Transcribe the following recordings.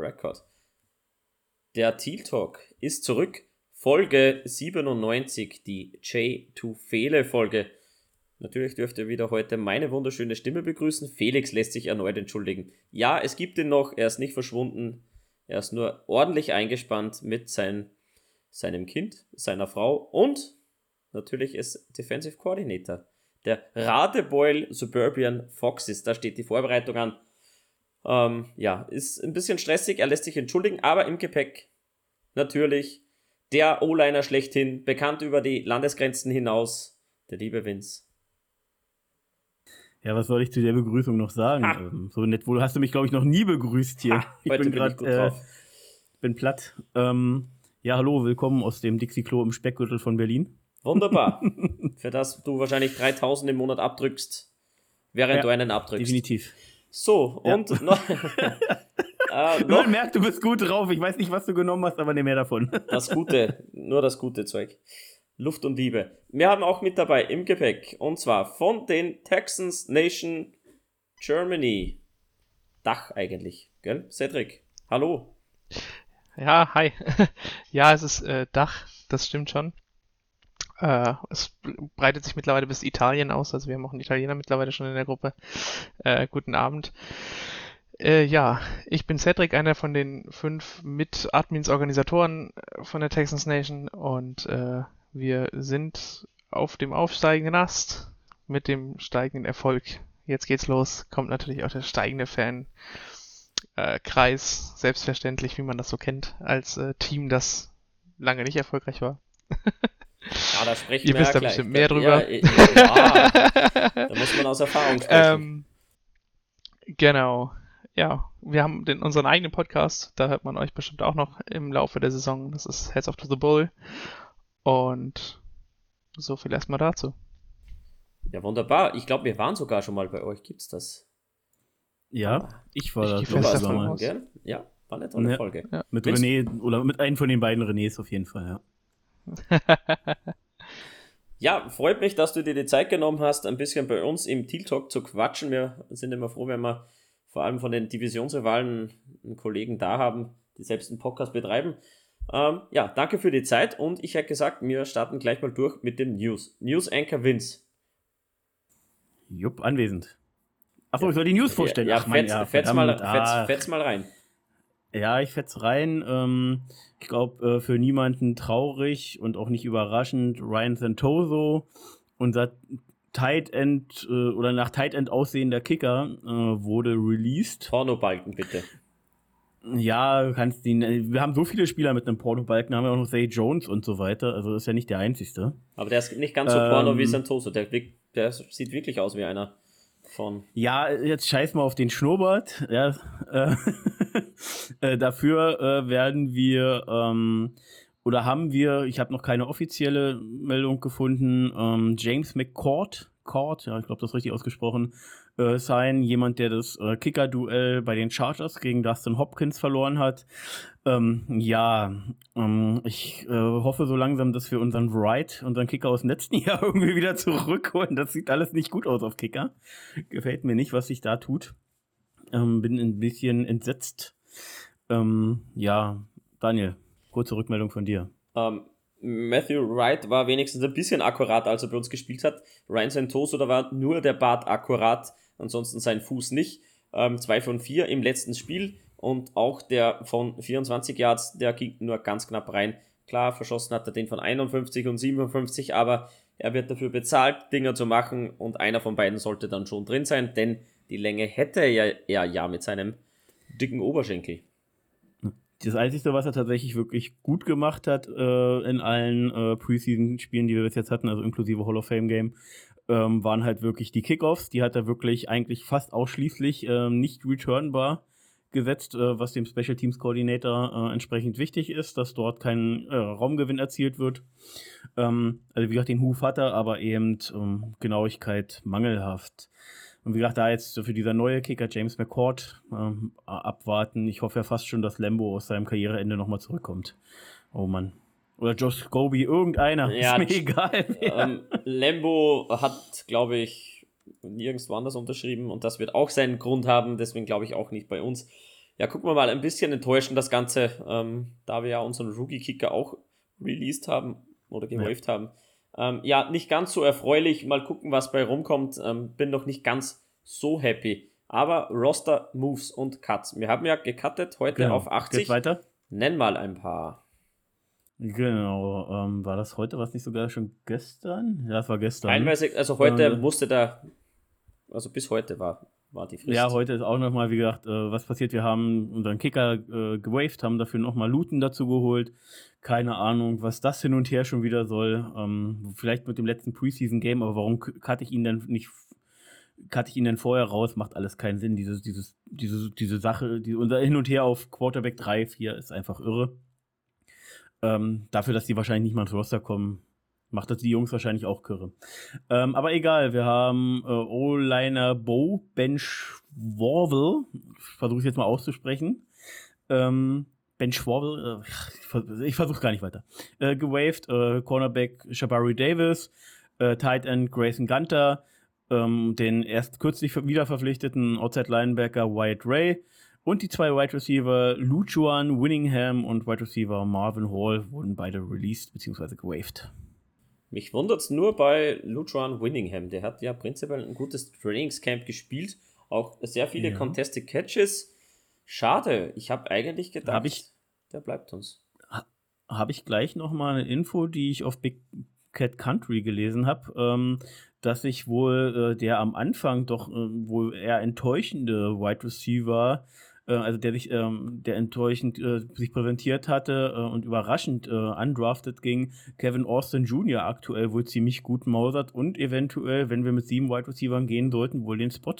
record. Der Teal Talk ist zurück. Folge 97, die J2 Fele Folge. Natürlich dürft ihr wieder heute meine wunderschöne Stimme begrüßen. Felix lässt sich erneut entschuldigen. Ja, es gibt ihn noch, er ist nicht verschwunden. Er ist nur ordentlich eingespannt mit sein, seinem Kind, seiner Frau und natürlich ist Defensive Coordinator. Der Radebeul Suburban Foxes, da steht die Vorbereitung an. Ähm, ja, ist ein bisschen stressig, er lässt sich entschuldigen, aber im Gepäck natürlich der O-Liner schlechthin, bekannt über die Landesgrenzen hinaus, der liebe Vince. Ja, was soll ich zu der Begrüßung noch sagen? Ah. Ähm, so nett wohl hast du mich, glaube ich, noch nie begrüßt hier. Ah, ich bin gerade äh, bin platt. Ähm, ja, hallo, willkommen aus dem Dixie-Klo im Speckgürtel von Berlin. Wunderbar. Für das du wahrscheinlich 3000 im Monat abdrückst, während ja, du einen abdrückst. Definitiv. So, und ja. noch. äh, noch Man merkt, du bist gut drauf. Ich weiß nicht, was du genommen hast, aber nicht mehr davon. das Gute, nur das gute Zeug. Luft und Liebe. Wir haben auch mit dabei im Gepäck, und zwar von den Texans Nation Germany. Dach eigentlich, gell? Cedric, hallo. Ja, hi. ja, es ist äh, Dach, das stimmt schon. Äh, es breitet sich mittlerweile bis Italien aus, also wir haben auch einen Italiener mittlerweile schon in der Gruppe. Äh, guten Abend. Äh, ja, ich bin Cedric, einer von den fünf Mit-Admins, Organisatoren äh, von der Texans Nation und äh, wir sind auf dem aufsteigenden Ast mit dem steigenden Erfolg. Jetzt geht's los. Kommt natürlich auch der steigende Fankreis, äh, selbstverständlich, wie man das so kennt, als äh, Team, das lange nicht erfolgreich war. Ja, da sprechen Ihr wir wisst ja da bestimmt mehr drüber. Ja, ja, da muss man aus Erfahrung sprechen. Ähm, genau. Ja, wir haben den, unseren eigenen Podcast, da hört man euch bestimmt auch noch im Laufe der Saison. Das ist Heads of the Bull. Und so viel erstmal dazu. Ja, wunderbar. Ich glaube, wir waren sogar schon mal bei euch. Gibt's das? Ja, ich war ich da schon mal. Ja, war eine tolle ja, Folge. Ja. Mit René oder mit einem von den beiden Renés auf jeden Fall, ja. ja, freut mich, dass du dir die Zeit genommen hast, ein bisschen bei uns im Teal Talk zu quatschen. Wir sind immer froh, wenn wir vor allem von den Divisionsrivalen einen Kollegen da haben, die selbst einen Podcast betreiben. Ähm, ja, danke für die Zeit und ich hätte gesagt, wir starten gleich mal durch mit dem News. News Anchor Vince. Jupp, anwesend. Achso, ja. ich soll die News vorstellen. Ja, ja, Ach, fetz, ja fetz, mal, fetz, fetz, mal rein. Ja, ich fetz rein. Ähm, ich glaube, äh, für niemanden traurig und auch nicht überraschend. Ryan Santoso, unser Tight End äh, oder nach Tight End aussehender Kicker, äh, wurde released. Pornobalken, bitte. Ja, kannst ihn. Wir haben so viele Spieler mit einem Porno-Balken, haben wir auch noch Zay Jones und so weiter. Also ist ja nicht der einzigste. Aber der ist nicht ganz so ähm, porno wie Santoso. Der, der sieht wirklich aus wie einer von. Ja, jetzt scheiß mal auf den Schnurrbart. Ja, äh, äh, dafür äh, werden wir ähm, oder haben wir, ich habe noch keine offizielle Meldung gefunden, ähm, James McCord, Cord, ja, ich glaube, das ist richtig ausgesprochen, äh, sein. Jemand, der das äh, Kicker-Duell bei den Chargers gegen Dustin Hopkins verloren hat. Ähm, ja, ähm, ich äh, hoffe so langsam, dass wir unseren Wright, unseren Kicker aus dem letzten Jahr irgendwie wieder zurückholen. Das sieht alles nicht gut aus auf Kicker. Gefällt mir nicht, was sich da tut. Ähm, bin ein bisschen entsetzt. Ähm, ja, Daniel, kurze Rückmeldung von dir. Um, ähm, Matthew Wright war wenigstens ein bisschen akkurat, als er bei uns gespielt hat. Ryan Santoso, da war nur der Bart akkurat ansonsten sein Fuß nicht. Ähm, zwei von vier im letzten Spiel und auch der von 24 Yards, der ging nur ganz knapp rein. Klar, verschossen hat er den von 51 und 57, aber er wird dafür bezahlt, Dinger zu machen und einer von beiden sollte dann schon drin sein, denn die Länge hätte er ja, ja mit seinem dicken Oberschenkel. Das Einzige, was er tatsächlich wirklich gut gemacht hat äh, in allen äh, Preseason-Spielen, die wir bis jetzt hatten, also inklusive Hall of Fame Game, ähm, waren halt wirklich die Kickoffs. Die hat er wirklich eigentlich fast ausschließlich äh, nicht returnbar gesetzt, äh, was dem Special Teams Coordinator äh, entsprechend wichtig ist, dass dort kein äh, Raumgewinn erzielt wird. Ähm, also wie gesagt, den Huf hat er, aber eben ähm, Genauigkeit mangelhaft. Und wie gesagt, da jetzt für dieser neue Kicker James McCord ähm, abwarten. Ich hoffe ja fast schon, dass Lambo aus seinem Karriereende nochmal zurückkommt. Oh Mann. Oder Josh Gobi, irgendeiner. Ja, ist mir egal. Ähm, Lambo hat, glaube ich, nirgendwo anders unterschrieben und das wird auch seinen Grund haben, deswegen glaube ich auch nicht bei uns. ja, gucken wir mal, ein bisschen enttäuschend das Ganze, ähm, da wir ja unseren Rookie-Kicker auch released haben oder gewaved ja. haben. Ähm, ja, nicht ganz so erfreulich. Mal gucken, was bei rumkommt. Ähm, bin noch nicht ganz so happy. Aber Roster, Moves und Cuts. Wir haben ja gecuttet heute genau. auf 80. Geht weiter? Nenn mal ein paar. Genau, ähm, war das heute, was nicht sogar schon gestern? Ja, das war gestern. Teilweise, also heute äh, musste da, also bis heute war, war die Frist. Ja, heute ist auch nochmal, wie gesagt, äh, was passiert, wir haben unseren Kicker äh, gewaved, haben dafür nochmal Looten dazu geholt. Keine Ahnung, was das hin und her schon wieder soll. Ähm, vielleicht mit dem letzten Preseason-Game, aber warum cutte ich ihn denn nicht cutte ich ihn denn vorher raus, macht alles keinen Sinn. Dieses, dieses, diese, diese Sache, die, unser Hin und Her auf Quarterback 3, 4 ist einfach irre. Ähm, dafür, dass die wahrscheinlich nicht mal ins Roster kommen, macht das die Jungs wahrscheinlich auch kürre. Ähm, aber egal, wir haben äh, O-Liner Bo, Bench Warvel, versuche ich jetzt mal auszusprechen. Ähm, Ben Schwabel, äh, ich versuche gar nicht weiter. Äh, gewaved, äh, Cornerback Shabari Davis, äh, Tight End Grayson Gunter, ähm, den erst kürzlich wieder verpflichteten Outside Linebacker Wyatt Ray und die zwei Wide Receiver Luchuan Winningham und Wide Receiver Marvin Hall wurden beide released bzw. gewaved. Mich wundert es nur bei Luchuan Winningham. Der hat ja prinzipiell ein gutes Trainingscamp gespielt. Auch sehr viele ja. Contested Catches. Schade. Ich habe eigentlich gedacht, hab ich, der bleibt uns. Habe ich gleich nochmal eine Info, die ich auf Big Cat Country gelesen habe. Ähm, dass sich wohl äh, der am Anfang doch äh, wohl eher enttäuschende Wide Receiver, äh, also der sich, ähm, der enttäuschend äh, sich präsentiert hatte äh, und überraschend äh, undrafted ging, Kevin Austin Jr. aktuell wohl ziemlich gut mausert und eventuell, wenn wir mit sieben Wide Receivers gehen sollten, wohl den Spot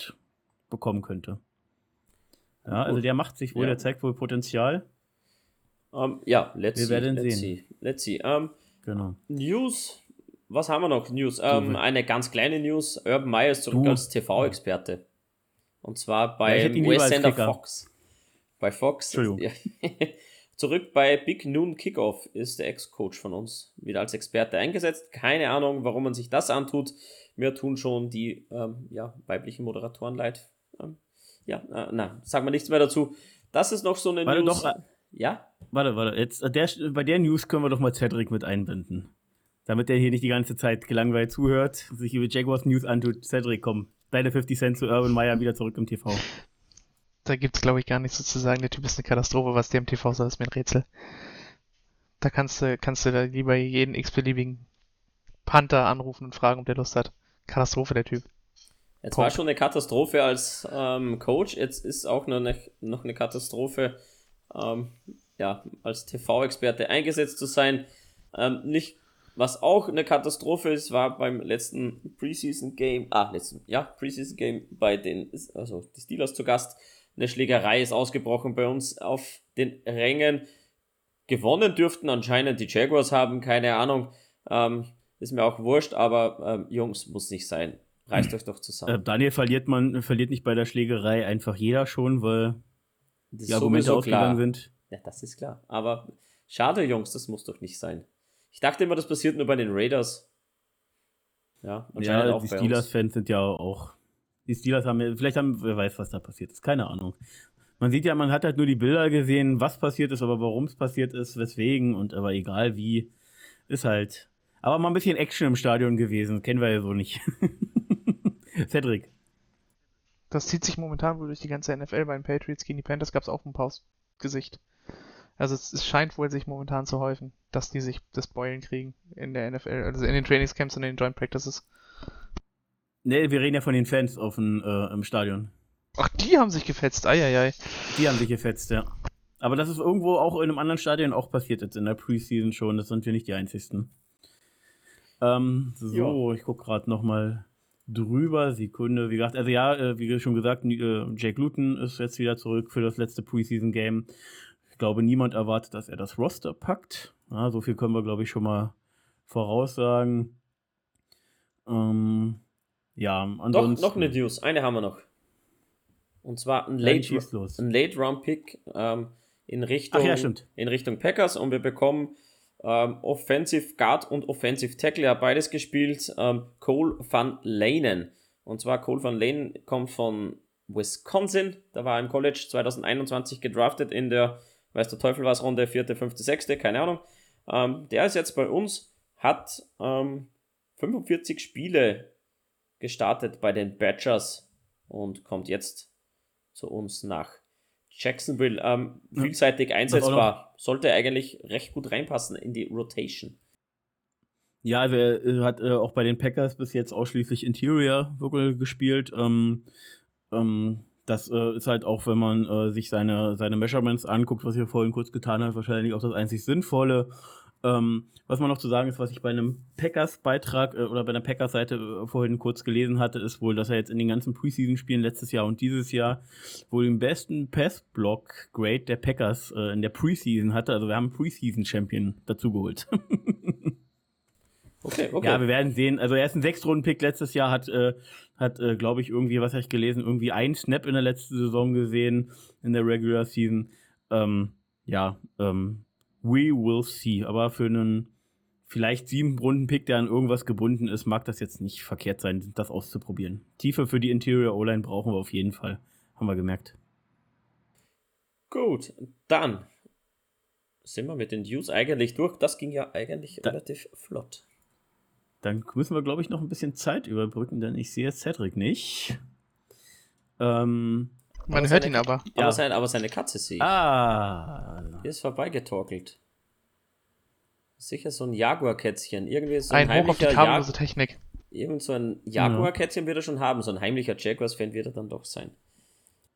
bekommen könnte. Ja, also der macht sich wohl, ja. der zeigt wohl Potenzial. Um, ähm, ja, let's wir see, werden let's sehen. See. Let's see. Um, ähm, genau. News was haben wir noch? News. Ähm, eine ganz kleine News. Urban Meyer ist zurück du. als TV-Experte. Und zwar bei ja, US-Sender Fox. Bei Fox. Entschuldigung. zurück bei Big Noon Kickoff ist der Ex-Coach von uns wieder als Experte eingesetzt. Keine Ahnung, warum man sich das antut. Mir tun schon die ähm, ja, weiblichen Moderatoren leid. Ähm, ja, äh, na, sagen wir nichts mehr dazu. Das ist noch so eine warte News. Doch, äh, ja? Warte, warte. Jetzt, äh, der, bei der News können wir doch mal Cedric mit einbinden. Damit der hier nicht die ganze Zeit gelangweilt zuhört, sich über Jaguars News antut. Cedric, komm, deine 50 Cent zu Urban Meyer wieder zurück im TV. Da gibt es, glaube ich, gar nichts so zu sagen. Der Typ ist eine Katastrophe. Was der im TV soll, ist mir ein Rätsel. Da kannst du, kannst du da lieber jeden x-beliebigen Panther anrufen und fragen, ob der Lust hat. Katastrophe, der Typ. Jetzt Punkt. war schon eine Katastrophe als ähm, Coach, jetzt ist auch noch eine, noch eine Katastrophe, ähm, ja, als TV-Experte eingesetzt zu sein. Ähm, nicht was auch eine Katastrophe ist, war beim letzten Preseason Game, ah, letzten, ja, Preseason Game bei den, also die Steelers zu Gast. Eine Schlägerei ist ausgebrochen bei uns auf den Rängen. Gewonnen dürften anscheinend die Jaguars haben, keine Ahnung. Ähm, ist mir auch wurscht, aber ähm, Jungs, muss nicht sein. Reißt euch doch zusammen. Äh, Daniel verliert man, verliert nicht bei der Schlägerei einfach jeder schon, weil die Argumente ausgegangen sind. Ja, das ist klar. Aber schade, Jungs, das muss doch nicht sein. Ich dachte immer, das passiert nur bei den Raiders. Ja, ja die Steelers-Fans sind ja auch. Die Steelers haben, vielleicht haben, wer weiß, was da passiert ist, keine Ahnung. Man sieht ja, man hat halt nur die Bilder gesehen, was passiert ist, aber warum es passiert ist, weswegen und aber egal wie, ist halt. Aber mal ein bisschen Action im Stadion gewesen, kennen wir ja so nicht. Cedric. Das zieht sich momentan wohl durch die ganze NFL. Bei den Patriots gegen die Panthers gab es auch ein Pausgesicht. Also es, es, scheint wohl sich momentan zu häufen, dass die sich das Beulen kriegen in der NFL, also in den Trainingscamps und in den Joint Practices. Ne, wir reden ja von den Fans auf dem, äh, im Stadion. Ach, die haben sich gefetzt, eieiei. Die haben sich gefetzt, ja. Aber das ist irgendwo auch in einem anderen Stadion auch passiert jetzt in der Preseason schon. Das sind wir nicht die Einzigen. Ähm, so, jo. ich gucke gerade nochmal drüber. Sekunde, wie gesagt, also ja, äh, wie schon gesagt, äh, Jake Luton ist jetzt wieder zurück für das letzte Preseason-Game glaube, niemand erwartet, dass er das Roster packt. Ja, so viel können wir, glaube ich, schon mal voraussagen. Ähm, ja, ansonsten. Doch, noch eine News. Eine haben wir noch. Und zwar ein Late, ein Late Round Pick ähm, in, Richtung, ja, in Richtung Packers und wir bekommen ähm, Offensive Guard und Offensive Tackle, er hat beides gespielt, ähm, Cole van Lanen. Und zwar Cole van Lanen kommt von Wisconsin. Da war er im College 2021 gedraftet in der, weiß der Teufel was, Runde vierte, fünfte, sechste, keine Ahnung. Ähm, der ist jetzt bei uns, hat ähm, 45 Spiele gestartet bei den Badgers und kommt jetzt zu uns nach Jacksonville. Ähm, vielseitig einsetzbar. Sollte eigentlich recht gut reinpassen in die Rotation. Ja, also er hat äh, auch bei den Packers bis jetzt ausschließlich Interior wirklich gespielt. Ähm, ähm, das äh, ist halt auch, wenn man äh, sich seine, seine Measurements anguckt, was ich vorhin kurz getan habe, wahrscheinlich auch das einzig Sinnvolle. Ähm, was man noch zu sagen ist, was ich bei einem Packers-Beitrag äh, oder bei einer Packers-Seite äh, vorhin kurz gelesen hatte, ist wohl, dass er jetzt in den ganzen Preseason-Spielen letztes Jahr und dieses Jahr wohl den besten Pass-Block-Grade der Packers äh, in der Preseason hatte. Also wir haben einen Preseason-Champion dazugeholt. Okay, okay. Ja, wir werden sehen. Also er ist ein Sechstrunden-Pick letztes Jahr, hat, äh, hat äh, glaube ich, irgendwie, was habe ich gelesen, irgendwie einen Snap in der letzten Saison gesehen, in der Regular Season. Ähm, ja, ähm, we will see. Aber für einen vielleicht sieben Runden-Pick, der an irgendwas gebunden ist, mag das jetzt nicht verkehrt sein, das auszuprobieren. Tiefe für die Interior O-Line brauchen wir auf jeden Fall. Haben wir gemerkt. Gut, dann sind wir mit den News eigentlich durch. Das ging ja eigentlich da relativ flott. Dann müssen wir, glaube ich, noch ein bisschen Zeit überbrücken, denn ich sehe Cedric nicht. Ähm, Man hört ihn aber. Aber, ja. seine, aber seine Katze sehe ich. Ah. Die ist vorbeigetorkelt. Sicher so ein Jaguar-Kätzchen. Irgendwie so ein, ein heimlicher Hoch auf die Technik. Irgend so ein Jaguar-Kätzchen wird er schon haben. So ein heimlicher Jaguars-Fan wird er dann doch sein.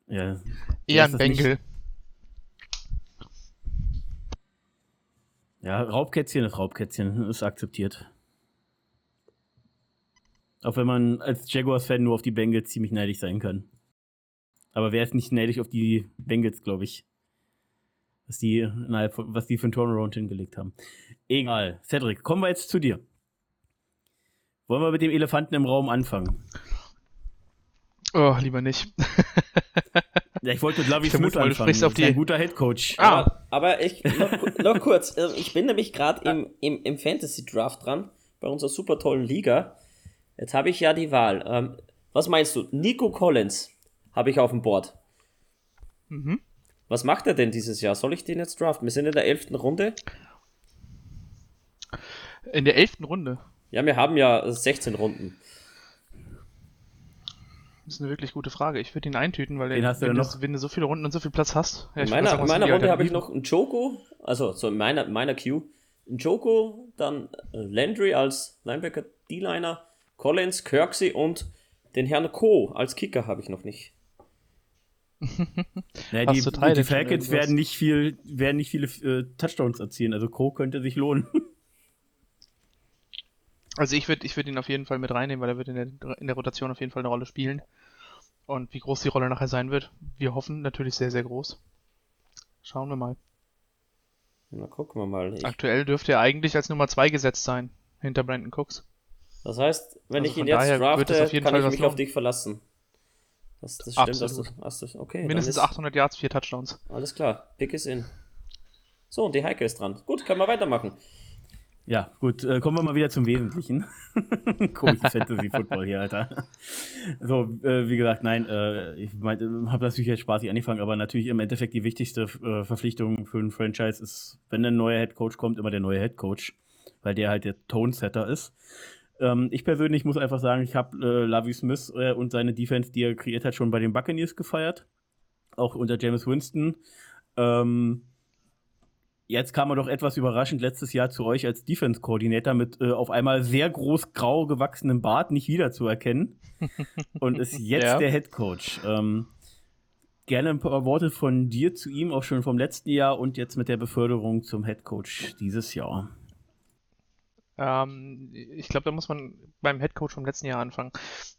Ja. Eher ein Bengel. Ja, Raubkätzchen ist Raubkätzchen, ist akzeptiert. Auch wenn man als Jaguars-Fan nur auf die Bengals ziemlich neidisch sein kann. Aber wer ist nicht neidisch auf die Bengals, glaube ich? Was die, was die für ein Turnaround hingelegt haben. Egal. Cedric, kommen wir jetzt zu dir. Wollen wir mit dem Elefanten im Raum anfangen? Oh, lieber nicht. ja, ich wollte mit Lavi Smith anfangen. Du sprichst auf die... ein guter Headcoach. Ah. Aber, aber ich, noch, noch kurz, äh, ich bin nämlich gerade im, im, im Fantasy-Draft dran, bei unserer super tollen Liga. Jetzt habe ich ja die Wahl. Ähm, was meinst du? Nico Collins habe ich auf dem Board. Mhm. Was macht er denn dieses Jahr? Soll ich den jetzt draften? Wir sind in der elften Runde. In der elften Runde? Ja, wir haben ja 16 Runden. Das ist eine wirklich gute Frage. Ich würde ihn eintüten, weil Den hast wenn, du noch? Du, wenn du so viele Runden und so viel Platz hast. Ja, in meiner, sagen, in meiner Runde habe ich noch einen Joko, also so in meiner, meiner Queue, einen Joko, dann Landry als Linebacker D-Liner, Collins, Kirksey und den Herrn Co. als Kicker habe ich noch nicht. Naja, die, die Falcons werden nicht, viel, werden nicht viele äh, Touchdowns erzielen, also Co. könnte sich lohnen. Also ich würde ich würd ihn auf jeden Fall mit reinnehmen, weil er wird in der, in der Rotation auf jeden Fall eine Rolle spielen. Und wie groß die Rolle nachher sein wird, wir hoffen natürlich sehr, sehr groß. Schauen wir mal. Na, gucken wir mal. Ich Aktuell dürfte er eigentlich als Nummer 2 gesetzt sein, hinter Brandon Cooks. Das heißt, wenn also ich ihn jetzt drafte, kann ich Fall mich auf dich verlassen. Das, das stimmt, dass du, hast du, okay. Mindestens 800 Yards, 4 Touchdowns. Alles klar, Pick ist in. So, und die Heike ist dran. Gut, können wir weitermachen. Ja, gut, äh, kommen wir mal wieder zum Wesentlichen. Komisches Fantasy Football hier, Alter. So, äh, wie gesagt, nein, äh, ich mein, habe natürlich jetzt spaßig angefangen, aber natürlich im Endeffekt die wichtigste äh, Verpflichtung für ein Franchise ist, wenn ein neuer Head Coach kommt, immer der neue Head Coach, weil der halt der Tone-Setter ist. Ähm, ich persönlich muss einfach sagen, ich habe äh, Lavi Smith äh, und seine Defense, die er kreiert hat, schon bei den Buccaneers gefeiert. Auch unter James Winston. Ähm, jetzt kam er doch etwas überraschend letztes Jahr zu euch als Defense-Koordinator mit äh, auf einmal sehr groß grau gewachsenem Bart nicht wiederzuerkennen. und ist jetzt ja. der Head Coach. Ähm, gerne ein paar Worte von dir zu ihm, auch schon vom letzten Jahr und jetzt mit der Beförderung zum Head Coach dieses Jahr. Ähm, ich glaube, da muss man beim Headcoach vom letzten Jahr anfangen.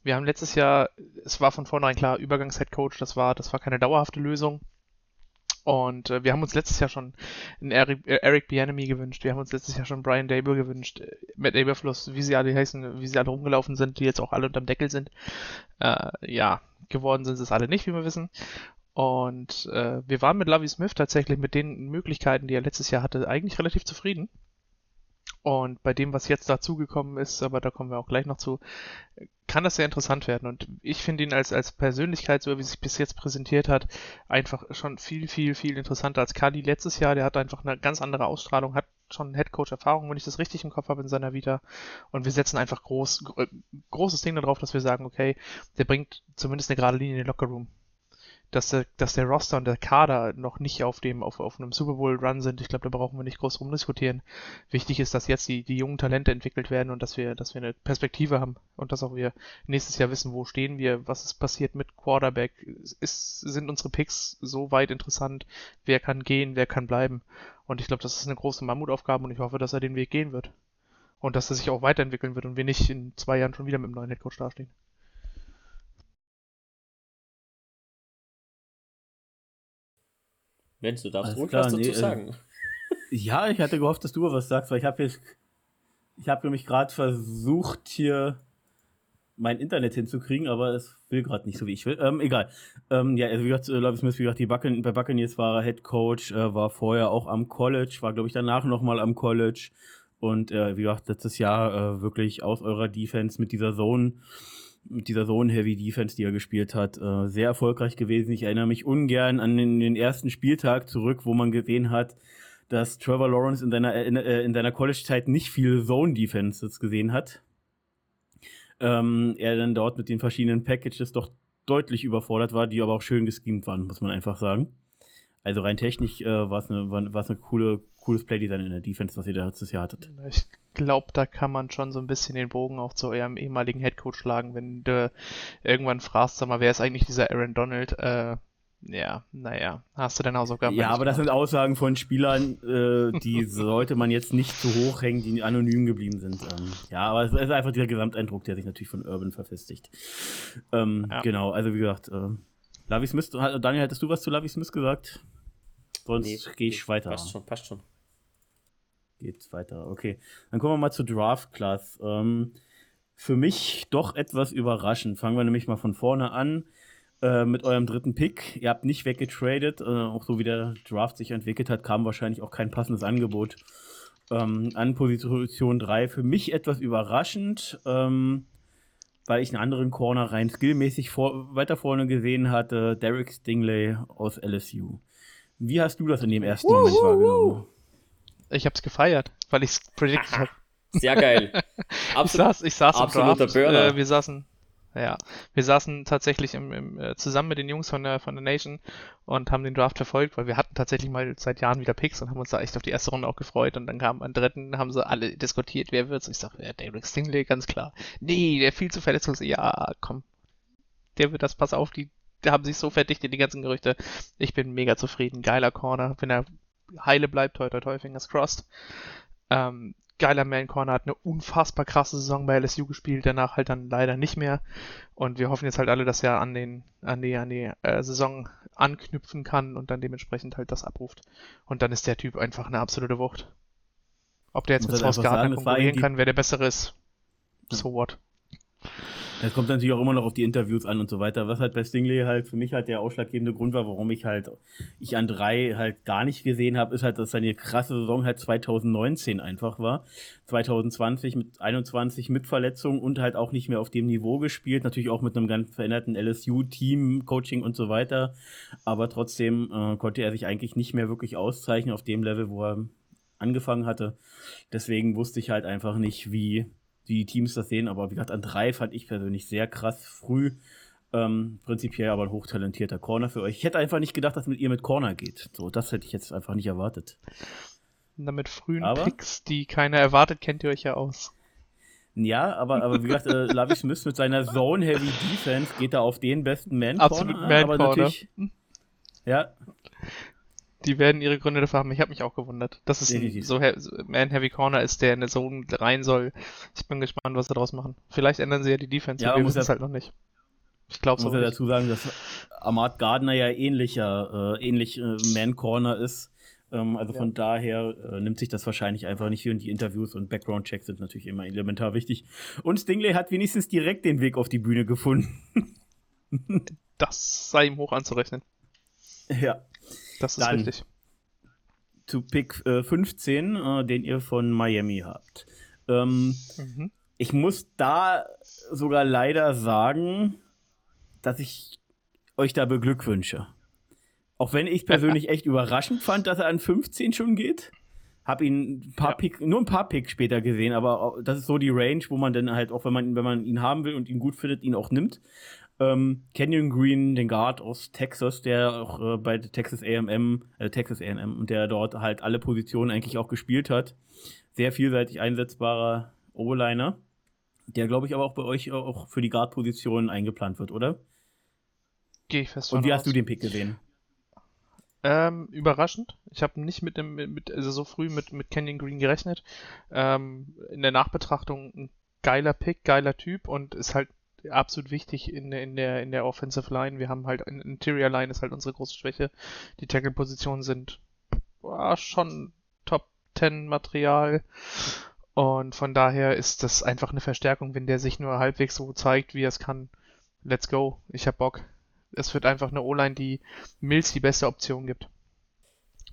Wir haben letztes Jahr, es war von vornherein klar, Übergangs-Headcoach, das war, das war keine dauerhafte Lösung. Und äh, wir haben uns letztes Jahr schon einen Eric, äh, Eric Bianemi gewünscht. Wir haben uns letztes Jahr schon Brian Dable gewünscht. Äh, Matt Aberfluss, wie sie alle heißen, wie sie alle rumgelaufen sind, die jetzt auch alle unterm Deckel sind. Äh, ja, geworden sind es alle nicht, wie wir wissen. Und äh, wir waren mit Lovey Smith tatsächlich mit den Möglichkeiten, die er letztes Jahr hatte, eigentlich relativ zufrieden. Und bei dem, was jetzt dazugekommen ist, aber da kommen wir auch gleich noch zu, kann das sehr interessant werden. Und ich finde ihn als, als Persönlichkeit, so wie sich bis jetzt präsentiert hat, einfach schon viel, viel, viel interessanter als Kali letztes Jahr. Der hat einfach eine ganz andere Ausstrahlung, hat schon Headcoach-Erfahrung, wenn ich das richtig im Kopf habe in seiner Vita. Und wir setzen einfach groß, großes Ding darauf, dass wir sagen, okay, der bringt zumindest eine gerade Linie in den Lockerroom dass der, dass der Roster und der Kader noch nicht auf dem, auf, auf einem Super Bowl Run sind. Ich glaube, da brauchen wir nicht groß rumdiskutieren. Wichtig ist, dass jetzt die, die jungen Talente entwickelt werden und dass wir, dass wir eine Perspektive haben und dass auch wir nächstes Jahr wissen, wo stehen wir, was ist passiert mit Quarterback, ist, sind unsere Picks so weit interessant, wer kann gehen, wer kann bleiben. Und ich glaube, das ist eine große Mammutaufgabe und ich hoffe, dass er den Weg gehen wird. Und dass er sich auch weiterentwickeln wird und wir nicht in zwei Jahren schon wieder mit dem neuen Headcoach dastehen. Wenn du darfst ruhig was dazu nee, äh, sagen. Äh, ja, ich hatte gehofft, dass du was sagst, weil ich habe jetzt, ich habe nämlich gerade versucht hier mein Internet hinzukriegen, aber es will gerade nicht so, wie ich will. Ähm, egal. Ähm, ja, also wie gesagt, Love Smith, wie gesagt, die Bucken, bei Buccaneers war er Head Coach, äh, war vorher auch am College, war glaube ich danach nochmal am College und äh, wie gesagt, letztes Jahr äh, wirklich aus eurer Defense mit dieser Zone mit dieser Zone-Heavy-Defense, die er gespielt hat, äh, sehr erfolgreich gewesen. Ich erinnere mich ungern an den, den ersten Spieltag zurück, wo man gesehen hat, dass Trevor Lawrence in seiner, in, äh, in seiner College-Zeit nicht viel Zone-Defenses gesehen hat. Ähm, er dann dort mit den verschiedenen Packages doch deutlich überfordert war, die aber auch schön geschemt waren, muss man einfach sagen. Also rein technisch äh, war es eine, war's eine coole, cooles Playdesign in der Defense, was ihr da letztes Jahr hattet. Ich glaube, da kann man schon so ein bisschen den Bogen auch zu eurem ehemaligen Headcoach schlagen, wenn du irgendwann fragst, sag mal, wer ist eigentlich dieser Aaron Donald? Äh, ja, naja, hast du deine Hausaufgaben Ja, aber das sind Aussagen von Spielern, äh, die sollte man jetzt nicht zu hoch hängen, die anonym geblieben sind. Ähm, ja, aber es ist einfach dieser Gesamteindruck, der sich natürlich von Urban verfestigt. Ähm, ja. Genau, also wie gesagt, äh, Lavi Smith, Daniel, hättest du was zu Lavi Smith gesagt? Sonst nee, gehe ich nee, weiter. Passt schon, passt schon. Geht's weiter. Okay. Dann kommen wir mal zu Draft Class. Ähm, für mich doch etwas überraschend. Fangen wir nämlich mal von vorne an äh, mit eurem dritten Pick. Ihr habt nicht weggetradet. Äh, auch so wie der Draft sich entwickelt hat, kam wahrscheinlich auch kein passendes Angebot ähm, an Position 3. Für mich etwas überraschend, ähm, weil ich einen anderen Corner rein skillmäßig vor, weiter vorne gesehen hatte. Derek Stingley aus LSU. Wie hast du das in dem ersten Moment wahrgenommen? Ich hab's gefeiert, weil ich's predicted habe. Sehr geil. Absolut, ich saß, ich saß absoluter Burner. Äh, wir saßen, ja, wir saßen tatsächlich im, im, äh, zusammen mit den Jungs von der, von der Nation und haben den Draft verfolgt, weil wir hatten tatsächlich mal seit Jahren wieder Picks und haben uns da echt auf die erste Runde auch gefreut und dann kam am dritten, haben sie alle diskutiert, wer wird's. Ich sag, ja, Derek Stingley, ganz klar. Nee, der viel zu verletzungslos. Ja, komm. Der wird das, pass auf, die haben sich so verdichtet, die ganzen Gerüchte. Ich bin mega zufrieden. Geiler Corner. Wenn er heile bleibt, toi toi, fingers crossed. Ähm, geiler Man Corner, hat eine unfassbar krasse Saison bei LSU gespielt, danach halt dann leider nicht mehr. Und wir hoffen jetzt halt alle, dass er an den, an die, an die äh, Saison anknüpfen kann und dann dementsprechend halt das abruft. Und dann ist der Typ einfach eine absolute Wucht. Ob der jetzt mit Haus Gardner konkurrieren kann, wer der bessere ist, so what. Das kommt natürlich auch immer noch auf die Interviews an und so weiter. Was halt bei Stingley halt für mich halt der ausschlaggebende Grund war, warum ich halt ich an drei halt gar nicht gesehen habe, ist halt, dass seine krasse Saison halt 2019 einfach war. 2020 mit 21 mit Verletzungen und halt auch nicht mehr auf dem Niveau gespielt. Natürlich auch mit einem ganz veränderten LSU-Team, Coaching und so weiter. Aber trotzdem äh, konnte er sich eigentlich nicht mehr wirklich auszeichnen auf dem Level, wo er angefangen hatte. Deswegen wusste ich halt einfach nicht, wie die Teams das sehen. Aber wie gesagt, an drei fand ich persönlich sehr krass früh. Ähm, prinzipiell aber ein hochtalentierter Corner für euch. Ich hätte einfach nicht gedacht, dass mit ihr mit Corner geht. So, das hätte ich jetzt einfach nicht erwartet. Na, mit frühen aber, Picks, die keiner erwartet, kennt ihr euch ja aus. Ja, aber, aber wie gesagt, äh, Lavi Smith mit seiner Zone-Heavy Defense geht da auf den besten Man-Corner. Absolut Man-Corner. Ja, die werden ihre Gründe dafür haben. Ich habe mich auch gewundert, dass es ein, so Man Heavy Corner ist, der in der Zone rein soll. Ich bin gespannt, was sie daraus machen. Vielleicht ändern sie ja die Defense, ja, wir wissen es halt noch nicht. Ich glaube so. Muss ja dazu sagen, dass Ahmad Gardner ja ähnlicher, äh, ähnlich äh, Man Corner ist. Ähm, also ja. von daher äh, nimmt sich das wahrscheinlich einfach nicht und die Interviews und Background-Checks sind natürlich immer elementar wichtig. Und Stingley hat wenigstens direkt den Weg auf die Bühne gefunden. das sei ihm hoch anzurechnen. Ja. Das ist dann, richtig. zu Pick äh, 15, äh, den ihr von Miami habt. Ähm, mhm. Ich muss da sogar leider sagen, dass ich euch da beglückwünsche. Auch wenn ich persönlich echt überraschend fand, dass er an 15 schon geht. Hab ihn ein paar ja. Pick, nur ein paar Picks später gesehen, aber das ist so die Range, wo man dann halt auch, wenn man, wenn man ihn haben will und ihn gut findet, ihn auch nimmt. Ähm, Canyon Green, den Guard aus Texas, der auch äh, bei Texas A&M, äh, Texas A&M und der dort halt alle Positionen eigentlich auch gespielt hat. Sehr vielseitig einsetzbarer O-Liner, der glaube ich aber auch bei euch auch für die Guard-Position eingeplant wird, oder? Gehe ich fest Und wie aus. hast du den Pick gesehen? Ähm, überraschend. Ich habe nicht mit dem, mit, also so früh mit, mit Canyon Green gerechnet. Ähm, in der Nachbetrachtung ein geiler Pick, geiler Typ und ist halt absolut wichtig in, in, der, in der Offensive Line. Wir haben halt, Interior Line ist halt unsere große Schwäche. Die Tackle-Positionen sind boah, schon Top 10 Material. Und von daher ist das einfach eine Verstärkung, wenn der sich nur halbwegs so zeigt, wie er es kann. Let's go. Ich hab Bock. Es wird einfach eine O-Line, die Mills die beste Option gibt.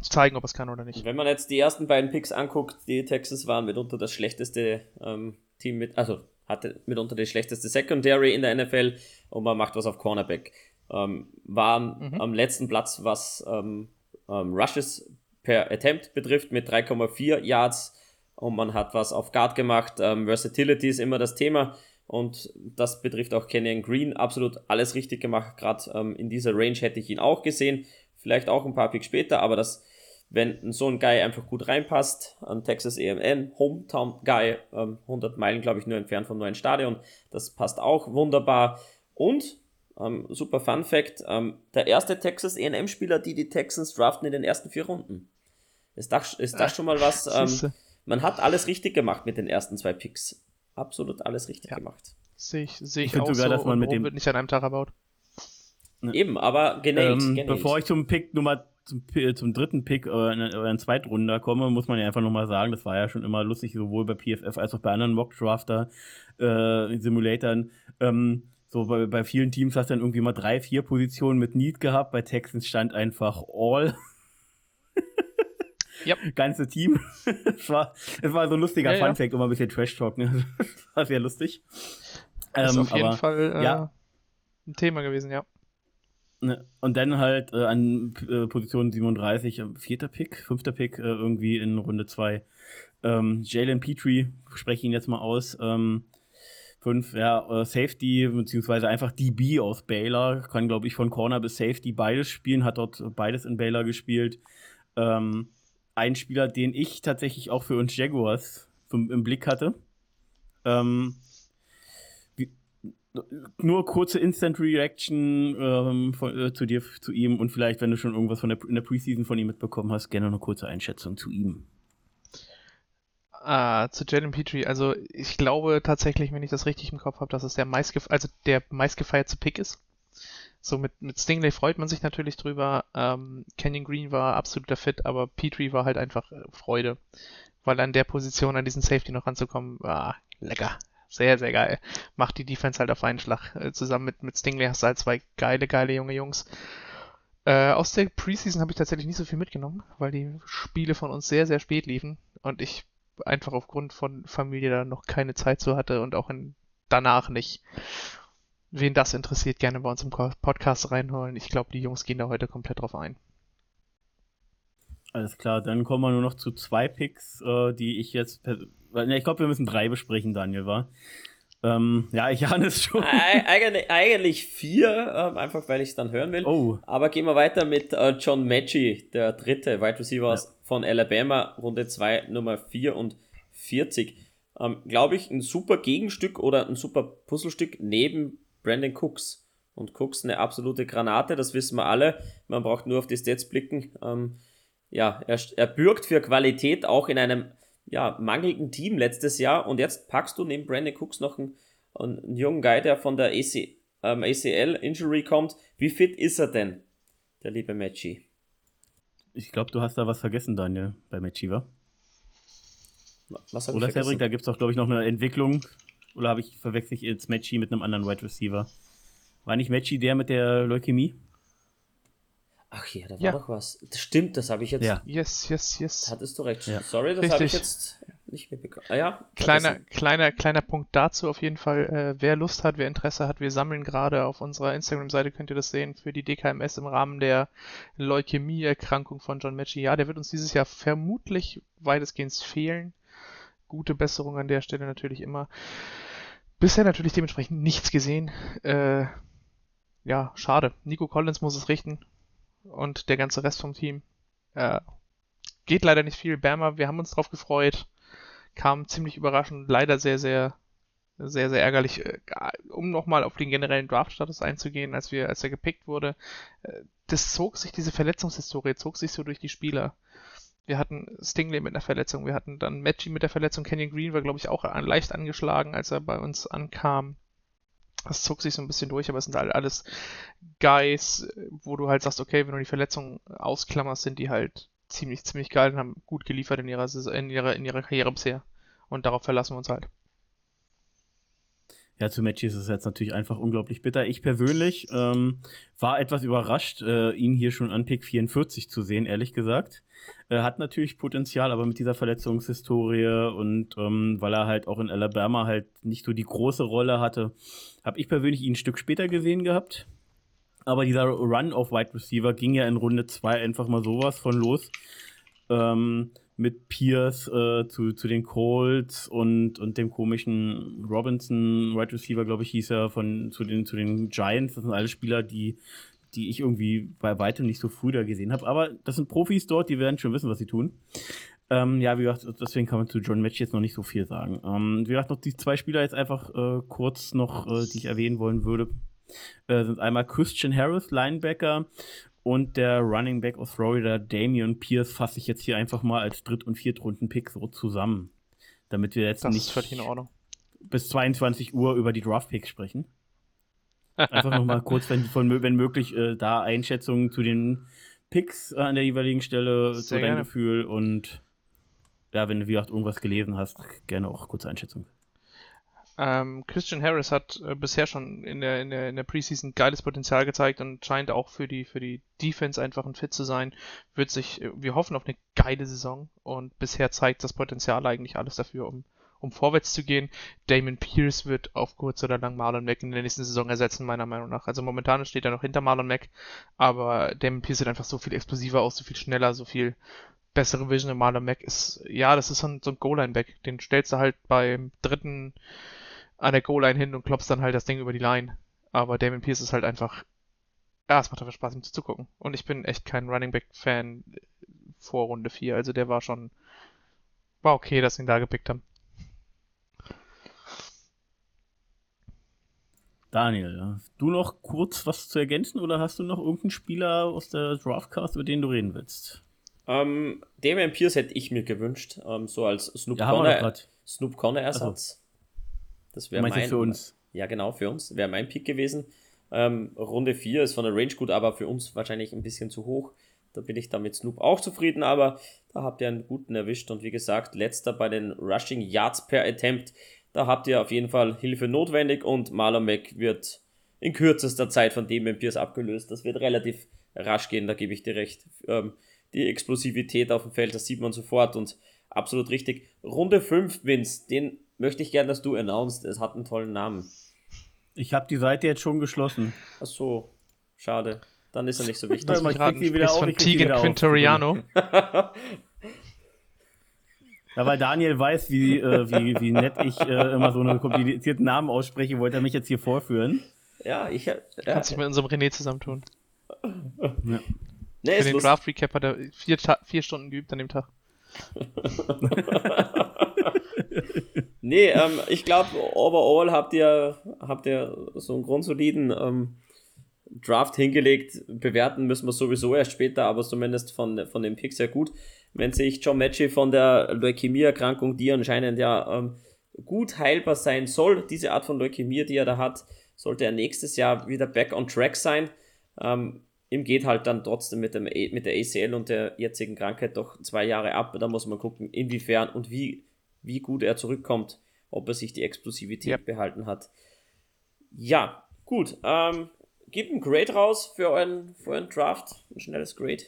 Zeigen, ob es kann oder nicht. Wenn man jetzt die ersten beiden Picks anguckt, die Texans waren mitunter das schlechteste ähm, Team mit, also hatte mitunter die schlechteste Secondary in der NFL und man macht was auf Cornerback. Ähm, waren mhm. am letzten Platz, was ähm, ähm, Rushes per Attempt betrifft, mit 3,4 Yards und man hat was auf Guard gemacht. Ähm, Versatility ist immer das Thema und das betrifft auch Kenyon Green. Absolut alles richtig gemacht. Gerade ähm, in dieser Range hätte ich ihn auch gesehen. Vielleicht auch ein paar Picks später, aber das wenn so ein Guy einfach gut reinpasst, an Texas A&M, Hometown Guy, ähm, 100 Meilen, glaube ich, nur entfernt vom neuen Stadion, das passt auch wunderbar. Und, ähm, super Fun Fact, ähm, der erste Texas A&M-Spieler, die die Texans draften in den ersten vier Runden. Ist das, ist das schon mal was? Ähm, man hat alles richtig gemacht mit den ersten zwei Picks. Absolut alles richtig ja. gemacht. Sehe ich, seh ich, ich auch sogar, so, dass man mit dem wird nicht an einem Tag erbaut. Eben, aber genäht, ähm, Bevor ich zum Pick Nummer zum, zum dritten Pick oder in, oder in Zweitrunder komme, muss man ja einfach nochmal sagen, das war ja schon immer lustig, sowohl bei PFF als auch bei anderen Mock-Drafter, äh, Simulatoren. Ähm, so bei, bei vielen Teams hast du dann irgendwie mal drei, vier Positionen mit Need gehabt. Bei Texans stand einfach All. Yep. Ganze Team. es, war, es war so ein lustiger ja, Fun-Fact, ja. um ein bisschen Trash-Talk. Ne? war sehr lustig. Das ist ähm, auf jeden aber, Fall äh, ja. ein Thema gewesen, ja. Ne, und dann halt äh, an äh, Position 37, äh, vierter Pick, fünfter Pick, äh, irgendwie in Runde 2. Ähm, Jalen Petrie, spreche ihn jetzt mal aus. Ähm, fünf, ja, äh, Safety, beziehungsweise einfach DB aus Baylor, kann, glaube ich, von Corner bis Safety beides spielen, hat dort beides in Baylor gespielt. Ähm, ein Spieler, den ich tatsächlich auch für uns Jaguars im Blick hatte. Ähm, nur kurze Instant Reaction ähm, von, äh, zu dir, zu ihm und vielleicht, wenn du schon irgendwas von der, in der Preseason von ihm mitbekommen hast, gerne eine kurze Einschätzung zu ihm. Ah, zu Jalen Petrie. Also ich glaube tatsächlich, wenn ich das richtig im Kopf habe, dass es der meistgef also der meistgefeierte Pick ist. So mit, mit Stingley freut man sich natürlich drüber. Ähm, Canyon Green war absoluter Fit, aber Petrie war halt einfach äh, Freude. Weil an der Position an diesen Safety noch ranzukommen, war lecker sehr, sehr geil. Macht die Defense halt auf einen Schlag. Äh, zusammen mit, mit Stingley hast du halt zwei geile, geile junge Jungs. Äh, aus der Preseason habe ich tatsächlich nicht so viel mitgenommen, weil die Spiele von uns sehr, sehr spät liefen und ich einfach aufgrund von Familie da noch keine Zeit zu hatte und auch in, danach nicht. Wen das interessiert, gerne bei uns im Podcast reinholen. Ich glaube, die Jungs gehen da heute komplett drauf ein. Alles klar, dann kommen wir nur noch zu zwei Picks, äh, die ich jetzt ich glaube, wir müssen drei besprechen, Daniel, war. Ähm, ja, ich ahne es schon. Eig eigentlich vier, ähm, einfach weil ich es dann hören will. Oh. Aber gehen wir weiter mit äh, John Maggi, der dritte Wide Receiver ja. von Alabama, Runde 2, Nummer 44. Ähm, Glaube ich, ein super Gegenstück oder ein super Puzzlestück neben Brandon Cooks. Und Cooks eine absolute Granate, das wissen wir alle. Man braucht nur auf die Stats blicken. Ähm, ja, er, er bürgt für Qualität auch in einem ja, mangelnden Team letztes Jahr und jetzt packst du neben Brandon Cooks noch einen, einen jungen Guy, der von der AC, ähm, ACL-Injury kommt. Wie fit ist er denn, der liebe Matchy? Ich glaube, du hast da was vergessen, Daniel, bei Matchy, wa? Was Oder Cedric, da gibt es doch, glaube ich, noch eine Entwicklung. Oder habe ich verwechsel ich jetzt Matchy mit einem anderen Wide Receiver? War nicht Matchy der mit der Leukämie? Ach ja, da war Ja. doch was. Das stimmt, das habe ich jetzt. Ja. Yes, yes, yes. Hattest du recht. Ja. Sorry, das habe ich jetzt nicht mitbekommen. Ah ja. Kleiner, kleiner, kleiner Punkt dazu auf jeden Fall. Äh, wer Lust hat, wer Interesse hat, wir sammeln gerade auf unserer Instagram-Seite, könnt ihr das sehen, für die DKMS im Rahmen der Leukämie-Erkrankung von John Matchy. Ja, der wird uns dieses Jahr vermutlich weitestgehend fehlen. Gute Besserung an der Stelle natürlich immer. Bisher natürlich dementsprechend nichts gesehen. Äh, ja, schade. Nico Collins muss es richten und der ganze Rest vom Team. Äh, geht leider nicht viel. Bermer, wir haben uns drauf gefreut kam ziemlich überraschend, leider sehr, sehr, sehr, sehr ärgerlich. Äh, Um nochmal auf den generellen Draft-Status einzugehen, als wir, als er gepickt wurde, äh, das zog sich, diese Verletzungshistorie zog sich so durch die Spieler. Wir hatten Stingley mit einer Verletzung, wir hatten dann Matchy mit der Verletzung, Kenyon Green war, glaube ich, auch leicht angeschlagen, als er bei uns ankam. Das zog sich so ein bisschen durch, aber es sind halt alles Guys, wo du halt sagst, okay, wenn du die Verletzung ausklammerst, sind die halt ziemlich, ziemlich geil und haben gut geliefert in ihrer, in ihrer, in ihrer Karriere bisher. Und darauf verlassen wir uns halt. Ja, zu Matchy ist es jetzt natürlich einfach unglaublich bitter. Ich persönlich ähm, war etwas überrascht, äh, ihn hier schon an Pick 44 zu sehen, ehrlich gesagt. Er hat natürlich Potenzial, aber mit dieser Verletzungshistorie und ähm, weil er halt auch in Alabama halt nicht so die große Rolle hatte, habe ich persönlich ihn ein Stück später gesehen gehabt. Aber dieser Run auf Wide Receiver ging ja in Runde 2 einfach mal sowas von los. Ähm, mit Pierce äh, zu, zu den Colts und, und dem komischen Robinson, Wide Receiver, glaube ich, hieß er, von, zu, den, zu den Giants. Das sind alle Spieler, die, die ich irgendwie bei weitem nicht so früh da gesehen habe. Aber das sind Profis dort, die werden schon wissen, was sie tun. Ähm, ja, wie gesagt, deswegen kann man zu John Match jetzt noch nicht so viel sagen. Ähm, wie gesagt, noch die zwei Spieler jetzt einfach äh, kurz noch, äh, die ich erwähnen wollen würde, äh, sind einmal Christian Harris, Linebacker, und der Running Back aus Florida, Damian Pierce, fasse ich jetzt hier einfach mal als Dritt- und Viertrunden-Pick so zusammen. Damit wir jetzt Das nicht bis 22 Uhr über die Draft-Picks sprechen. Einfach nochmal kurz, wenn, von, wenn möglich, äh, da Einschätzungen zu den Picks äh, an der jeweiligen Stelle, zu Sehr deinem gerne. Gefühl und ja, wenn du wie gesagt irgendwas gelesen hast, gerne auch kurze Einschätzung. Ähm, Christian Harris hat äh, bisher schon in der, in der, in der Preseason geiles Potenzial gezeigt und scheint auch für die, für die Defense einfach ein Fit zu sein. Wird sich, äh, wir hoffen auf eine geile Saison und bisher zeigt das Potenzial eigentlich alles dafür, um, um vorwärts zu gehen. Damon Pierce wird auf kurz oder lang Marlon Mack in der nächsten Saison ersetzen, meiner Meinung nach. Also momentan steht er noch hinter Marlon Mack, aber Damon Pierce sieht einfach so viel explosiver aus, so viel schneller, so viel bessere Vision. Marlon Mack ist, ja, das ist so ein, so ein Goal-Line-Back. Den stellst du halt beim dritten an der Goal-Line hin und klopfst dann halt das Ding über die Line. Aber Damon Pierce ist halt einfach, ja, es macht einfach Spaß, ihm zuzugucken. Und ich bin echt kein Running Back-Fan vor Runde 4. Also der war schon, war okay, dass sie ihn da gepickt haben. Daniel, hast du noch kurz was zu ergänzen oder hast du noch irgendeinen Spieler aus der Draftcast, über den du reden willst? Ähm, Damian Pierce hätte ich mir gewünscht, ähm, so als Snoop Ja, Conner. Snoop Conner Ersatz. Das wäre mein für uns? Ja, genau, für uns. Wäre mein Pick gewesen. Ähm, Runde 4 ist von der Range gut, aber für uns wahrscheinlich ein bisschen zu hoch. Da bin ich dann mit Snoop auch zufrieden, aber da habt ihr einen guten erwischt. Und wie gesagt, letzter bei den Rushing Yards per Attempt. Da habt ihr auf jeden Fall Hilfe notwendig und Marlon Mack wird in kürzester Zeit von Damian Pierce abgelöst. Das wird relativ rasch gehen, da gebe ich dir recht. Ähm, die Explosivität auf dem Feld, das sieht man sofort und absolut richtig. Runde 5, Vince, den möchte ich gerne, dass du announced. Es hat einen tollen Namen. Ich habe die Seite jetzt schon geschlossen. Ach so, schade. Dann ist er nicht so wichtig. Ich krieg die wieder auf, von ich Tegan. Quintoriano. Ja, weil Daniel weiß, wie, äh, wie, wie nett ich äh, immer so einen komplizierten Namen ausspreche, wollte er mich jetzt hier vorführen. Ja, ich ja, Kannst dich mit unserem René zusammentun. Ja. nee, Für ist den. Draft Recap hat er vier, Ta vier Stunden geübt an dem Tag. Nee, ähm, ich glaube, overall habt ihr, habt ihr so einen grundsoliden ähm, Draft hingelegt. Bewerten müssen wir sowieso erst später, aber zumindest von, von den Picks sehr gut. Wenn sich John Matchy von der Leukämie-Erkrankung, die anscheinend ja ähm, gut heilbar sein soll, diese Art von Leukämie, die er da hat, sollte er nächstes Jahr wieder back on track sein. Ähm, ihm geht halt dann trotzdem mit, dem, mit der ACL und der jetzigen Krankheit doch zwei Jahre ab. Da muss man gucken, inwiefern und wie, wie gut er zurückkommt, ob er sich die Explosivität Ja. behalten hat. Ja, gut. Ähm, gib ein Grade raus für euren, für euren Draft. Ein schnelles Grade.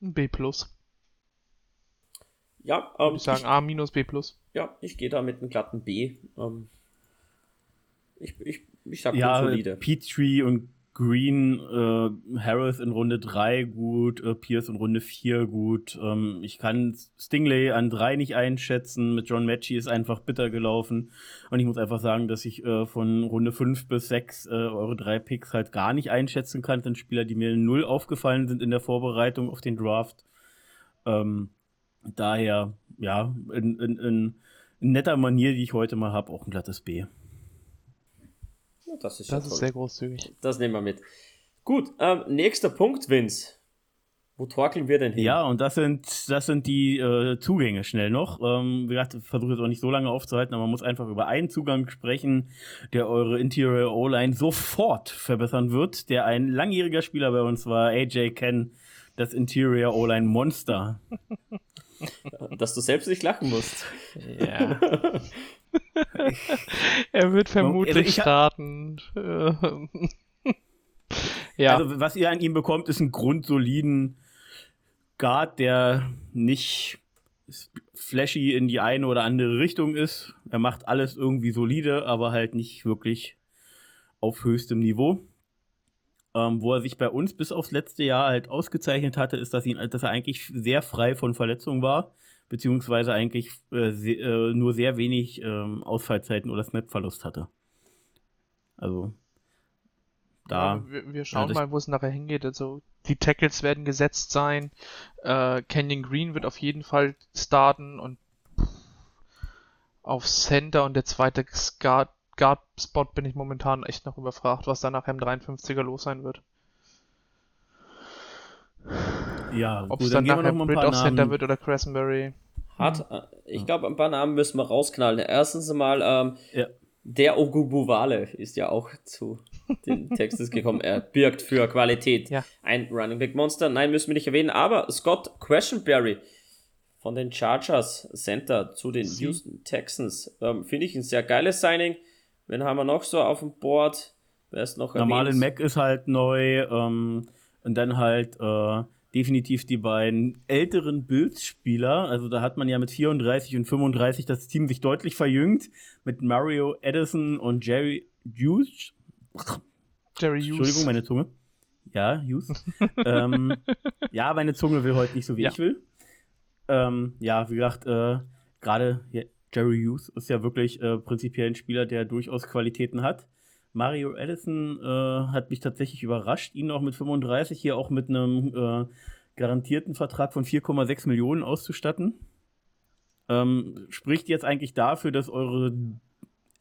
Ein B+. Ja, ähm, ich sagen A minus B+. Ja, ich gehe da mit einem glatten B. Ähm, ich, ich, ich sag ja, solide. Peachtree und Green, äh, Harris in Runde 3 gut, äh, Pierce in Runde 4 gut. Ähm, ich kann Stingley an 3 nicht einschätzen. Mit John Matchy ist einfach bitter gelaufen. Und ich muss einfach sagen, dass ich äh, von Runde 5 bis 6 äh, eure drei Picks halt gar nicht einschätzen kann. Das sind Spieler, die mir null aufgefallen sind in der Vorbereitung auf den Draft. Ähm, daher, ja, in, in, in, in netter Manier, die ich heute mal habe, auch ein glattes B. Das ist, das ja ist sehr großzügig. Das nehmen wir mit. Gut, ähm, nächster Punkt, Vince. Wo torkeln wir denn hin? Ja, und das sind, das sind die äh, Zugänge schnell noch. Ähm, wie gesagt, ich versuche jetzt auch nicht so lange aufzuhalten, aber man muss einfach über einen Zugang sprechen, der eure Interior O-Line sofort verbessern wird, der ein langjähriger Spieler bei uns war, AJ Ken, das Interior O-Line Monster. Dass du selbst nicht lachen musst. Ja. er wird vermutlich also starten. ja. Also, was ihr an ihm bekommt, ist ein grundsoliden Guard, der nicht flashy in die eine oder andere Richtung ist. Er macht alles irgendwie solide, aber halt nicht wirklich auf höchstem Niveau. Ähm, wo er sich bei uns bis aufs letzte Jahr halt ausgezeichnet hatte, ist, dass, ihn, dass er eigentlich sehr frei von Verletzungen war beziehungsweise eigentlich äh, se äh, nur sehr wenig ähm, Ausfallzeiten oder Snap-Verlust hatte. Also da. Wir, wir, schauen mal, wo es nachher hingeht. Also die Tackles werden gesetzt sein. Äh, Canyon Green wird auf jeden Fall starten und auf Center und der zweite Guard, Guard Spot bin ich momentan echt noch überfragt, was da nachher im 53er los sein wird. Ja, ob es dann nachher Britt auf Center wird oder Cressenberry. Hat, äh, ich glaube, ein paar Namen müssen wir rausknallen. Erstens mal, ähm, ja. der Ogubuwale ist ja auch zu den Textes gekommen. Er birgt für Qualität ja. ein Running Back Monster. Nein, müssen wir nicht erwähnen. Aber Scott Questionberry von den Chargers Center zu den Sie. Houston Texans ähm, finde ich ein sehr geiles Signing. Wen haben wir noch so auf dem Board? Wer ist noch Normalen Mac ist halt neu. Ähm, und dann halt äh, definitiv die beiden älteren Bills-Spieler. Also da hat man ja mit 34 und 35 das Team sich deutlich verjüngt. Mit Mario Edison und Jerry Hughes. Jerry Hughes. Entschuldigung, meine Zunge. Ja, Hughes. ähm, ja, meine Zunge will heute nicht so, wie ja. ich will. Ähm, ja, wie gesagt, äh, gerade Jerry Hughes ist ja wirklich äh, prinzipiell ein Spieler, der durchaus Qualitäten hat. Mario Edison äh, hat mich tatsächlich überrascht, ihn auch mit 35 hier auch mit einem äh, garantierten Vertrag von 4,6 Millionen auszustatten. Ähm, spricht jetzt eigentlich dafür, dass eure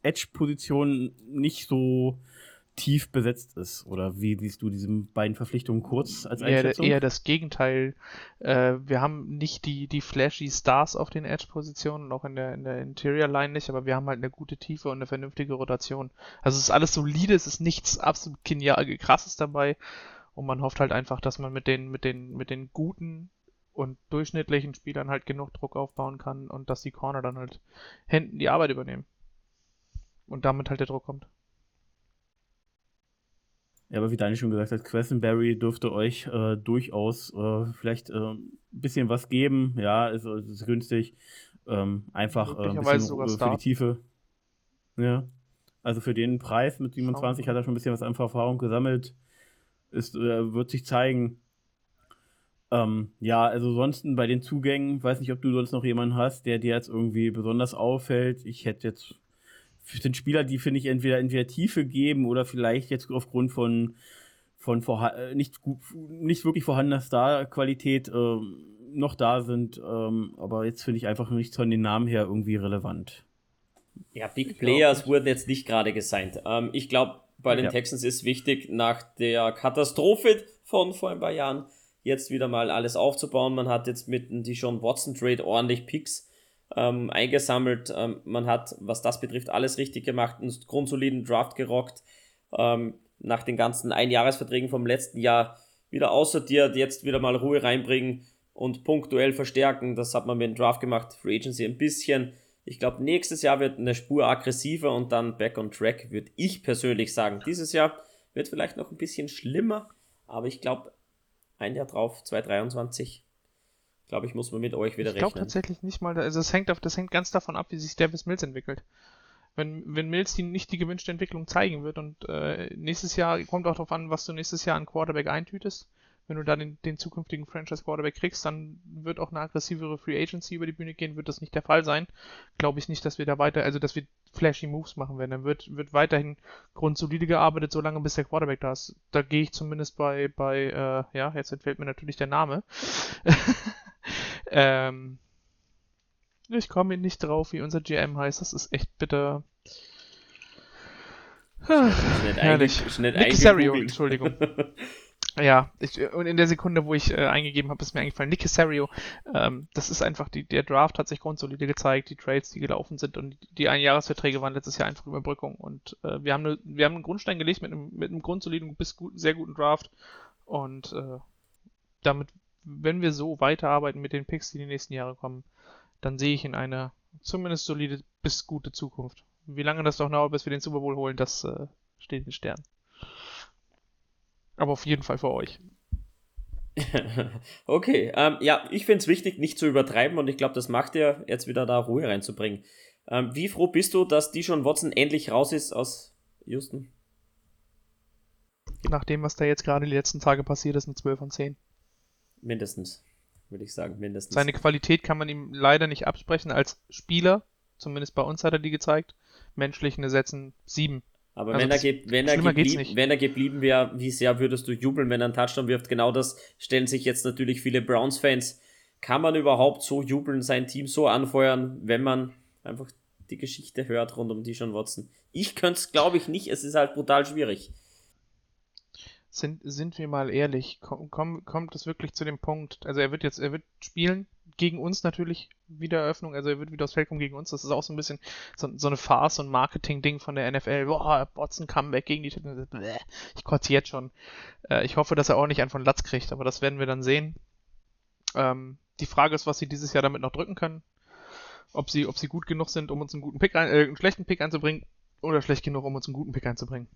Edge-Position nicht so tief besetzt ist? Oder wie siehst du diese beiden Verpflichtungen kurz als Einschätzung? Eher, eher das Gegenteil. Äh, wir haben nicht die, die flashy Stars auf den Edge-Positionen, auch in der, in der Interior-Line nicht, aber wir haben halt eine gute Tiefe und eine vernünftige Rotation. Also es ist alles solide, es ist nichts absolut genial, krasses dabei und man hofft halt einfach, dass man mit den, mit den, mit den guten und durchschnittlichen Spielern halt genug Druck aufbauen kann und dass die Corner dann halt hinten die Arbeit übernehmen. Und damit halt der Druck kommt. Ja, aber wie Daniel schon gesagt hat, Questenberry dürfte euch äh, durchaus äh, vielleicht äh, ein bisschen was geben. Ja, ist, ist günstig. Ähm, einfach äh, ein bisschen sogar für die Tiefe. Ja. Also für den Preis mit 27 hat er schon ein bisschen was an Erfahrung gesammelt. Ist, äh, wird sich zeigen. Ähm, ja, also sonst bei den Zugängen, weiß nicht, ob du sonst noch jemanden hast, der dir jetzt irgendwie besonders auffällt. Ich hätte jetzt sind Spieler, die, finde ich, entweder, entweder Tiefe geben oder vielleicht jetzt aufgrund von, von äh, nicht, nicht wirklich vorhandener Star-Qualität äh, noch da sind. Ähm, aber jetzt finde ich einfach nicht von den Namen her irgendwie relevant. Ja, Big Players wurden jetzt nicht gerade gesigned. Ähm, ich glaube, bei den ja. Texans ist wichtig, nach der Katastrophe von vor ein paar Jahren jetzt wieder mal alles aufzubauen. Man hat jetzt mit dem Dijon Watson Trade ordentlich Picks ähm, eingesammelt. Ähm, man hat, was das betrifft, alles richtig gemacht, einen grundsoliden Draft gerockt. Ähm, nach den ganzen Einjahresverträgen vom letzten Jahr wieder aussortiert, jetzt wieder mal Ruhe reinbringen und punktuell verstärken. Das hat man mit dem Draft gemacht, Free Agency ein bisschen Ich glaube, nächstes Jahr wird eine Spur aggressiver und dann back on track, würde ich persönlich sagen. Dieses Jahr wird vielleicht noch ein bisschen schlimmer, aber ich glaube, ein Jahr drauf, 2023, glaube ich, muss man mit euch wieder ich rechnen. Ich glaube tatsächlich nicht mal, also das hängt, auf, das hängt ganz davon ab, wie sich Davis Mills entwickelt. Wenn, wenn Mills die, nicht die gewünschte Entwicklung zeigen wird und äh, nächstes Jahr kommt auch darauf an, was du nächstes Jahr an Quarterback eintütest. Wenn du da den, den zukünftigen Franchise Quarterback kriegst, dann wird auch eine aggressivere Free Agency über die Bühne gehen, wird das nicht der Fall sein. Glaube ich nicht, dass wir da weiter, also dass wir flashy Moves machen werden. Dann wird, wird weiterhin grundsolide gearbeitet, solange bis der Quarterback da ist. Da gehe ich zumindest bei, bei, äh, ja, jetzt entfällt mir natürlich der Name. ähm, ich komme nicht drauf, wie unser GM heißt. Das ist echt bitter. Schnell Herrlich. Schnell Nick Casario, Entschuldigung. ja, ich, und in der Sekunde, wo ich äh, eingegeben habe, ist mir eingefallen, Nick Casario, ähm, das ist einfach, die, der Draft hat sich grundsolide gezeigt, die Trades, die gelaufen sind und die Einjahresverträge waren letztes Jahr einfach Überbrückung und äh, wir, haben ne, wir haben einen Grundstein gelegt mit einem, mit einem grundsoliden bis gut, sehr guten Draft und äh, damit, wenn wir so weiterarbeiten mit den Picks, die in die nächsten Jahre kommen, dann sehe ich in einer zumindest solide bis gute Zukunft. Wie lange das doch dauert, bis wir den Super Bowl holen, das äh, steht in den Sternen. Aber auf jeden Fall für euch. okay, ähm, ja, ich finde es wichtig, nicht zu übertreiben und ich glaube, das macht ihr jetzt wieder da Ruhe reinzubringen. Ähm, wie froh bist du, dass Dijon Watson endlich raus ist aus Houston? Nach dem, was da jetzt gerade die letzten Tage passiert ist, eine 12 von 10. Mindestens würde ich sagen, mindestens. Seine Qualität kann man ihm leider nicht absprechen als Spieler. Zumindest bei uns hat er die gezeigt. Menschlichen Sätzen sieben. Aber also wenn, er wenn, er geblieb, wenn er geblieben wäre, wie sehr würdest du jubeln, wenn er einen Touchdown wirft? Genau das stellen sich jetzt natürlich viele Browns-Fans. Kann man überhaupt so jubeln, sein Team so anfeuern, wenn man einfach die Geschichte hört rund um Dijon Watson? Ich könnte es, glaube ich, nicht. Es ist halt brutal schwierig sind, sind wir mal ehrlich, komm, komm, kommt es wirklich zu dem Punkt, also er wird jetzt, er wird spielen, gegen uns natürlich Wiedereröffnung, also er wird wieder aufs Feld kommen gegen uns, das ist auch so ein bisschen so, so eine Farce und Marketing-Ding von der NFL, boah, Watson Comeback gegen die Titel, ich kotze jetzt schon. Äh, ich hoffe, dass er auch nicht einen von Latz kriegt, aber das werden wir dann sehen. Ähm, die Frage ist, was sie dieses Jahr damit noch drücken können. Ob sie, ob sie gut genug sind, um uns einen guten Pick ein, äh, einen schlechten Pick einzubringen, oder schlecht genug, um uns einen guten Pick einzubringen.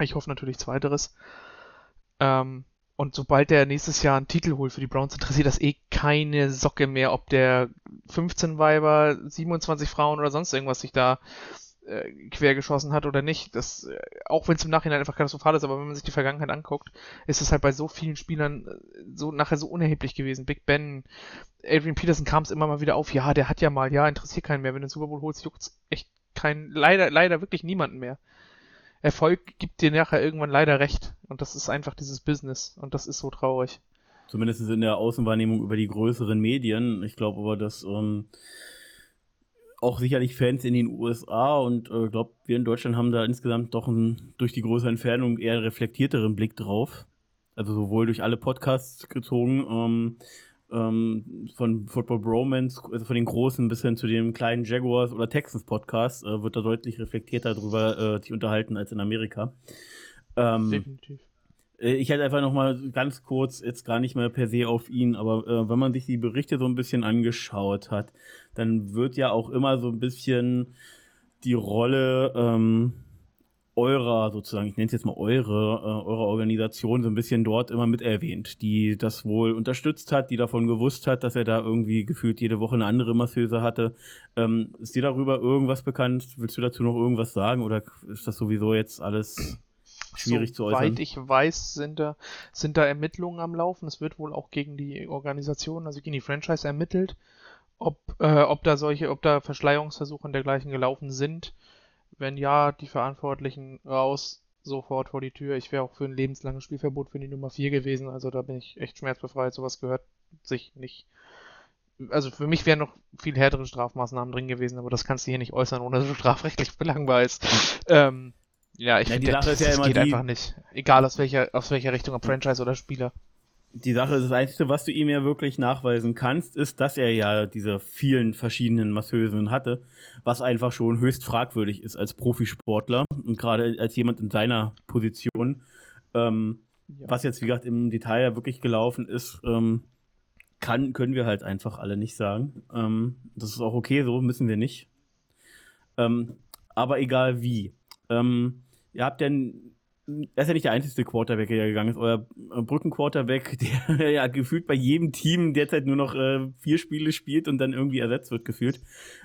Ich hoffe natürlich zweiteres. Ähm, und sobald der nächstes Jahr einen Titel holt für die Browns, interessiert das eh keine Socke mehr, ob der 15 Weiber, 27 Frauen oder sonst irgendwas sich da äh, quergeschossen hat oder nicht. Das, äh, auch wenn es im Nachhinein einfach katastrophal ist, aber wenn man sich die Vergangenheit anguckt, ist es halt bei so vielen Spielern äh, so nachher so unerheblich gewesen. Big Ben, Adrian Peterson kam es immer mal wieder auf, ja, der hat ja mal, ja, interessiert keinen mehr. Wenn du den Super Bowl holst, juckt's echt keinen, leider, leider wirklich niemanden mehr. Erfolg gibt dir nachher irgendwann leider recht. Und das ist einfach dieses Business. Und das ist so traurig. Zumindest in der Außenwahrnehmung über die größeren Medien. Ich glaube aber, dass ähm, auch sicherlich Fans in den USA und äh, glaube, wir in Deutschland haben da insgesamt doch einen, durch die größere Entfernung eher reflektierteren Blick drauf. Also sowohl durch alle Podcasts gezogen, ähm, ähm, von Football Bromance, also von den großen bis hin zu dem kleinen Jaguars oder Texans Podcast, äh, wird da deutlich reflektierter darüber äh, sich unterhalten als in Amerika. Ähm, Definitiv. Äh, ich hätte einfach noch mal ganz kurz, jetzt gar nicht mehr per se auf ihn, aber äh, wenn man sich die Berichte so ein bisschen angeschaut hat, dann wird ja auch immer so ein bisschen die Rolle ähm, eurer, sozusagen, ich nenne es jetzt mal eure, äh, eure Organisation so ein bisschen dort immer mit erwähnt, die das wohl unterstützt hat, die davon gewusst hat, dass er da irgendwie gefühlt jede Woche eine andere Masseuse hatte. Ähm, ist dir darüber irgendwas bekannt? Willst du dazu noch irgendwas sagen oder ist das sowieso jetzt alles schwierig so zu äußern? Soweit ich weiß, sind da, sind da Ermittlungen am Laufen. Es wird wohl auch gegen die Organisation, also gegen die Franchise ermittelt, ob, äh, ob da solche, ob da Verschleierungsversuche und dergleichen gelaufen sind wenn ja, die Verantwortlichen raus, sofort vor die Tür. Ich wäre auch für ein lebenslanges Spielverbot für die Nummer 4 gewesen. Also da bin ich echt schmerzbefreit. Sowas gehört sich nicht. Also für mich wären noch viel härtere Strafmaßnahmen drin gewesen, aber das kannst du hier nicht äußern, ohne dass du strafrechtlich belangbar ist. ähm, ja, ich ja, finde, das, ja das geht die... einfach nicht. Egal aus welcher, aus welcher Richtung, ob Franchise oder Spieler die Sache, das Einzige, was du ihm ja wirklich nachweisen kannst, ist, dass er ja diese vielen verschiedenen Masseusen hatte, was einfach schon höchst fragwürdig ist als Profisportler und gerade als jemand in seiner Position. Ähm, ja. Was jetzt, wie gesagt, im Detail ja wirklich gelaufen ist, ähm, kann, können wir halt einfach alle nicht sagen. Ähm, das ist auch okay, so müssen wir nicht. Ähm, aber egal wie. Ähm, ihr habt denn, er ist ja nicht der einzige Quarterback, der gegangen ist. Euer äh, Brückenquarterback, der ja gefühlt bei jedem Team derzeit nur noch äh, vier Spiele spielt und dann irgendwie ersetzt wird, gefühlt.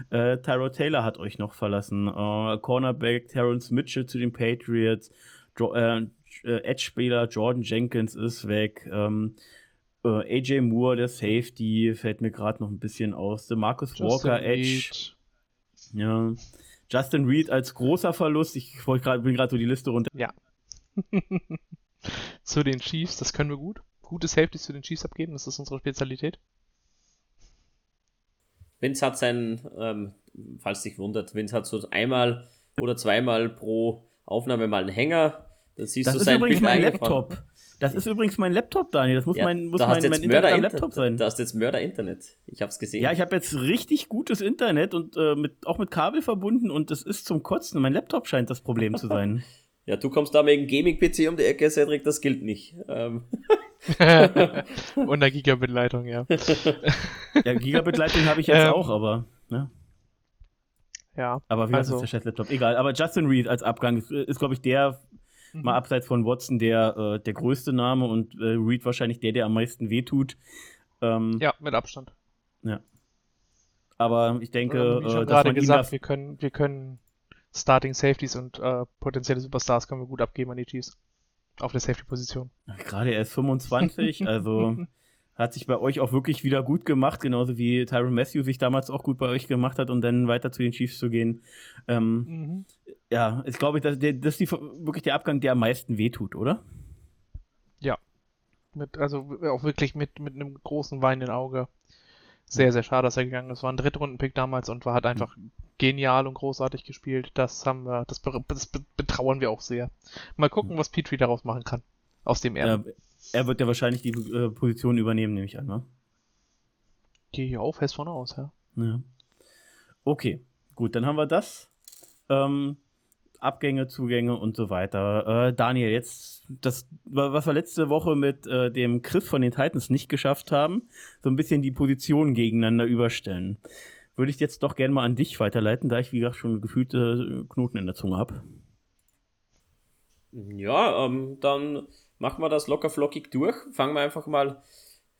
Äh, Tyrod Taylor hat euch noch verlassen. Äh, Cornerback Terrence Mitchell zu den Patriots. Jo äh, äh, Edge-Spieler Jordan Jenkins ist weg. Ähm, äh, AJ Moore, der Safety, fällt mir gerade noch ein bisschen aus. Der Marcus Justin Walker, Edge. Reed. Ja. Justin Reed als großer Verlust. Ich grad, bin gerade so die Liste runter. Ja. zu den Chiefs, das können wir gut. Gute Safety zu den Chiefs abgeben, das ist unsere Spezialität. Vince hat seinen, ähm, falls dich wundert, Vince hat so einmal oder zweimal pro Aufnahme mal einen Hänger. Dann siehst das du ist sein übrigens Bild mein Laptop. Das ist übrigens mein Laptop, Daniel. Das muss ja, mein, muss mein, mein Internet am Laptop sein. Da hast jetzt Mörder-Internet. Ich hab's gesehen. Ja, ich habe jetzt richtig gutes Internet und äh, mit, auch mit Kabel verbunden und das ist zum Kotzen. Mein Laptop scheint das Problem zu sein. ja, du kommst da mit dem Gaming-PC um die Ecke, Cedric, das gilt nicht. Ähm. und der Gigabit-Leitung, ja. ja, Gigabit-Leitung habe ich jetzt ähm, auch, aber. Ne? Ja. Aber wie also, heißt das der Laptop? Egal. Aber Justin Reed als Abgang ist, ist glaube ich, der Mhm. Mal abseits von Watson der, äh, der größte Name und äh, Reed wahrscheinlich der, der am meisten wehtut. Ähm, ja, mit Abstand. Ja. Aber ich denke, wie äh, schon äh, gerade gesagt, wir können, wir können Starting Safeties und äh, potenzielle Superstars können wir gut abgeben an die Chiefs. Auf der Safety-Position. Gerade erst 25, also hat sich bei euch auch wirklich wieder gut gemacht, genauso wie Tyron Matthew sich damals auch gut bei euch gemacht hat, um dann weiter zu den Chiefs zu gehen. Ähm, mhm. Ja, ist glaube ich, das, das ist die, wirklich der Abgang, der am meisten wehtut, oder? Ja. Mit, also auch wirklich mit, mit einem großen weinenden Auge. Sehr, sehr schade, dass er gegangen ist. War ein Drittrunden-Pick damals und war halt einfach mhm. genial und großartig gespielt. Das haben wir, das, das betrauern wir auch sehr. Mal gucken, mhm. was Petrie daraus machen kann. Aus dem Erben. Ja, er wird ja wahrscheinlich die äh, Position übernehmen, nehme ich an, ne? Gehe ich auch fest von aus, ja. ja. Okay, gut, dann haben wir das. Ähm, Abgänge, Zugänge und so weiter. Äh, Daniel, jetzt das, was wir letzte Woche mit äh, dem Chris von den Titans nicht geschafft haben, so ein bisschen die Positionen gegeneinander überstellen. Würde ich jetzt doch gerne mal an dich weiterleiten, da ich, wie gesagt, schon gefühlte Knoten in der Zunge habe. Ja, ähm, dann machen wir das locker flockig durch. Fangen wir einfach mal,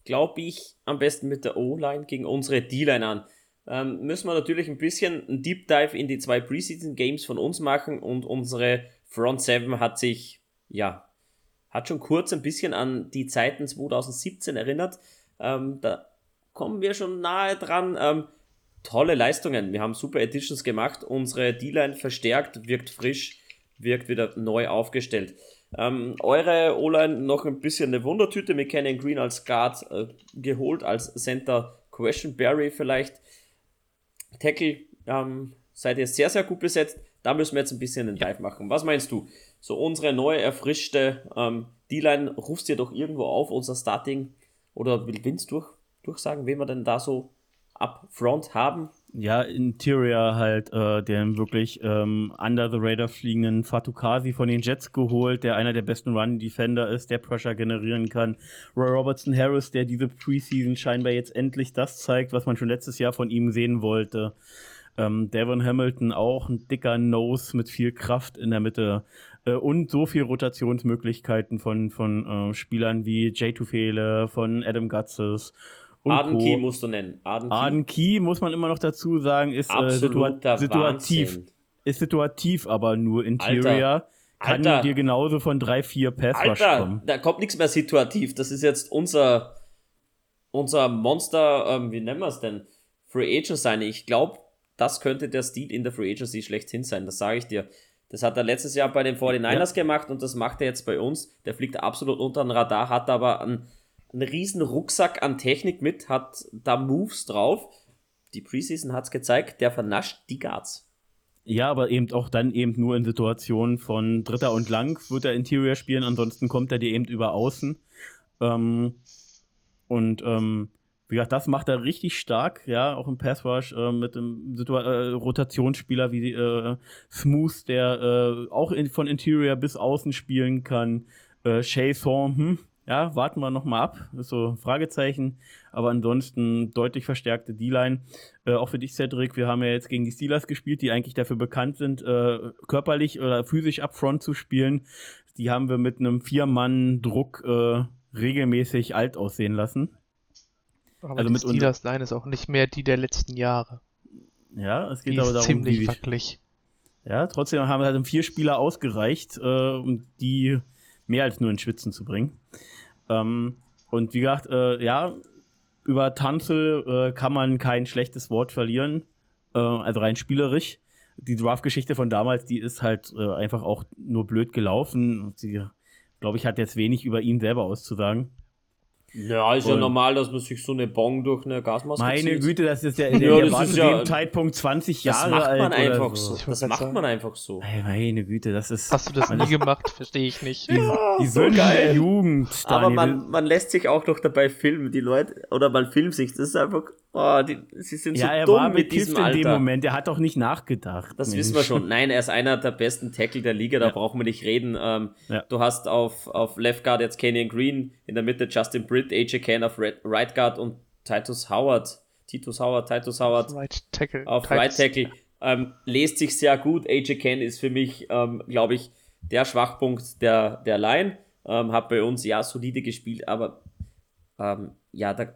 glaube ich, am besten mit der O-Line gegen unsere D-Line an. Ähm, müssen wir natürlich ein bisschen ein Deep Dive in die zwei Preseason Games von uns machen und unsere Front 7 hat sich, ja, hat schon kurz ein bisschen an die Zeiten 2017 erinnert. Ähm, da kommen wir schon nahe dran. Ähm, tolle Leistungen. Wir haben super Editions gemacht. Unsere D-Line verstärkt, wirkt frisch, wirkt wieder neu aufgestellt. Ähm, eure O-Line noch ein bisschen eine Wundertüte mit Canyon Green als Guard äh, geholt, als Center Question Barry vielleicht. Tackle ähm, seid ihr sehr, sehr gut besetzt. Da müssen wir jetzt ein bisschen einen Dive machen. Was meinst du? So unsere neue, erfrischte ähm, D-Line, rufst ihr doch irgendwo auf, unser Starting oder will Vince durch, durchsagen, wen wir denn da so up front haben? Ja, Interior halt äh, den wirklich ähm, under the radar fliegenden Fatukasi von den Jets geholt, der einer der besten Run-Defender ist, der Pressure generieren kann. Roy Robertson Harris, der diese Preseason scheinbar jetzt endlich das zeigt, was man schon letztes Jahr von ihm sehen wollte. Ähm, Devon Hamilton auch ein dicker Nose mit viel Kraft in der Mitte äh, und so viel Rotationsmöglichkeiten von, von äh, Spielern wie Jay Tufele, von Adam Gutzes Arden Key musst du nennen. Arden Key. Arden Key muss man immer noch dazu sagen, ist äh, situa situativ. Wahnsinn. Ist situativ, aber nur Interior. Alter. Kann Alter. dir genauso von drei, vier Pass Alter, kommen. Da kommt nichts mehr situativ. Das ist jetzt unser, unser Monster, ähm, wie nennen wir es denn? Free Agent sein. Ich glaube, das könnte der Stil in der Free Agency schlechthin sein. Das sage ich dir. Das hat er letztes Jahr bei den 49ers ja. gemacht und das macht er jetzt bei uns. Der fliegt absolut unter den Radar, hat aber einen einen riesen Rucksack an Technik mit, hat da Moves drauf. Die Preseason hat es gezeigt, der vernascht die Guards. Ja, aber eben auch dann eben nur in Situationen von Dritter und Lang wird er Interior spielen, ansonsten kommt er dir eben über Außen. Ähm, und ähm, wie gesagt, das macht er richtig stark, ja, auch im Pass Rush äh, mit einem Situa äh, Rotationsspieler wie äh, Smooth, der äh, auch in, von Interior bis Außen spielen kann. Äh, Thorne, hm, ja, warten wir nochmal ab. ist so Fragezeichen. Aber ansonsten deutlich verstärkte D-Line. Äh, auch für dich, Cedric. Wir haben ja jetzt gegen die Steelers gespielt, die eigentlich dafür bekannt sind, äh, körperlich oder physisch upfront zu spielen. Die haben wir mit einem Vier-Mann-Druck äh, regelmäßig alt aussehen lassen. Aber also die Steelers Line ist auch nicht mehr die der letzten Jahre. Ja, es geht die aber ist darum, ziemlich wackelig. Ja, trotzdem haben halt vier Spieler ausgereicht, äh, um die mehr als nur in Schwitzen zu bringen. Ähm, und wie gesagt, äh, ja, über Tanzel äh, kann man kein schlechtes Wort verlieren, äh, also rein spielerisch. Die Draft-Geschichte von damals, die ist halt äh, einfach auch nur blöd gelaufen. Sie, glaube ich, hat jetzt wenig über ihn selber auszusagen. Ja, ist und ja normal, dass man sich so eine Bong durch eine Gasmaske Meine zieht. Güte, das ist ja, der, ja, zu ja, dem Zeitpunkt 20 Jahre alt. Das macht man einfach so. so. Das macht man einfach so. Meine Güte, das ist. Hast du das nie gemacht? Verstehe ich nicht. Die, ja, die so der Jugend. Daniel. Aber man, man lässt sich auch noch dabei filmen, die Leute, oder man filmt sich. Das ist einfach, oh, die, sie sind ja, so er dumm war mit diesem in Alter. dem Moment. Er hat doch nicht nachgedacht. Das Mensch. wissen wir schon. Nein, er ist einer der besten Tackle der Liga, da Ja. brauchen wir nicht reden. Ähm, Ja. Du hast auf, auf Left Guard jetzt Kenyon Green, in der Mitte Justin Britt, AJ Ken auf Red, Right Guard und Titus Howard. Titus Howard, Titus Howard Right Tackle. auf Titus. Right Tackle. Ähm, lest sich sehr gut. AJ Ken ist für mich, ähm, glaube ich, der Schwachpunkt der, der Line. Ähm, hat bei uns ja solide gespielt, aber ähm, ja, da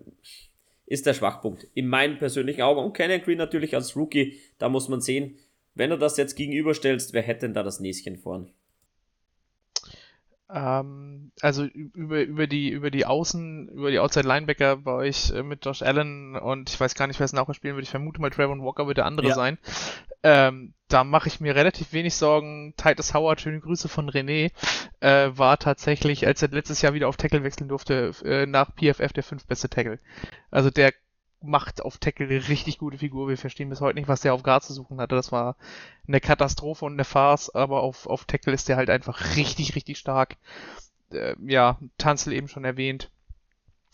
ist der Schwachpunkt. In meinen persönlichen Augen. Und Kenyon Green natürlich als Rookie, da muss man sehen, wenn du das jetzt gegenüberstellst, wer hätte denn da das Näschen vorn? Ähm, also über, über die über die Außen, über die Outside Linebacker bei euch äh, mit Josh Allen und ich weiß gar nicht, wer es nachher spielen wird. Ich vermute mal Trayvon Walker wird der andere Ja. sein. Ähm, da mache ich mir relativ wenig Sorgen. Titus Howard, schöne Grüße von René, äh, war tatsächlich, als er letztes Jahr wieder auf Tackle wechseln durfte, äh, nach PFF der fünf beste Tackle. Also der macht auf Tackle eine richtig gute Figur. Wir verstehen bis heute nicht, was der auf Guard zu suchen hatte. Das war eine Katastrophe und eine Farce, aber auf, auf Tackle ist der halt einfach richtig, richtig stark. Äh, ja, Tanzel eben schon erwähnt.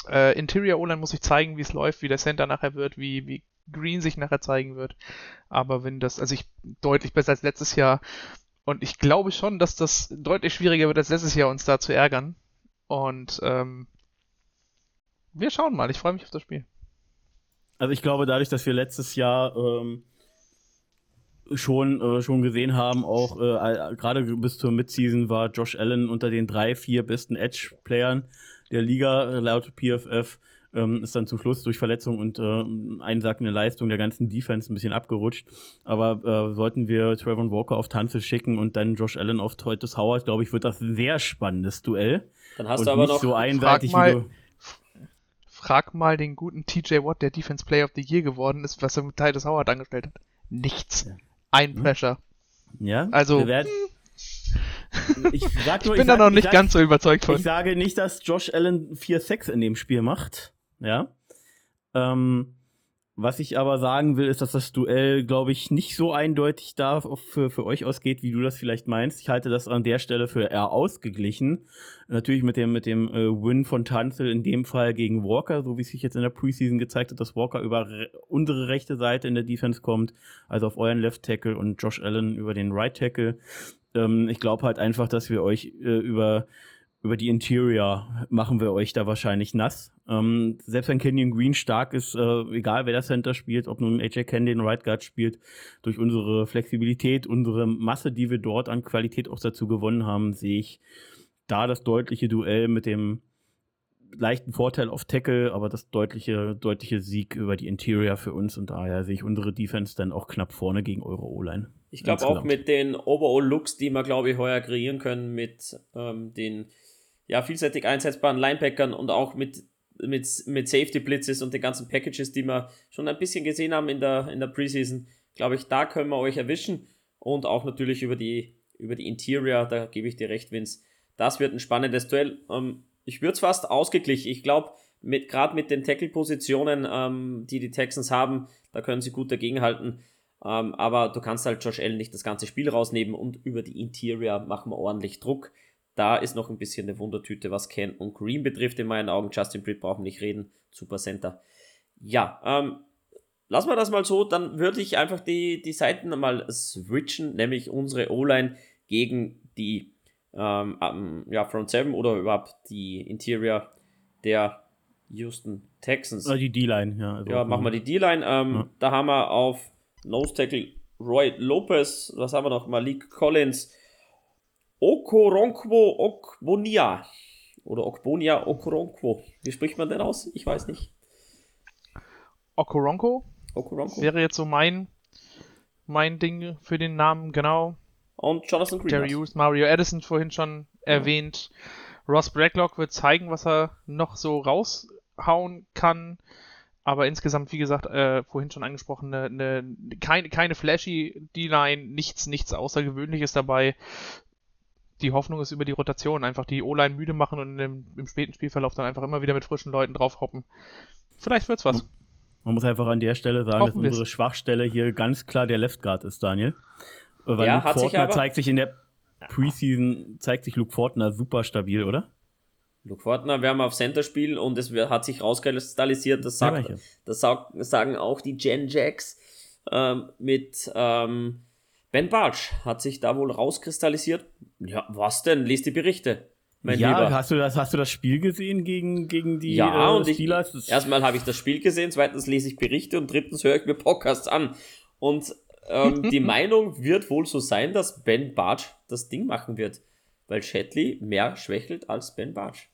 Äh, Interior O-Line muss ich zeigen, wie es läuft, wie der Center nachher wird, wie, wie Green sich nachher zeigen wird. Aber wenn das, also ich deutlich besser als letztes Jahr. Und ich glaube schon, dass das deutlich schwieriger wird als letztes Jahr, uns da zu ärgern. Und ähm, wir schauen mal. Ich freue mich auf das Spiel. Also ich glaube, dadurch, dass wir letztes Jahr ähm, schon, äh, schon gesehen haben, auch äh, gerade bis zur Midseason war Josh Allen unter den drei, vier besten Edge-Playern der Liga äh, laut PFF. Ähm, ist dann zum Schluss durch Verletzung und äh, einsackende Leistung der ganzen Defense ein bisschen abgerutscht. Aber äh, sollten wir Trevor Walker auf Tanze schicken und dann Josh Allen auf Titus Howard, glaube ich, wird das ein sehr spannendes Duell. Dann hast und du aber nicht noch so einseitig mal- wie du. Frag mal den guten TJ Watt, der Defense Player of the Year geworden ist, was er mit Titus Howard angestellt hat. Nichts. Ein Hm? Pressure. Ja, Also- werden- ich sag nur, Ich bin sag, da noch ich nicht sag, ganz so überzeugt von. Ich sage nicht, dass Josh Allen 4-6 in dem Spiel macht. Ja. Ähm, was ich aber sagen will, ist, dass das Duell, glaube ich, nicht so eindeutig da für, für euch ausgeht, wie du das vielleicht meinst. Ich halte das an der Stelle für eher ausgeglichen. Natürlich mit dem, mit dem äh, Win von Tanzel in dem Fall gegen Walker, so wie es sich jetzt in der Preseason gezeigt hat, dass Walker über re unsere rechte Seite in der Defense kommt, also auf euren Left Tackle und Josh Allen über den Right Tackle. Ähm, ich glaube halt einfach, dass wir euch äh, über über die Interior machen wir euch da wahrscheinlich nass. Ähm, selbst wenn Kenyon Green stark ist, äh, egal wer das Center spielt, ob nun AJ Ken den Right Guard spielt, durch unsere Flexibilität, unsere Masse, die wir dort an Qualität auch dazu gewonnen haben, sehe ich da das deutliche Duell mit dem leichten Vorteil auf Tackle, aber das deutliche, deutliche Sieg über die Interior für uns und daher sehe ich unsere Defense dann auch knapp vorne gegen eure O-Line. Ich glaube auch mit den Overall-Looks, die wir, glaube ich, heuer kreieren können, mit ähm, den ja, vielseitig einsetzbaren Linebackern und auch mit, mit, mit Safety-Blitzes und den ganzen Packages, die wir schon ein bisschen gesehen haben in der, in der Preseason, glaube ich, da können wir euch erwischen. Und auch natürlich über die, über die Interior, da gebe ich dir recht, Vince. Das wird ein spannendes Duell. Ähm, ich würde es fast ausgeglichen. Ich glaube, mit, gerade mit den Tackle-Positionen, ähm, die die Texans haben, da können sie gut dagegenhalten. Ähm, aber du kannst halt Josh Allen nicht das ganze Spiel rausnehmen und über die Interior machen wir ordentlich Druck. Da ist noch ein bisschen eine Wundertüte, was Ken und Green betrifft, in meinen Augen. Justin Britt brauchen nicht reden. Super Center. Ja, ähm, lassen wir das mal so. Dann würde ich einfach die, die Seiten mal switchen, nämlich unsere O-Line gegen die ähm, ja, Front 7 oder überhaupt die Interior der Houston Texans. Oder die D-Line, ja. Also, ja, machen wir die D-Line. Ähm, ja. Da haben wir auf Nose Tackle Roy Lopez, was haben wir noch? Malik Collins, Okoronkwo Okbonia. Oder Okbonia Okoronkwo. Wie spricht man denn aus? Ich weiß nicht. Okoronko? Okoronko. Wäre jetzt so mein, mein Ding für den Namen, genau. Und Jonathan Green. Jerry Hughes, Mario Edison vorhin schon ja. erwähnt. Ross Blacklock wird zeigen, was er noch so raushauen kann. Aber insgesamt, wie gesagt, äh, vorhin schon angesprochen, eine, eine, keine, keine flashy D-Line, nichts, nichts Außergewöhnliches dabei. Die Hoffnung ist über die Rotation, einfach die O-Line müde machen und im, im späten Spielverlauf dann einfach immer wieder mit frischen Leuten draufhoppen. Vielleicht wird's was. Man muss einfach an der Stelle sagen, Hoffen dass unsere Schwachstelle hier ganz klar der Left Guard ist, Daniel. Weil ja, Luke Fortner sich aber... zeigt sich in der Preseason zeigt sich Luke Fortner super stabil, oder? Luke Fortner wir auf Center spielen und es hat sich rauskristallisiert, das, sagt, das sagen auch die Gen Jacks ähm, mit ähm, Ben Bartsch hat sich da wohl rauskristallisiert. Ja, was denn? Lies die Berichte. ja, hast du, das, hast du das Spiel gesehen gegen, gegen die ja, äh, und Steelers? Ich, erstmal habe ich das Spiel gesehen, zweitens lese ich Berichte und drittens höre ich mir Podcasts an. Und ähm, die Meinung wird wohl so sein, dass Ben Bartsch das Ding machen wird, weil Shatley mehr schwächelt als Ben Bartsch.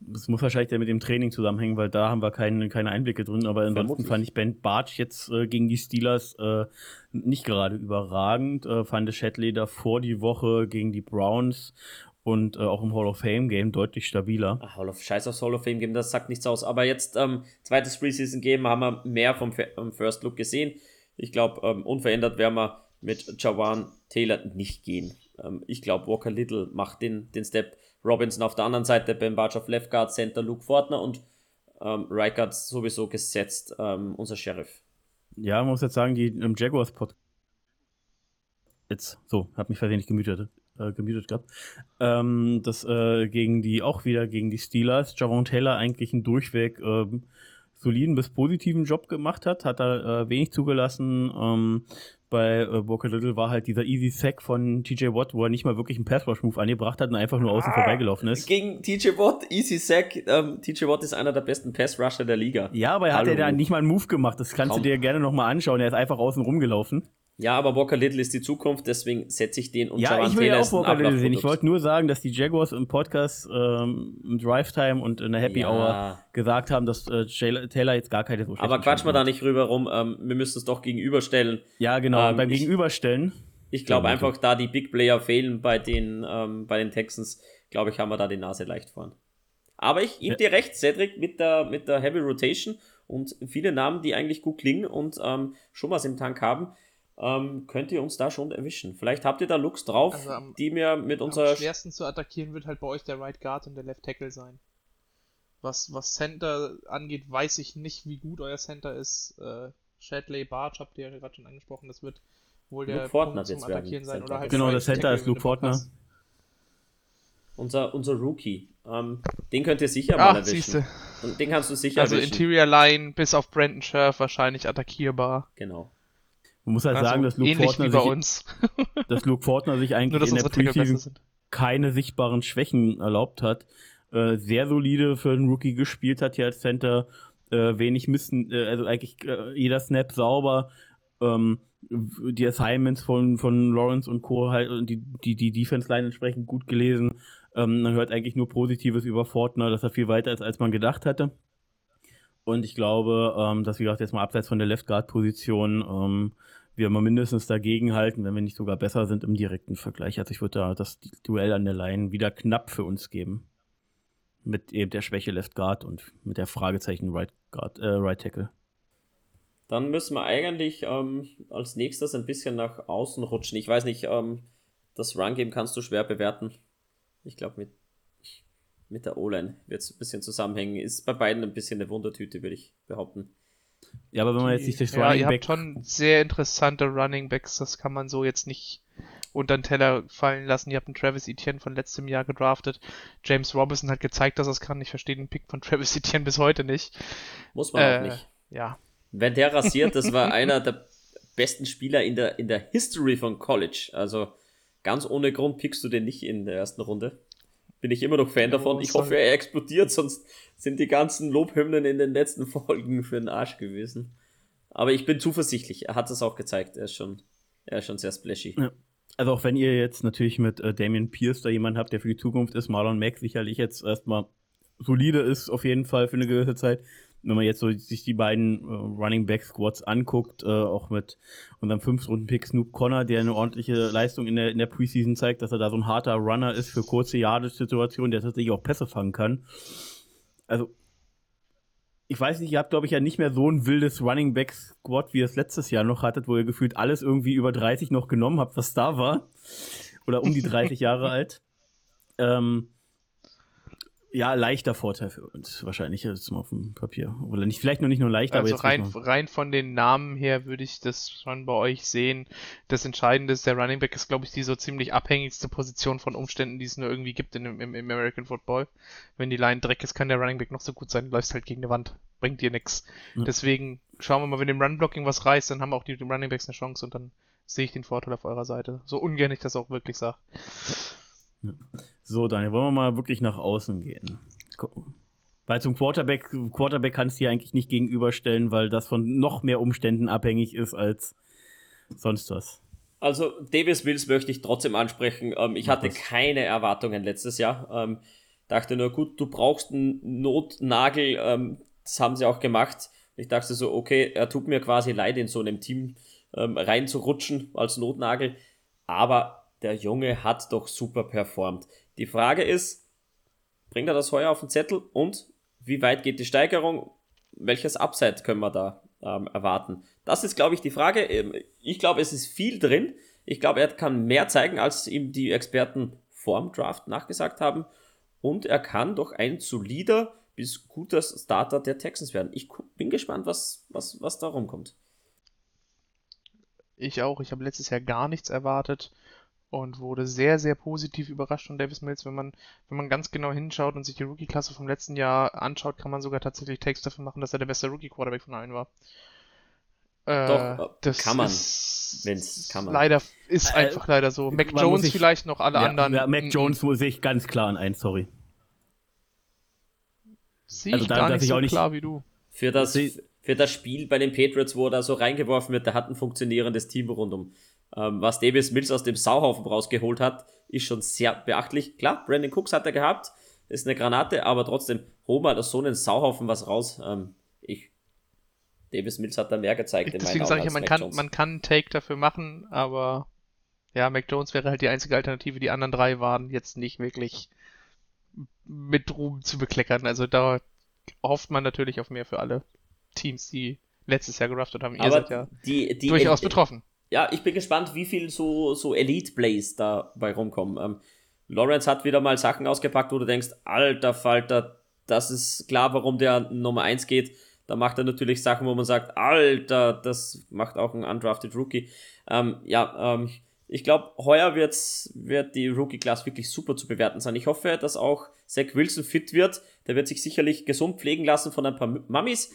Das muss wahrscheinlich mit dem Training zusammenhängen, weil da haben wir keine, keine Einblicke drin. Aber ansonsten fand ich Ben Bartsch jetzt äh, gegen die Steelers äh, nicht gerade überragend. Äh, fand Shatley davor die Woche gegen die Browns und äh, auch im Hall of Fame Game deutlich stabiler. Ach, Hall of, Scheiß aufs Hall of Fame Game, das sagt nichts aus. Aber jetzt, ähm, zweites Preseason Game, haben wir mehr vom, vom First Look gesehen. Ich glaube, ähm, unverändert werden wir mit Jawan Taylor nicht gehen. Ähm, ich glaube, Walker Little macht den, den Step. Robinson auf der anderen Seite, Ben Barge auf Left Guard, Center Luke Fortner und ähm, Reichard sowieso gesetzt, ähm, unser Sheriff. Ja, man muss jetzt sagen, die im Jaguars Pod jetzt so, hab mich versehentlich gemütet, äh, gemütet gehabt. Ähm, das äh, gegen die auch wieder gegen die Steelers, Javon Taylor eigentlich ein Durchweg ähm, soliden bis positiven Job gemacht hat, hat er äh, wenig zugelassen. Ähm, bei äh, Booker Little war halt dieser Easy Sack von TJ Watt, wo er nicht mal wirklich einen Pass-Rush-Move angebracht hat und einfach nur außen ah, vorbeigelaufen ist. Gegen TJ Watt, Easy Sack. Ähm, TJ Watt ist einer der besten Pass-Rusher der Liga. Ja, aber er hat ja da nicht mal einen Move gemacht. Das kannst Kaum. du dir gerne nochmal anschauen. Er ist einfach außen rumgelaufen. Ja, aber Walker Little ist die Zukunft, deswegen setze ich den und Ja, ich will ja auch Walker Little sehen. Ich wollte nur sagen, dass die Jaguars im Podcast ähm, im Drive Time und in der Happy ja. Hour gesagt haben, dass äh, Taylor jetzt gar keine so Aber quatsch mal da nicht rüber rum. Ähm, wir müssen es doch gegenüberstellen. Ja, genau. Ähm, beim ich, Gegenüberstellen. Ich glaube ja, einfach, da die Big Player fehlen bei den, ähm, bei den Texans, glaube ich, haben wir da die Nase leicht vorn. Aber ich gebe ja. dir recht, Cedric, mit der, mit der Heavy Rotation und viele Namen, die eigentlich gut klingen und ähm, schon was im Tank haben ähm, könnt ihr uns da schon erwischen. Vielleicht habt ihr da Looks drauf, also am, die mir mit unserer. Am schwersten zu attackieren wird halt bei euch der Right Guard und der Left Tackle sein. Was, was Center angeht, weiß ich nicht, wie gut euer Center ist. Äh, Shadley, Barge habt ihr ja gerade schon angesprochen, das wird wohl der Luke Punkt zum Attackieren sein. Oder halt genau, der Center ist Luke Fortner. Unser, unser Rookie. Ähm, den könnt ihr sicher Ach, mal erwischen. Siehste. Und den kannst du sicher Also erwischen. Interior Line bis auf Brandon Scherf wahrscheinlich attackierbar. Genau. Man muss halt also sagen, dass Luke, Fortner sich, dass Luke Fortner sich eigentlich Nur, in der Preseason keine sichtbaren Schwächen erlaubt hat. Äh, sehr solide für einen Rookie gespielt hat hier als Center. Äh, wenig müssen, äh, also eigentlich äh, jeder Snap sauber. Ähm, die Assignments von, von Lawrence und Co. halt die, die, die Defense-Line entsprechend gut gelesen. Ähm, man hört eigentlich nur Positives über Fortner, dass er viel weiter ist, als man gedacht hatte. Und ich glaube, ähm, dass, wie gesagt, jetzt mal abseits von der Left Guard-Position ähm, wir mal mindestens dagegen halten, wenn wir nicht sogar besser sind im direkten Vergleich. Also ich würde da das Duell an der Line wieder knapp für uns geben. Mit eben der Schwäche Left Guard und mit der Fragezeichen Right Guard, äh, Right Tackle. Dann müssen wir eigentlich ähm, als nächstes ein bisschen nach außen rutschen. Ich weiß nicht, ähm, das Run-Game kannst du schwer bewerten. Ich glaube, mit, mit der O-Line wird es ein bisschen zusammenhängen. Ist bei beiden ein bisschen eine Wundertüte, würde ich behaupten. Ja, aber wenn man jetzt nicht das ja, Running ihr Back. Habt schon sehr interessante Running Backs, das kann man so jetzt nicht unter den Teller fallen lassen. Ihr habt einen Travis Etienne von letztem Jahr gedraftet. James Robinson hat gezeigt, dass er es kann. Ich verstehe den Pick von Travis Etienne bis heute nicht. Muss man äh, auch nicht. Ja. Wenn der rasiert, das war einer der besten Spieler in der, in der History von College. Also ganz ohne Grund pickst du den nicht in der ersten Runde. Bin ich immer noch Fan davon. Ich hoffe, er explodiert, sonst sind die ganzen Lobhymnen in den letzten Folgen für den Arsch gewesen. Aber ich bin zuversichtlich. Er hat es auch gezeigt. Er ist schon, er ist schon sehr splashy. Ja. Also auch wenn ihr jetzt natürlich mit äh, Damien Pierce da jemanden habt, der für die Zukunft ist, Marlon Mack sicherlich jetzt erstmal solide ist, auf jeden Fall für eine gewisse Zeit. Wenn man jetzt so sich die beiden äh, Running Back Squads anguckt, äh, auch mit unserem Fünf-Runden-Pick Snoop Connor, der eine ordentliche Leistung in der, in der Preseason zeigt, dass er da so ein harter Runner ist für kurze Yardage-Situationen, der tatsächlich auch Pässe fangen kann. Also ich weiß nicht, ihr habt, glaube ich, ja nicht mehr so ein wildes Running Back Squad, wie ihr es letztes Jahr noch hattet, wo ihr gefühlt alles irgendwie über 30 noch genommen habt, was da war. Oder um die 30 Jahre alt. Ähm, ja, leichter Vorteil für uns, wahrscheinlich jetzt mal auf dem Papier. Oder nicht, vielleicht noch nicht nur leichter, also aber jetzt rein, rein von den Namen her würde ich das schon bei euch sehen. Das Entscheidende ist, der Running Back ist, glaube ich, die so ziemlich abhängigste Position von Umständen, die es nur irgendwie gibt in, im, im American Football. Wenn die Line Dreck ist, kann der Running Back noch so gut sein, du läufst halt gegen eine Wand. Bringt dir nichts. Ja. Deswegen schauen wir mal, wenn im Run-Blocking was reißt, dann haben auch die Running Backs eine Chance und dann sehe ich den Vorteil auf eurer Seite. So ungern ich das auch wirklich sage. So, Daniel, wollen wir mal wirklich nach außen gehen. Weil zum Quarterback, Quarterback kannst du dir eigentlich nicht gegenüberstellen, weil das von noch mehr Umständen abhängig ist als sonst was. Also Davis Mills möchte ich trotzdem ansprechen. Ähm, ich hatte keine Erwartungen letztes Jahr. Ähm, dachte nur, gut, du brauchst einen Notnagel. Ähm, das haben sie auch gemacht. Ich dachte so, okay, er tut mir quasi leid, in so einem Team ähm, reinzurutschen als Notnagel. Aber der Junge hat doch super performt. Die Frage ist, bringt er das heuer auf den Zettel und wie weit geht die Steigerung? Welches Upside können wir da ähm, erwarten? Das ist, glaube ich, die Frage. Ähm, ich glaube, es ist viel drin. Ich glaube, er kann mehr zeigen, als ihm die Experten vorm Draft nachgesagt haben. Und er kann doch ein solider bis guter Starter der Texans werden. Ich bin gespannt, was, was, was da rumkommt. Ich auch. Ich habe letztes Jahr gar nichts erwartet und wurde sehr, sehr positiv überrascht von Davis Mills. Wenn man, wenn man ganz genau hinschaut und sich die Rookie-Klasse vom letzten Jahr anschaut, kann man sogar tatsächlich Takes dafür machen, dass er der beste Rookie-Quarterback von allen war. Äh, Doch, das kann man. Wenn's, kann man. Leider ist äh, einfach leider so. Mac Jones ich, vielleicht noch alle ja, anderen. Ja, Mac Jones muss ich ganz klar an ein, sorry. Sieh also ich gar nicht so nicht klar wie du. Für das, für das Spiel bei den Patriots, wo er da so reingeworfen wird, da hat ein funktionierendes Team rundum. Ähm, was Davis Mills aus dem Sauhaufen rausgeholt hat, ist schon sehr beachtlich. Klar, Brandon Cooks hat er gehabt, ist eine Granate, aber trotzdem, hol mal aus so einen Sauhaufen was raus. Ähm, ich, Davis Mills hat da mehr gezeigt. Deswegen sage ich ja, man kann, man kann einen Take dafür machen, aber ja, Mac Jones wäre halt die einzige Alternative. Die anderen drei waren jetzt nicht wirklich mit Ruhm zu bekleckern. Also da hofft man natürlich auf mehr für alle Teams, die letztes Jahr geraftet haben. Ihr aber seid ja die, die durchaus betroffen ja, ich bin gespannt, wie viel so, so Elite-Plays dabei rumkommen. Ähm, Lawrence hat wieder mal Sachen ausgepackt, wo du denkst, alter Falter, das ist klar, warum der Nummer 1 geht. Da macht er natürlich Sachen, wo man sagt, alter, das macht auch ein undrafted Rookie. Ähm, ja, ähm, ich glaube, heuer wird's, wird die Rookie-Class wirklich super zu bewerten sein. Ich hoffe, dass auch Zach Wilson fit wird. Der wird sich sicherlich gesund pflegen lassen von ein paar Mummies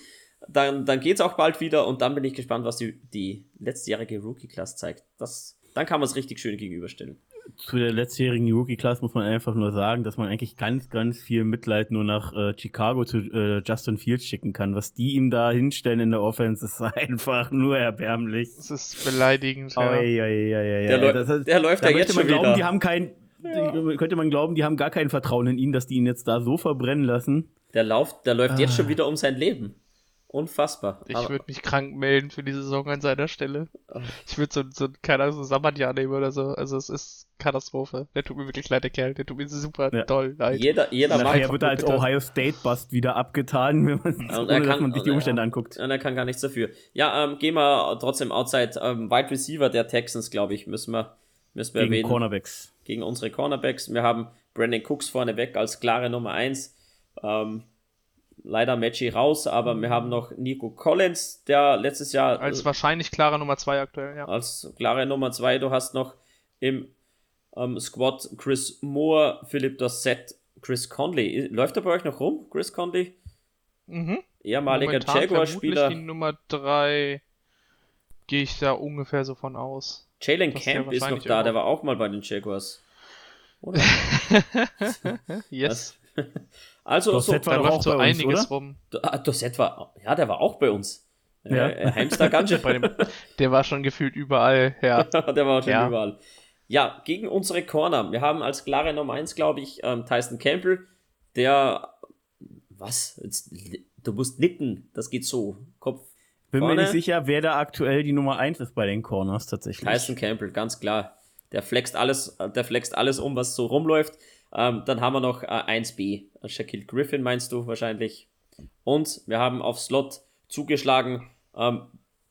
dann, dann geht es auch bald wieder und dann bin ich gespannt, was die, die letztjährige Rookie-Class zeigt. Das, dann kann man es richtig schön gegenüberstellen. Zu der letztjährigen Rookie-Class muss man einfach nur sagen, dass man eigentlich ganz, ganz viel Mitleid nur nach äh, Chicago zu äh, Justin Fields schicken kann. Was die ihm da hinstellen in der Offense, ist einfach nur erbärmlich. Das ist beleidigend. Ja. Oh, ja, ja, ja, ja. Der, das heißt, der läuft da ja jetzt schon glauben, wieder. Die haben kein, ja. könnte man glauben, die haben gar kein Vertrauen in ihn, dass die ihn jetzt da so verbrennen lassen. Der, Lauf, der läuft ah. jetzt schon wieder um sein Leben. Unfassbar. Ich würde mich krank melden für die Saison an seiner Stelle. Ich würde so, so, keine Ahnung, so Samadja nehmen oder so. Also es ist Katastrophe. Der tut mir wirklich leid, der Kerl. Der tut mir super ja. toll leid. Jeder, jeder macht. Er wird als Ohio State Bust wieder abgetan, wenn man, ohne kann, dass man sich die Umstände ja, anguckt. Und er kann gar nichts dafür. Ja, ähm, gehen wir trotzdem outside. Ähm, Wide Receiver der Texans, glaube ich, müssen wir, müssen wir Gegen erwähnen. Cornerbacks. Gegen unsere Cornerbacks. Wir haben Brandon Cooks vorneweg als klare Nummer 1. Ähm, leider Matchy raus, aber wir haben noch Nico Collins, der letztes Jahr. Als äh, wahrscheinlich klare Nummer 2 aktuell, ja. Als klare Nummer 2. Du hast noch im ähm, Squad Chris Moore, Philipp Dossett, Chris Conley. Läuft er bei euch noch rum, Chris Conley? Mhm. Ehemaliger Jaguar-Spieler. die Nummer 3 gehe ich da ungefähr so von aus. Jalen Camp ist noch da, der war auch mal bei den Jaguars. Oder? yes. Also, Dorset so, war da läuft auch so bei uns, einiges oder? rum. Ah, Dorset war, ja, der war auch bei uns. Ja. Äh, Heimstar ganz schön. Bei dem, der war schon gefühlt überall, ja. der war schon Ja. überall. Ja, gegen unsere Corner. Wir haben als klare Nummer 1, glaube ich, ähm, Tyson Campbell, der. Was? Jetzt, du musst nicken. Das geht so. Kopf. Bin vorne. mir nicht sicher, wer da aktuell die Nummer 1 ist bei den Corners tatsächlich. Tyson Campbell, ganz klar. Der flext alles, äh, der flext alles um, was so rumläuft. Ähm, dann haben wir noch äh, 1B. Shaquille Griffin meinst du wahrscheinlich. Und wir haben auf Slot zugeschlagen ähm,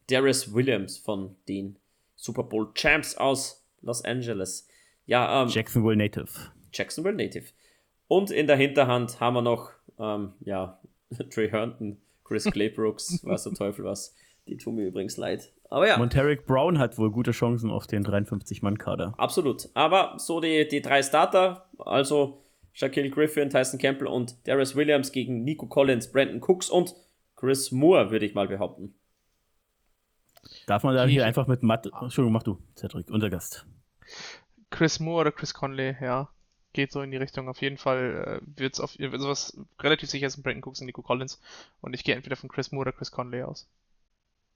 Darius Williams von den Super Bowl Champs aus Los Angeles. Ja, ähm, Jacksonville Native. Jacksonville Native. Und in der Hinterhand haben wir noch, ähm, ja, Trey Herndon, Chris Claybrooks, weiß der Teufel was. Die tun mir übrigens leid. Aber ja. Monteric Brown hat wohl gute Chancen auf den 53-Mann-Kader. Absolut. Aber so die, die drei Starter, also Shaquille Griffin, Tyson Campbell und Darius Williams gegen Nico Collins, Brandon Cooks und Chris Moore, würde ich mal behaupten. Darf man da hier einfach mit Matt. Entschuldigung, mach du, Cedric, unser Gast. Chris Moore oder Chris Conley, ja. Geht so in die Richtung. Auf jeden Fall äh, wird es auf also was relativ sicher ist ein Brandon Cooks und Nico Collins. Und ich gehe entweder von Chris Moore oder Chris Conley aus.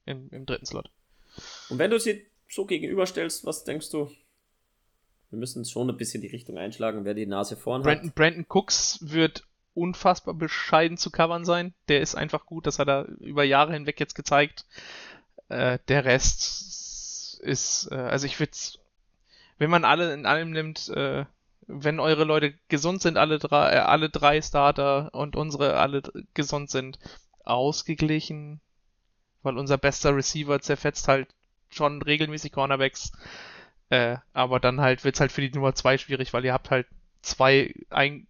Im, im dritten Slot. Und wenn du sie so gegenüberstellst, was denkst du? Wir müssen schon ein bisschen die Richtung einschlagen, wer die Nase vorn Brandon, hat. Brandon Cooks wird unfassbar bescheiden zu covern sein. Der ist einfach gut, das hat er über Jahre hinweg jetzt gezeigt. Äh, der Rest ist, äh, also ich würde wenn man alle in allem nimmt, äh, wenn eure Leute gesund sind, alle drei, äh, alle drei Starter und unsere alle gesund sind, ausgeglichen, weil unser bester Receiver zerfetzt halt schon regelmäßig Cornerbacks. Äh, aber dann halt wird's halt für die Nummer zwei schwierig, weil ihr habt halt zwei ein,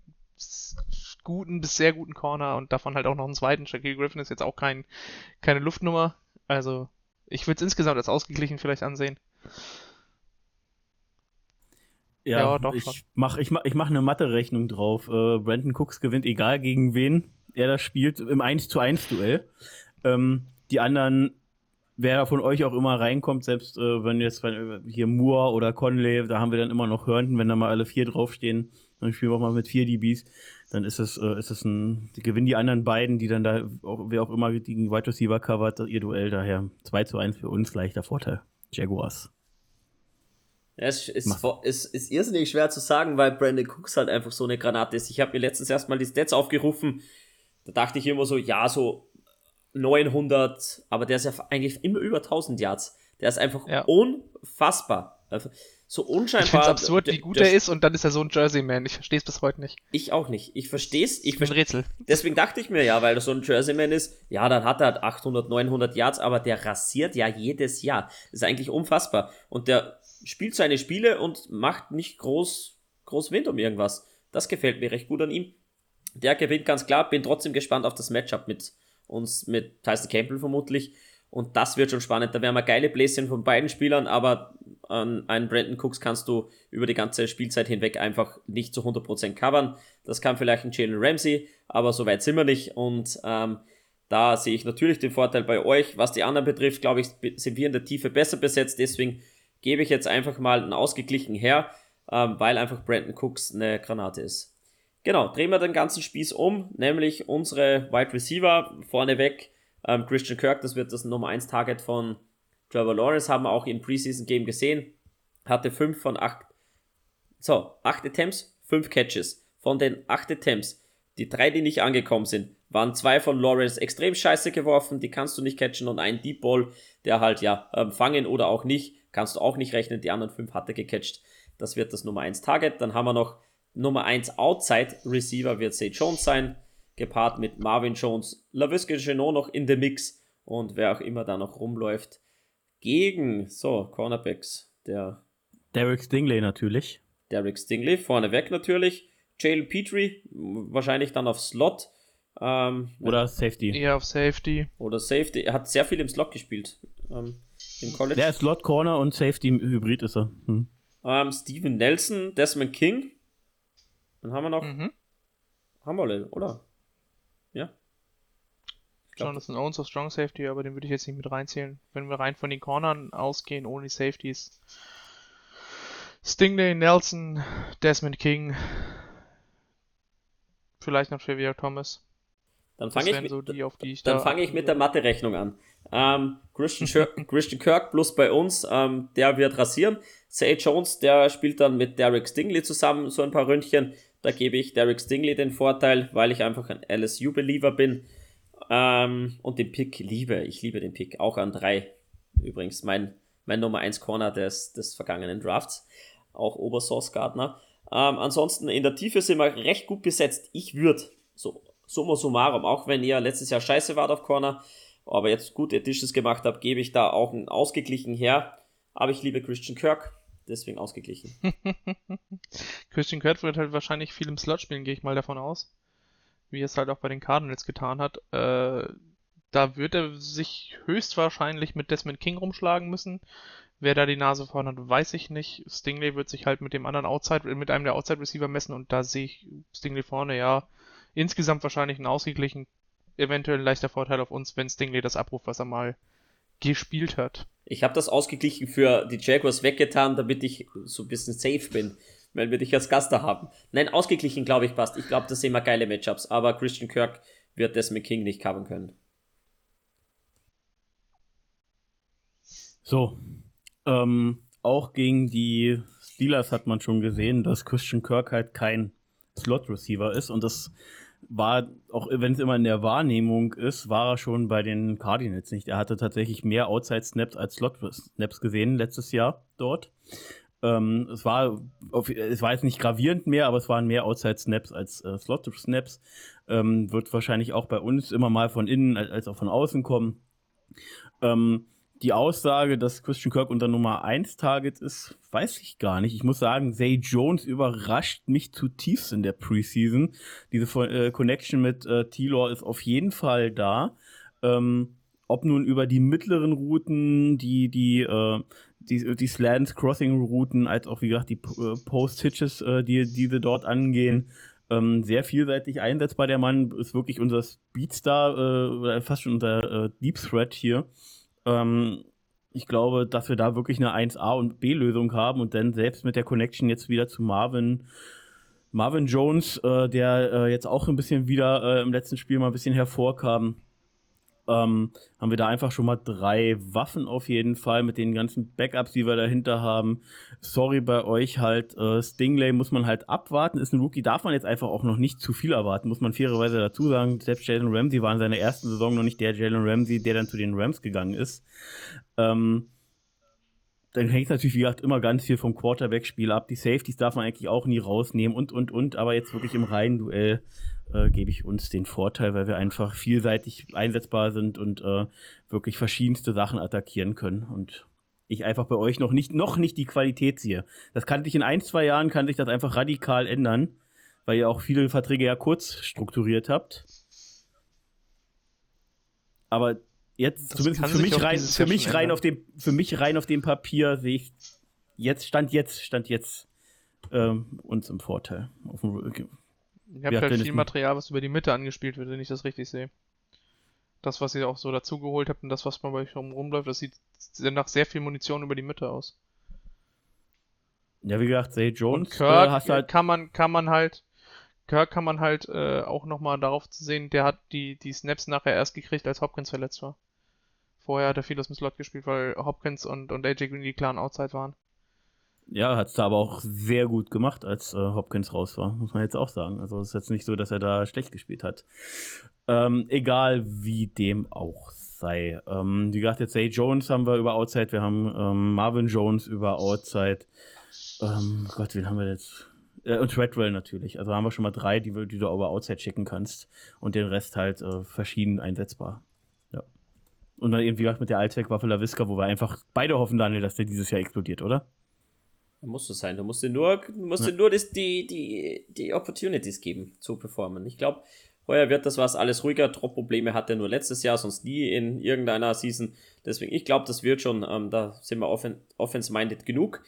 guten bis sehr guten Corner und davon halt auch noch einen zweiten. Shaquille Griffin ist jetzt auch kein, keine Luftnummer. Also ich würde es insgesamt als ausgeglichen vielleicht ansehen. Ja, Ja, doch ich schon. mach, ich mach, ich mach eine Mathe-Rechnung drauf. Äh, Brandon Cooks gewinnt, egal gegen wen er das spielt, im 1 zu 1 Duell. Ähm, die anderen, wer von euch auch immer reinkommt, selbst äh, wenn jetzt wenn, hier Moore oder Conley, da haben wir dann immer noch Hörnten, wenn da mal alle vier draufstehen, dann spielen wir auch mal mit vier DBs, dann ist es, äh, ist es ein, die gewinnen die anderen beiden, die dann da, auch, wer auch immer gegen Wide Receiver covert, ihr Duell daher 2 zu 1 für uns, leichter Vorteil. Jaguars. Ja, es ist, es ist irrsinnig schwer zu sagen, weil Brandon Cooks halt einfach so eine Granate ist. Ich habe mir letztens erstmal die Stats aufgerufen. Da dachte ich immer so, ja, so 900, aber der ist ja eigentlich immer über 1000 Yards. Der ist einfach Ja. unfassbar. Also, So unscheinbar. Ich finde es absurd, wie gut er ist und dann ist er so ein Jersey-Man. Ich verstehe es bis heute nicht. Ich auch nicht. Ich verstehe es. Ich Ich bin ein verstehe Rätsel. Deswegen dachte ich mir ja, weil er so ein Jerseyman ist, ja, dann hat er halt 800, 900 Yards, aber der rasiert ja jedes Jahr. Das ist eigentlich unfassbar. Und der spielt seine Spiele und macht nicht groß, groß Wind um irgendwas. Das gefällt mir recht gut an ihm. Der gewinnt ganz klar. Bin trotzdem gespannt auf das Matchup mit uns, mit Tyson Campbell vermutlich. Und das wird schon spannend. Da werden wir geile Bläschen von beiden Spielern, aber an einen Brandon Cooks kannst du über die ganze Spielzeit hinweg einfach nicht zu 100% covern. Das kann vielleicht ein Jalen Ramsey, aber so weit sind wir nicht. Und ähm, da sehe ich natürlich den Vorteil bei euch. Was die anderen betrifft, glaube ich, sind wir in der Tiefe besser besetzt. Deswegen gebe ich jetzt einfach mal einen ausgeglichen her, ähm, weil einfach Brandon Cooks eine Granate ist. Genau, drehen wir den ganzen Spieß um, nämlich unsere Wide Receiver vorneweg. Ähm, Christian Kirk, das wird das Nummer 1 Target von Trevor Lawrence, haben wir auch im Preseason Game gesehen. Hatte 5 von 8, so, 8 Attempts, 5 Catches. Von den 8 Attempts, die drei, die nicht angekommen sind, waren zwei von Lawrence extrem scheiße geworfen, die kannst du nicht catchen und ein Deep Ball, der halt ja ähm, fangen oder auch nicht, kannst du auch nicht rechnen, die anderen 5 hat er gecatcht. Das wird das Nummer 1 Target. Dann haben wir noch Nummer 1 Outside Receiver wird Zay Jones sein, gepaart mit Marvin Jones, LaVisca Genot noch in der Mix und wer auch immer da noch rumläuft. Gegen, so, Cornerbacks, der Derek Stingley natürlich. Derek Stingley, vorneweg natürlich. Jalen Petrie, wahrscheinlich dann auf Slot. Ähm, Oder Safety. Eher auf Safety. oder Safety. Er hat sehr viel im Slot gespielt. Ähm, Im College. Der ist Slot Corner und Safety Hybrid ist er. Hm. Ähm, Steven Nelson, Desmond King. Dann haben wir noch Mhm. Hammerle, oder? Ja. Ich Jonathan Owens auf Strong Safety, aber den würde ich jetzt nicht mit reinzählen. Wenn wir rein von den Cornern ausgehen, ohne die Safeties. Stingley, Nelson, Desmond King, vielleicht noch Trevor Thomas. Dann fange ich, so die, ich dann fange ich mit der Mathe-Rechnung an. Ähm, Christian, Christian Kirk plus bei uns, ähm, der wird rasieren. Say Jones, der spielt dann mit Derek Stingley zusammen so ein paar Ründchen. Da gebe ich Derek Stingley den Vorteil, weil ich einfach ein LSU-Believer bin. Ähm, und den Pick liebe. Ich liebe den Pick. Auch an drei. Übrigens mein, mein Nummer 1 Corner des, des vergangenen Drafts. Auch Obersource Gardner. Ähm, ansonsten in der Tiefe sind wir recht gut besetzt. Ich würde, so summa summarum, auch wenn ihr letztes Jahr scheiße wart auf Corner, aber jetzt gute Editions gemacht habt, gebe ich da auch einen ausgeglichen her. Aber ich liebe Christian Kirk, deswegen ausgeglichen. Christian Kirk wird halt wahrscheinlich viel im Slot spielen, gehe ich mal davon aus wie es halt auch bei den Cardinals getan hat. Äh, da wird er sich höchstwahrscheinlich mit Desmond King rumschlagen müssen. Wer da die Nase vorne hat, weiß ich nicht. Stingley wird sich halt mit dem anderen Outside, mit einem der Outside Receiver messen und da sehe ich Stingley vorne, ja. Insgesamt wahrscheinlich ein ausgeglichen, eventuell ein leichter Vorteil auf uns, wenn Stingley das abruft, was er mal gespielt hat. Ich habe das ausgeglichen für die Jaguars weggetan, damit ich so ein bisschen safe bin wenn wir dich als Gast da haben. Nein, ausgeglichen, glaube ich, passt. Ich glaube, das sind immer geile Matchups, aber Christian Kirk wird Desmond King nicht covern können. So, ähm, auch gegen die Steelers hat man schon gesehen, dass Christian Kirk halt kein Slot-Receiver ist und das war, auch wenn es immer in der Wahrnehmung ist, war er schon bei den Cardinals nicht. Er hatte tatsächlich mehr Outside-Snaps als Slot-Snaps gesehen letztes Jahr dort. Ähm, es, war es war jetzt nicht gravierend mehr, aber es waren mehr Outside-Snaps als äh, Slot-Snaps. Ähm, wird wahrscheinlich auch bei uns immer mal von innen als, als auch von außen kommen. Ähm, die Aussage, dass Christian Kirk unter Nummer 1 Target ist, weiß ich gar nicht. Ich muss sagen, Zay Jones überrascht mich zutiefst in der Preseason. Diese äh, Connection mit äh, T-Law ist auf jeden Fall da. Ähm, ob nun über die mittleren Routen, die, die, äh, die, die Slant Crossing Routen, als auch wie gesagt die äh, Post Hitches, äh, die diese dort angehen. Ähm, sehr vielseitig einsetzbar. Der Mann ist wirklich unser Speedstar äh, fast schon unser äh, Deep Threat hier. Ähm, ich glaube, dass wir da wirklich eine 1A und B-Lösung haben und dann selbst mit der Connection jetzt wieder zu Marvin. Marvin Jones, äh, der äh, jetzt auch ein bisschen wieder äh, im letzten Spiel mal ein bisschen hervorkam, ähm, haben wir da einfach schon mal drei Waffen auf jeden Fall mit den ganzen Backups, die wir dahinter haben. Sorry bei euch halt, äh, Stingley muss man halt abwarten. Ist ein Rookie, darf man jetzt einfach auch noch nicht zu viel erwarten, muss man fairerweise dazu sagen. Selbst Jalen Ramsey war in seiner ersten Saison noch nicht der Jalen Ramsey, der dann zu den Rams gegangen ist. Ähm, dann hängt natürlich, wie gesagt, immer ganz viel vom Quarterback-Spiel ab. Die Safeties darf man eigentlich auch nie rausnehmen und, und, und. Aber jetzt wirklich im reinen Duell äh, gebe ich uns den Vorteil, weil wir einfach vielseitig einsetzbar sind und äh, wirklich verschiedenste Sachen attackieren können. Und ich einfach bei euch noch nicht, noch nicht die Qualität sehe. Das kann sich in ein, zwei Jahren, kann sich das einfach radikal ändern, weil ihr auch viele Verträge ja kurz strukturiert habt. Aber jetzt, das zumindest für mich rein, für mich rein auf dem, für mich rein auf dem Papier sehe ich jetzt, stand jetzt, stand jetzt ähm, uns im Vorteil. Auf dem, Ihr habt halt viel Material, was über die Mitte angespielt wird, wenn ich das richtig sehe. Das, was ihr auch so dazugeholt habt und das, was man bei euch rumläuft, das sieht nach sehr viel Munition über die Mitte aus. Ja, wie gesagt, Zay Jones. Und Kirk äh, halt kann man, kann man halt, Kirk kann man halt äh, auch nochmal darauf zu sehen, der hat die, die Snaps nachher erst gekriegt, als Hopkins verletzt war. Vorher hat er viel aus dem Slot gespielt, weil Hopkins und, und AJ Green die klaren Outside waren. Ja, hat es da aber auch sehr gut gemacht, als äh, Hopkins raus war, muss man jetzt auch sagen. Also es ist jetzt nicht so, dass er da schlecht gespielt hat. Ähm, egal wie dem auch sei. Ähm, wie gesagt, jetzt Zay Jones haben wir über Outside, wir haben ähm, Marvin Jones über Outside. Ähm, Gott, wen haben wir jetzt? Äh, und Treadwell natürlich. Also haben wir schon mal drei, die, die du über Outside schicken kannst. Und den Rest halt äh, verschieden einsetzbar. Ja. Und dann eben, wie gesagt, mit der Allzweckwaffe LaVisca, wo wir einfach beide hoffen, Daniel, dass der dieses Jahr explodiert, oder? Muss es sein. Du musst dir nur, musst ja. dir nur das, die, die, die Opportunities geben zu performen. Ich glaube, heuer wird das was alles ruhiger. Drop-Probleme hatte nur letztes Jahr, sonst nie in irgendeiner Season. Deswegen, ich glaube, das wird schon, ähm, da sind wir offen, offense-minded genug.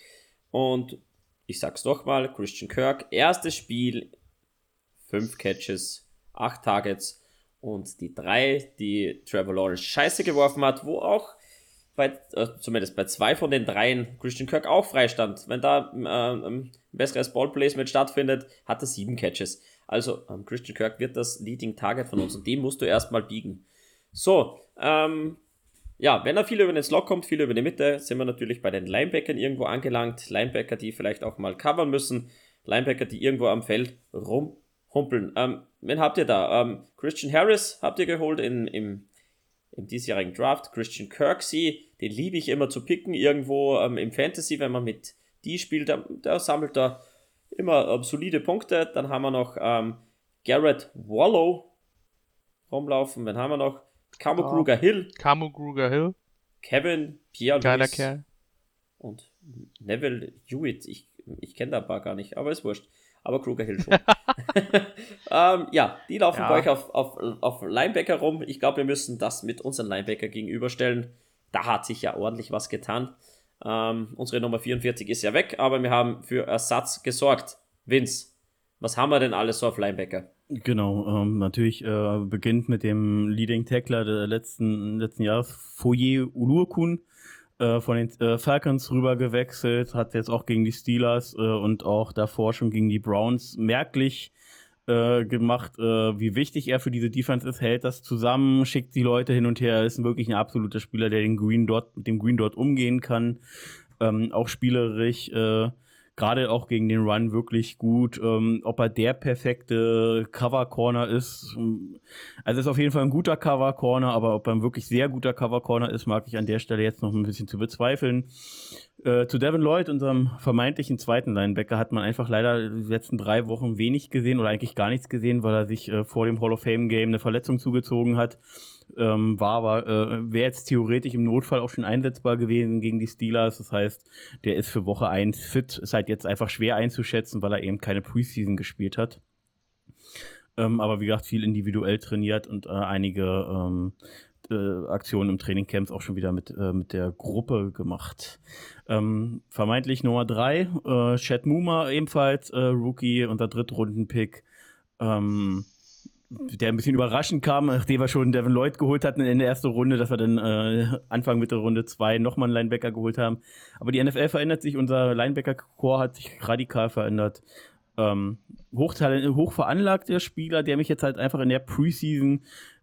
Und ich sag's nochmal, Christian Kirk, erstes Spiel, fünf Catches, acht Targets Und die 3, die Trevor Lawrence scheiße geworfen hat, wo auch bei, äh, zumindest bei zwei von den dreien Christian Kirk auch freistand. Wenn da äh, ein besseres Ballplacement stattfindet, hat er sieben Catches. Also ähm, Christian Kirk wird das Leading Target von uns und den musst du erstmal biegen. So, ähm, ja, wenn er viel über den Slot kommt, viel über die Mitte, sind wir natürlich bei den Linebackern irgendwo angelangt. Linebacker, die vielleicht auch mal covern müssen. Linebacker, die irgendwo am Feld rumhumpeln. Ähm, wen habt ihr da? Ähm, Christian Harris habt ihr geholt in, im, im diesjährigen Draft. Christian Kirksey, den liebe ich immer zu picken irgendwo ähm, im Fantasy, wenn man mit die spielt. Der, der sammelt da immer ähm, solide Punkte. Dann haben wir noch ähm, Garrett Wallow rumlaufen. Wen haben wir noch? Camo oh. Kruger Hill. Camo Kruger Hill. Kevin Pierre Geiler Kerl. Und Neville Hewitt. Ich, ich kenne da ein paar gar nicht, aber ist wurscht aber Kruger Hill schon. ähm, ja, die laufen ja. bei euch auf, auf, auf Linebacker rum. Ich glaube, wir müssen das mit unseren Linebacker gegenüberstellen. Da hat sich ja ordentlich was getan. Ähm, unsere Nummer 44 ist ja weg, aber wir haben für Ersatz gesorgt. Vince, was haben wir denn alles so auf Linebacker? Genau, ähm, natürlich äh, beginnt mit dem Leading Tackler der letzten, letzten Jahres, Foyer Ulurkun äh, von den äh, Falcons rüber gewechselt, hat jetzt auch gegen die Steelers äh, und auch davor schon gegen die Browns merklich äh, gemacht, äh, wie wichtig er für diese Defense ist, hält das zusammen, schickt die Leute hin und her, er ist wirklich ein absoluter Spieler, der den Green dort, mit dem Green dort umgehen kann. Ähm, auch spielerisch gerade auch gegen den Run wirklich gut. Ähm, ob er der perfekte Cover Corner ist, also ist auf jeden Fall ein guter Cover Corner, aber ob er ein wirklich sehr guter Cover Corner ist, mag ich an der Stelle jetzt noch ein bisschen zu bezweifeln. Äh, zu Devin Lloyd, unserem vermeintlichen zweiten Linebacker, hat man einfach leider die letzten drei Wochen wenig gesehen oder eigentlich gar nichts gesehen, weil er sich äh, vor dem Hall of Fame Game eine Verletzung zugezogen hat ähm, war aber, äh, wäre jetzt theoretisch im Notfall auch schon einsetzbar gewesen gegen die Steelers. Das heißt, der ist für Woche 1 fit, ist halt jetzt einfach schwer einzuschätzen, weil er eben keine Preseason gespielt hat. Ähm, aber wie gesagt, viel individuell trainiert und äh, einige ähm, äh, Aktionen im Trainingcamps auch schon wieder mit, äh, mit der Gruppe gemacht. Ähm, vermeintlich Nummer 3, äh, Chad Muma ebenfalls, äh, Rookie, unser Drittrunden-Pick. Ähm, der ein bisschen überraschend kam, nachdem wir schon Devin Lloyd geholt hatten in der ersten Runde, dass wir dann äh, Anfang Mitte Runde 2 nochmal einen Linebacker geholt haben. Aber die NFL verändert sich, unser Linebacker-Core hat sich radikal verändert. Ähm, hochtalent, hoch veranlagter Spieler, der mich jetzt halt einfach in der Preseason,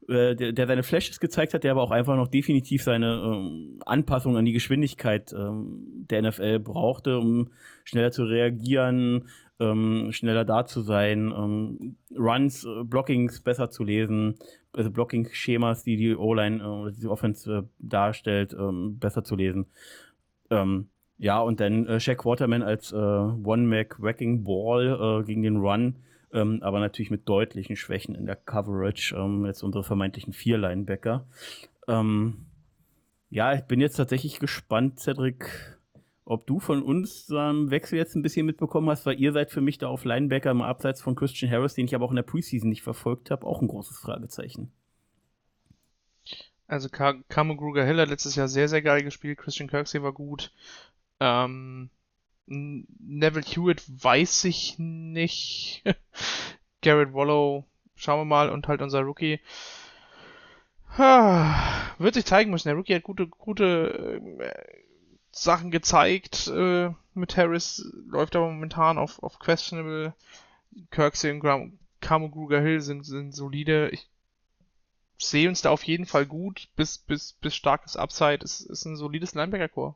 äh, der, der, seine Flashes gezeigt hat, der aber auch einfach noch definitiv seine ähm, Anpassung an die Geschwindigkeit ähm, der NFL brauchte, um schneller zu reagieren, ähm, schneller da zu sein, ähm, Runs, äh, Blockings besser zu lesen, also Blocking-Schemas, die die O-Line äh, die Offense äh, darstellt, ähm, besser zu lesen. Ähm, ja, und dann äh, Shaq Waterman als äh, One-Mac-Wrecking Ball äh, gegen den Run, ähm, aber natürlich mit deutlichen Schwächen in der Coverage. Ähm, jetzt unsere vermeintlichen vier Linebacker. Ja, ich bin jetzt tatsächlich gespannt, Cedric, ob du von uns ähm, Wechsel jetzt ein bisschen mitbekommen hast, weil ihr seid für mich da auf Linebacker im Abseits von Christian Harris, den ich aber auch in der Preseason nicht verfolgt habe, auch ein großes Fragezeichen. Also Camo Gruger Hill hat letztes Jahr sehr, sehr geil gespielt, Christian Kirksey war gut. Ähm, Neville Hewitt weiß ich nicht. Garrett Wallow, schauen wir mal, und halt unser Rookie. Wird sich zeigen müssen. Der Rookie hat gute, gute äh, Sachen gezeigt äh, mit Harris, läuft aber momentan auf, auf questionable. Kirksey und Graham, Camo Gruger Hill sind, sind solide. Ich sehe uns da auf jeden Fall gut, bis, bis, bis starkes Upside. Es ist ein solides Linebacker-Core.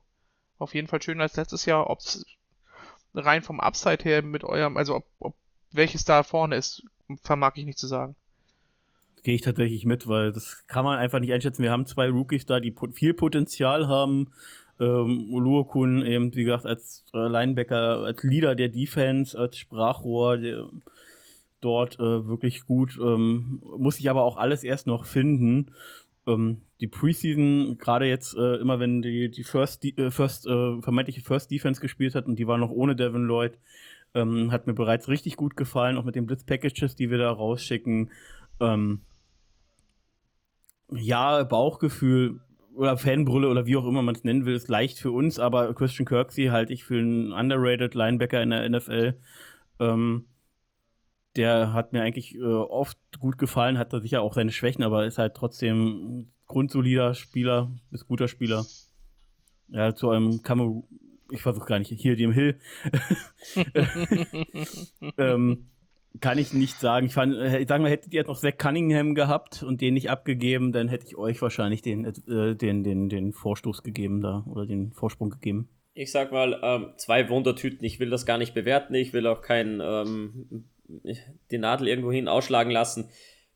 Auf jeden Fall schöner als letztes Jahr. Ob's rein vom Upside her mit eurem, also ob, ob welches da vorne ist, vermag ich nicht zu sagen. Gehe ich tatsächlich mit, weil das kann man einfach nicht einschätzen. Wir haben zwei Rookies da, die viel Potenzial haben ähm, Oluokun eben, wie gesagt, als äh, Linebacker, als Leader der Defense, als Sprachrohr, der, dort äh, wirklich gut. Ähm, muss ich aber auch alles erst noch finden. Ähm, die Preseason, gerade jetzt äh, immer, wenn die, die First, die, äh, First äh, vermeintliche First Defense gespielt hat und die war noch ohne Devin Lloyd, ähm, hat mir bereits richtig gut gefallen, auch mit den Blitz-Packages, die wir da rausschicken. Ähm, ja, Bauchgefühl oder Fanbrille oder wie auch immer man es nennen will, ist leicht für uns, aber Christian Kirksey halte ich für einen underrated Linebacker in der NFL. Ähm, der hat mir eigentlich äh, oft gut gefallen, hat da sicher auch seine Schwächen, aber ist halt trotzdem ein grundsolider Spieler, ist guter Spieler. Ja, zu einem Kamerun, ich versuche gar nicht, hier dem Hill. ähm, kann ich nicht sagen. Ich fand, äh, ich sag mal, hättet ihr noch Zach Cunningham gehabt und den nicht abgegeben, dann hätte ich euch wahrscheinlich den, äh, den, den, den Vorstoß gegeben da oder den Vorsprung gegeben. Ich sag mal, ähm, zwei Wundertüten. Ich will das gar nicht bewerten. Ich will auch kein ähm, die Nadel irgendwo hin ausschlagen lassen.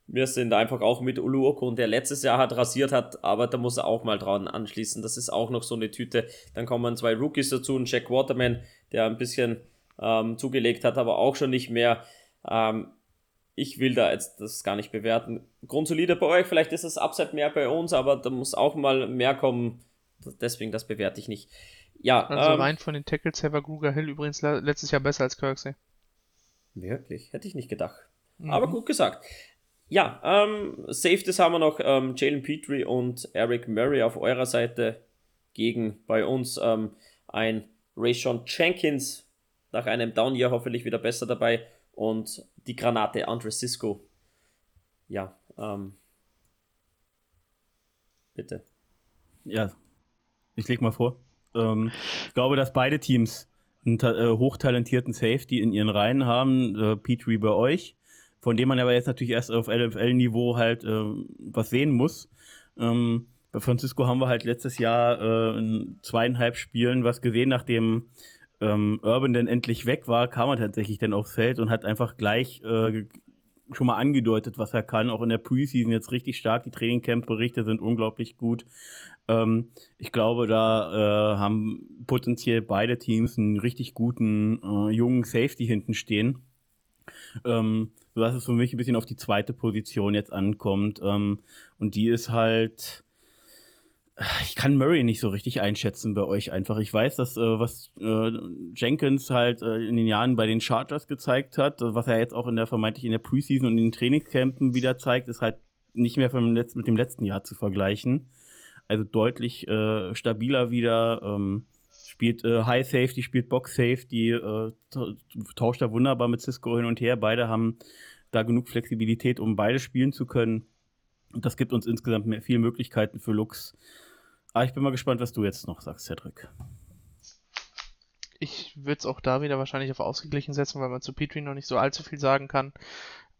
Wir sind einfach auch mit Uluokun, der letztes Jahr hat rasiert hat, aber da muss er auch mal dran anschließen. Das ist auch noch so eine Tüte. Dann kommen zwei Rookies dazu, ein Jack Waterman, der ein bisschen ähm, zugelegt hat, aber auch schon nicht mehr. Ähm, ich will da jetzt das gar nicht bewerten. Grundsolide bei euch, vielleicht ist das Upside mehr bei uns, aber da muss auch mal mehr kommen. Deswegen, das bewerte ich nicht. Ja, also ähm, rein von den Tackles her war Gruger Hill übrigens letztes Jahr besser als Kirksey. Wirklich? Hätte ich nicht gedacht. Mhm. Aber gut gesagt. Ja, ähm, Safeties haben wir noch ähm, Jalen Petrie und Eric Murray auf eurer Seite gegen bei uns ähm, ein Rayshon Jenkins nach einem Down Year hoffentlich wieder besser dabei und die Granate Andre Cisco. Ja, ähm, bitte. Ja, ich leg mal vor. Ähm, ich glaube, dass beide Teams einen äh, hochtalentierten Safety in ihren Reihen haben, äh, Petrie bei euch, von dem man aber jetzt natürlich erst auf LFL-Niveau halt äh, was sehen muss. Ähm, bei Francisco haben wir halt letztes Jahr äh, in zweieinhalb Spielen was gesehen, nachdem ähm, Urban dann endlich weg war, kam er tatsächlich dann aufs Feld und hat einfach gleich äh, schon mal angedeutet, was er kann. Auch in der Preseason jetzt richtig stark. Die Trainingcamp-Berichte sind unglaublich gut. Ähm, ich glaube, da äh, haben potenziell beide Teams einen richtig guten äh, jungen Safety hinten stehen. Ähm, sodass es für mich ein bisschen auf die zweite Position jetzt ankommt. Ähm, und die ist halt. Ich kann Murray nicht so richtig einschätzen bei euch einfach. Ich weiß, dass äh, was äh, Jenkins halt äh, in den Jahren bei den Chargers gezeigt hat, was er jetzt auch in der vermeintlich in der Preseason und in den Trainingscampen wieder zeigt, ist halt nicht mehr vom Letz mit dem letzten Jahr zu vergleichen also deutlich äh, stabiler wieder. Ähm, spielt äh, High Safety, spielt Box Safety, äh, tauscht da wunderbar mit Cisco hin und her. Beide haben da genug Flexibilität, um beide spielen zu können. Und das gibt uns insgesamt mehr, viele Möglichkeiten für Lux. Aber ich bin mal gespannt, was du jetzt noch sagst, Cedric. Ich würde es auch da wieder wahrscheinlich auf ausgeglichen setzen, weil man zu Petrie noch nicht so allzu viel sagen kann.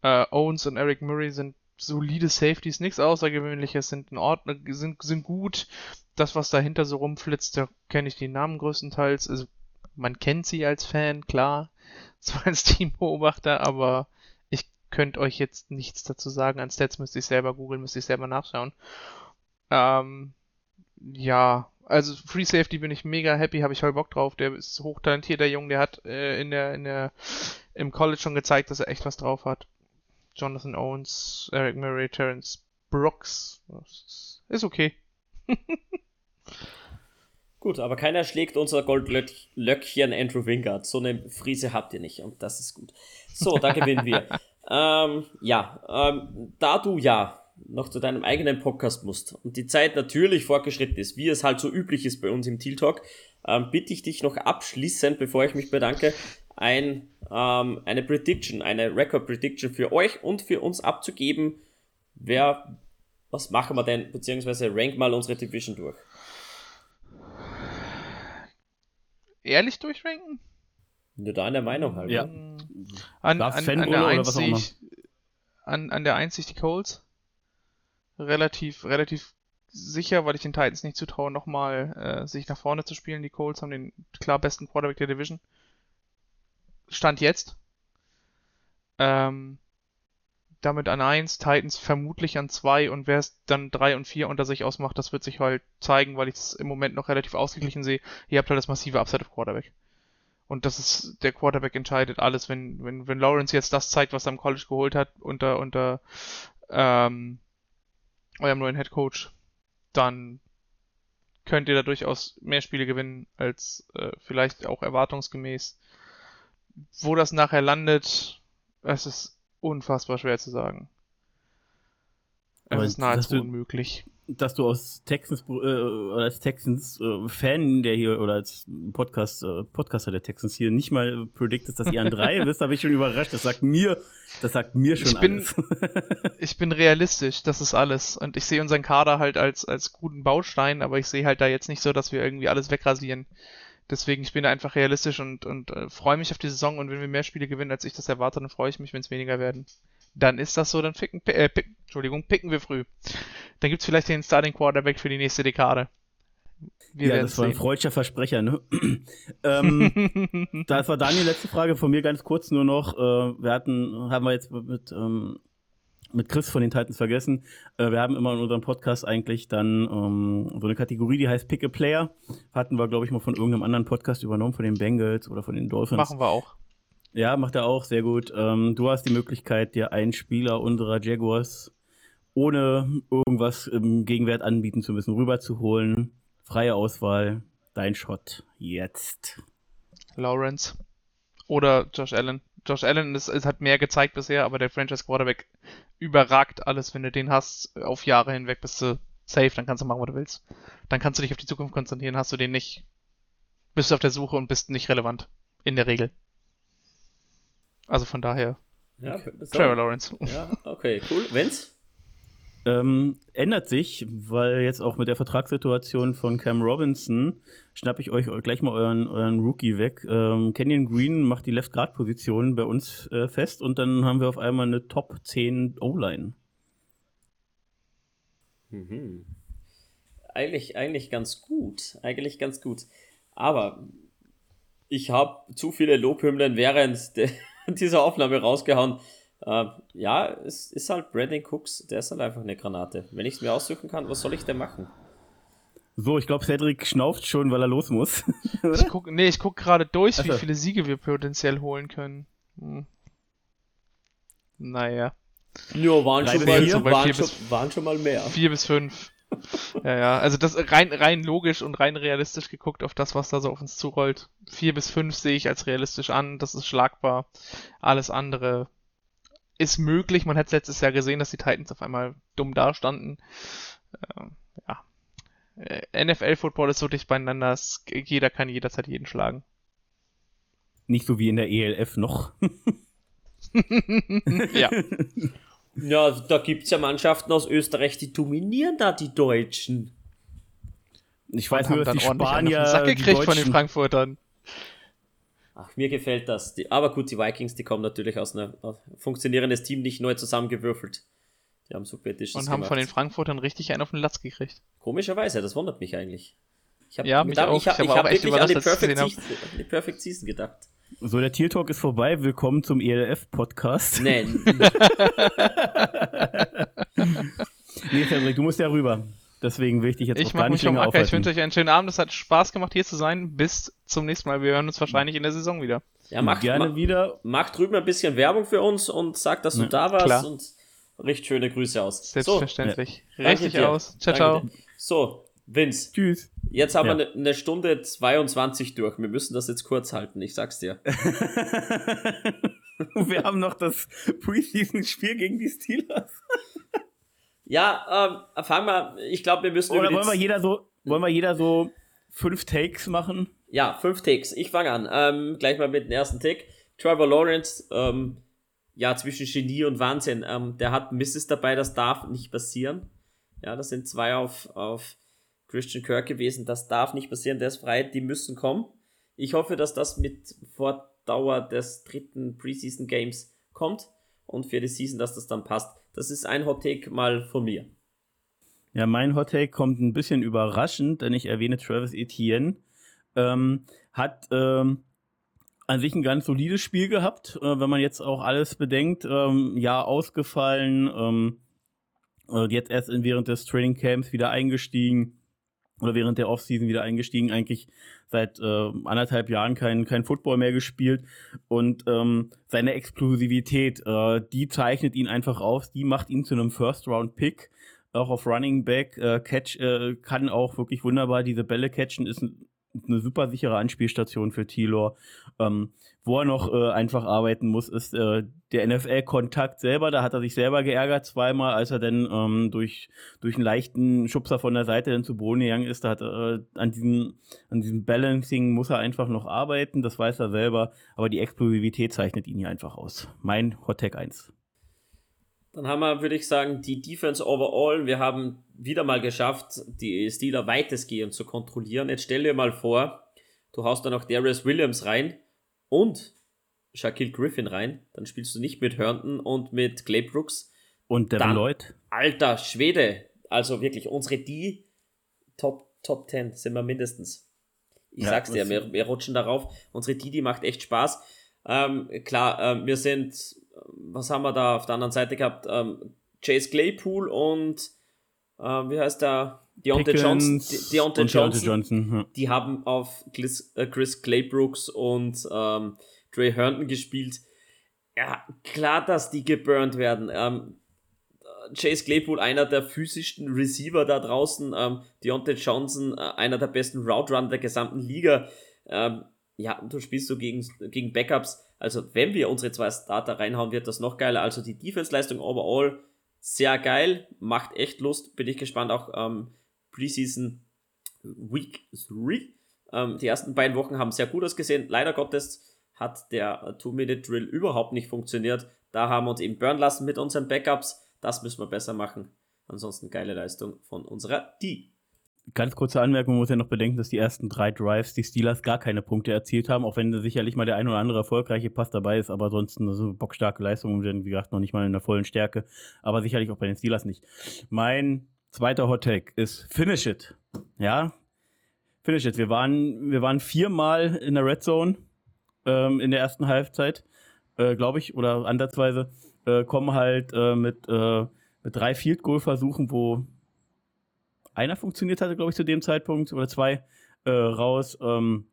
Äh, Owens und Eric Murray sind solide Safeties, nichts Außergewöhnliches, sind in Ordnung, sind, sind gut. Das, was dahinter so rumflitzt, da kenne ich die Namen größtenteils. Also, man kennt sie als Fan, klar, zwar als Teambeobachter, aber ich könnte euch jetzt nichts dazu sagen. An Stats müsste ich selber googeln, müsste ich selber nachschauen. Ähm, ja, also Free Safety bin ich mega happy, habe ich voll Bock drauf. Der ist hochtalentiert, der Junge, der hat äh, in der, in der, im College schon gezeigt, dass er echt was drauf hat. Jonathan Owens, Eric Murray, Terence Brooks. Ist okay. Gut, aber keiner schlägt unser Goldlöckchen Andrew Wingard. So eine Friese habt ihr nicht und das ist gut. So, da gewinnen wir. ähm, ja, ähm, da du ja noch zu deinem eigenen Podcast musst und die Zeit natürlich fortgeschritten ist, wie es halt so üblich ist bei uns im Teal Talk, ähm, bitte ich dich noch abschließend, bevor ich mich bedanke, ein, ähm, eine Prediction, eine Record Prediction für euch und für uns abzugeben. Wer, was machen wir denn, beziehungsweise rank mal unsere Division durch. Ehrlich durchranken? Nur deine Meinung halt. Ja. An, an, an, der 1 sehe ich, an, an der 1 sehe ich die Colts. Relativ, relativ sicher, weil ich den Titans nicht zutraue, nochmal äh, sich nach vorne zu spielen. Die Colts haben den klar besten Quarterback der Division. Stand jetzt. Ähm, damit an 1, Titans vermutlich an 2 und wer es dann 3 und 4 unter sich ausmacht, das wird sich halt zeigen, weil ich es im Moment noch relativ ausgeglichen sehe. Ihr habt halt das massive Upside of Quarterback. Und das ist, der Quarterback entscheidet alles. Wenn, wenn, wenn Lawrence jetzt das zeigt, was er im College geholt hat, unter, unter, ähm, eurem neuen Head Coach, dann könnt ihr da durchaus mehr Spiele gewinnen als äh, vielleicht auch erwartungsgemäß. Wo das nachher landet, es ist unfassbar schwer zu sagen. Es ist nahezu unmöglich. Dass du aus Texans äh, oder als Texans äh, Fan, der hier oder als Podcast äh, Podcaster der Texans hier nicht mal prediktest, dass ihr an drei bist, habe ich schon überrascht. Das sagt mir, das sagt mir schon ich bin, alles. ich bin realistisch, das ist alles. Und ich sehe unseren Kader halt als als guten Baustein, aber ich sehe halt da jetzt nicht so, dass wir irgendwie alles wegrasieren. Deswegen, ich bin da einfach realistisch und, und äh, freue mich auf die Saison und wenn wir mehr Spiele gewinnen, als ich das erwarte, dann freue ich mich, wenn es weniger werden. Dann ist das so, dann ficken, äh, picken, Entschuldigung, picken wir früh. Dann gibt's vielleicht den Starting Quarterback für die nächste Dekade. Wir ja, das war ein freudscher Versprecher, ne? ähm, das war Daniel, letzte Frage von mir ganz kurz nur noch. Äh, wir hatten, haben wir jetzt mit, ähm, mit Chris von den Titans vergessen. Äh, wir haben immer in unserem Podcast eigentlich dann ähm, so eine Kategorie, die heißt Pick a Player. Hatten wir, glaube ich, mal von irgendeinem anderen Podcast übernommen, von den Bengals oder von den Dolphins. Machen wir auch. Ja, macht er auch, sehr gut. Ähm, du hast die Möglichkeit, dir einen Spieler unserer Jaguars ohne irgendwas im Gegenwert anbieten zu müssen, rüberzuholen. Freie Auswahl, dein Shot jetzt. Lawrence oder Josh Allen. Josh Allen ist, ist, hat mehr gezeigt bisher, aber der Franchise Quarterback überragt alles. Wenn du den hast, auf Jahre hinweg bist du safe, dann kannst du machen, was du willst. Dann kannst du dich auf die Zukunft konzentrieren. Hast du den nicht, bist du auf der Suche und bist nicht relevant. In der Regel. Also von daher. Ja, Trevor Lawrence. Ja, okay, cool. Vince? Ähm, ändert sich, weil jetzt auch mit der Vertragssituation von Cam Robinson schnappe ich euch gleich mal euren, euren Rookie weg. Ähm, Kenyon Green macht die Left-Guard-Position bei uns äh, fest und dann haben wir auf einmal eine Top 10 O-Line. Mhm. Eigentlich, eigentlich ganz gut. Eigentlich ganz gut. Aber ich habe zu viele Lobhymnen während der, dieser Aufnahme rausgehauen. Uh, ja, es ist halt Brandon Cooks, der ist halt einfach eine Granate. Wenn ich es mir aussuchen kann, was soll ich denn machen? So, ich glaube, Cedric schnauft schon, weil er los muss. ich guck, nee, ich gucke gerade durch, also. wie viele Siege wir potenziell holen können. Hm. Naja. Ja, waren, schon mal, waren, schon, waren schon mal mehr. Vier bis fünf. Ja, ja, also das rein, rein logisch und rein realistisch geguckt auf das, was da so auf uns zurollt. Vier bis fünf sehe ich als realistisch an, das ist schlagbar. Alles andere ist möglich. Man hat letztes Jahr gesehen, dass die Titans auf einmal dumm dastanden. Äh, ja. Äh, NFL-Football ist so dicht beieinander, dass jeder kann jederzeit jeden schlagen. Nicht so wie in der ELF noch. ja. Ja, da gibt es ja Mannschaften aus Österreich, die dominieren da die Deutschen. Ich weiß nur, dass die Spanier. Sack gekriegt von den Frankfurtern. Ach, mir gefällt das. Die, aber gut, die Vikings, die kommen natürlich aus einem funktionierendes Team, nicht neu zusammengewürfelt. Die haben super Und haben gemacht. von den Frankfurtern richtig einen auf den Latz gekriegt. Komischerweise, das wundert mich eigentlich. Ich habe ja, mich auch. Ich habe hab, hab wirklich an die Perfect, Season, die Perfect Season gedacht. So, der Tier Talk ist vorbei. Willkommen zum ELF-Podcast. Nein. nee, Cedric, du musst ja rüber. Deswegen will ich dich jetzt ich auch gar nicht länger aufhalten. Ich wünsche euch einen schönen Abend. Es hat Spaß gemacht, hier zu sein. Bis zum nächsten Mal. Wir hören uns wahrscheinlich in der Saison wieder. Ja, mach gerne mach, wieder. Mach drüben ein bisschen Werbung für uns und sag, dass du ja, da warst klar. und richt schöne Grüße aus. Selbstverständlich. So. Ja. Richtig aus. Ciao, ciao. So, Vince. Tschüss. Jetzt haben ja. wir eine Stunde 22 durch. Wir müssen das jetzt kurz halten, ich sag's dir. wir haben noch das Preseason-Spiel gegen die Steelers. Ja, ähm, fangen wir, ich glaube, wir müssen Oder wollen wir jeder so, wollen wir jeder so fünf Takes machen? Ja, fünf Takes. Ich fange an. Ähm, gleich mal mit dem ersten Take. Trevor Lawrence, ähm, ja, zwischen Genie und Wahnsinn. Ähm, der hat Misses dabei, das darf nicht passieren. Ja, das sind zwei auf, auf Christian Kirk gewesen. Das darf nicht passieren, der ist frei, die müssen kommen. Ich hoffe, dass das mit Fortdauer des dritten Preseason Games kommt und für die Season, dass das dann passt. Das ist ein Hot Take mal von mir. Ja, mein Hot Take kommt ein bisschen überraschend, denn ich erwähne Travis Etienne. Ähm, hat ähm, an sich ein ganz solides Spiel gehabt, äh, wenn man jetzt auch alles bedenkt. Ähm, ja, ausgefallen, ähm, äh, jetzt erst während des Training Camps wieder eingestiegen oder während der Offseason wieder eingestiegen, eigentlich seit äh, anderthalb Jahren kein, kein Football mehr gespielt. Und ähm, seine Explosivität, äh, die zeichnet ihn einfach aus, die macht ihn zu einem First-Round-Pick, auch auf Running Back, äh, Catch, äh, kann auch wirklich wunderbar diese Bälle catchen, ist eine super sichere Anspielstation für Tilor. Ähm, wo er noch äh, einfach arbeiten muss, ist äh, der NFL-Kontakt selber. Da hat er sich selber geärgert zweimal, als er dann ähm, durch, durch einen leichten Schubser von der Seite dann zu Boden gegangen ist. Da hat äh, an, diesem, an diesem Balancing muss er einfach noch arbeiten, das weiß er selber. Aber die Explosivität zeichnet ihn hier einfach aus. Mein Hot Tag 1. Dann haben wir, würde ich sagen, die Defense overall. Wir haben wieder mal geschafft, die Steeler weitestgehend zu kontrollieren. Jetzt stell dir mal vor, du haust da noch Darius Williams rein und Shaquille Griffin rein. Dann spielst du nicht mit Herndon und mit Clay Brooks. Und Devin dann, Lloyd. Alter Schwede. Also wirklich, unsere die Top, Top 10 sind wir mindestens. Ich ja, sag's dir, wir, wir rutschen darauf. Unsere die, die macht echt Spaß. Ähm, klar, äh, wir sind was haben wir da auf der anderen Seite gehabt? Ähm, Chase Claypool und äh, wie heißt der? Deontay Johnson. De Deontay Johnson. Johnson ja. Die haben auf Chris, äh, Chris Claybrooks und ähm, Dre Herndon gespielt. Ja, klar, dass die geburnt werden. Ähm, Chase Claypool, einer der physischsten Receiver da draußen. Ähm, Deontay Johnson, äh, einer der besten Route Runner der gesamten Liga. Ähm, ja, du spielst so gegen, gegen Backups. Also, wenn wir unsere zwei Starter reinhauen, wird das noch geiler. Also, die Defense-Leistung overall sehr geil, macht echt Lust. Bin ich gespannt. Auch ähm, Preseason Week 3. Ähm, die ersten beiden Wochen haben sehr gut ausgesehen. Leider Gottes hat der Two-Minute-Drill überhaupt nicht funktioniert. Da haben wir uns eben burn lassen mit unseren Backups. Das müssen wir besser machen. Ansonsten geile Leistung von unserer D. Ganz kurze Anmerkung, man muss ja noch bedenken, dass die ersten drei Drives die Steelers gar keine Punkte erzielt haben, auch wenn sicherlich mal der ein oder andere erfolgreiche Pass dabei ist, aber sonst eine so bockstarke Leistung, denn wie gesagt, noch nicht mal in der vollen Stärke, aber sicherlich auch bei den Steelers nicht. Mein zweiter Hot Take ist Finish It. Ja, Finish It. Wir waren, wir waren viermal in der Red Zone ähm, in der ersten Halbzeit, äh, glaube ich, oder ansatzweise, äh, kommen halt äh, mit, äh, mit drei Field Goal Versuchen, wo einer funktioniert hatte, glaube ich, zu dem Zeitpunkt oder zwei äh, raus. Ähm,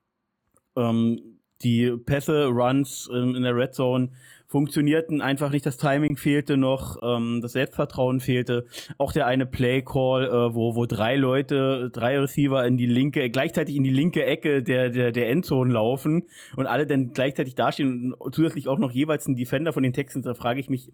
ähm, die Pässe, Runs in, in der Red Zone funktionierten einfach nicht, das Timing fehlte noch, ähm, das Selbstvertrauen fehlte. Auch der eine Play Call, äh, wo, wo drei Leute, drei Receiver in die linke, gleichzeitig in die linke Ecke der, der, der Endzone laufen und alle dann gleichzeitig dastehen und zusätzlich auch noch jeweils ein Defender von den Texans, da frage ich mich,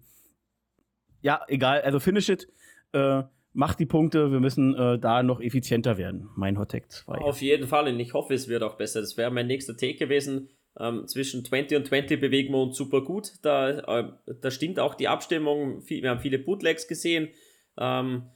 ja, egal, also finish it. Äh, macht die Punkte, wir müssen äh, da noch effizienter werden. Mein Hot Take 2. Auf jeden Fall und ich hoffe, es wird auch besser. Das wäre mein nächster Take gewesen. Ähm, zwischen 20 und 20 bewegen wir uns super gut. Da, äh, da stimmt auch die Abstimmung. Wir haben viele Bootlegs gesehen, ähm,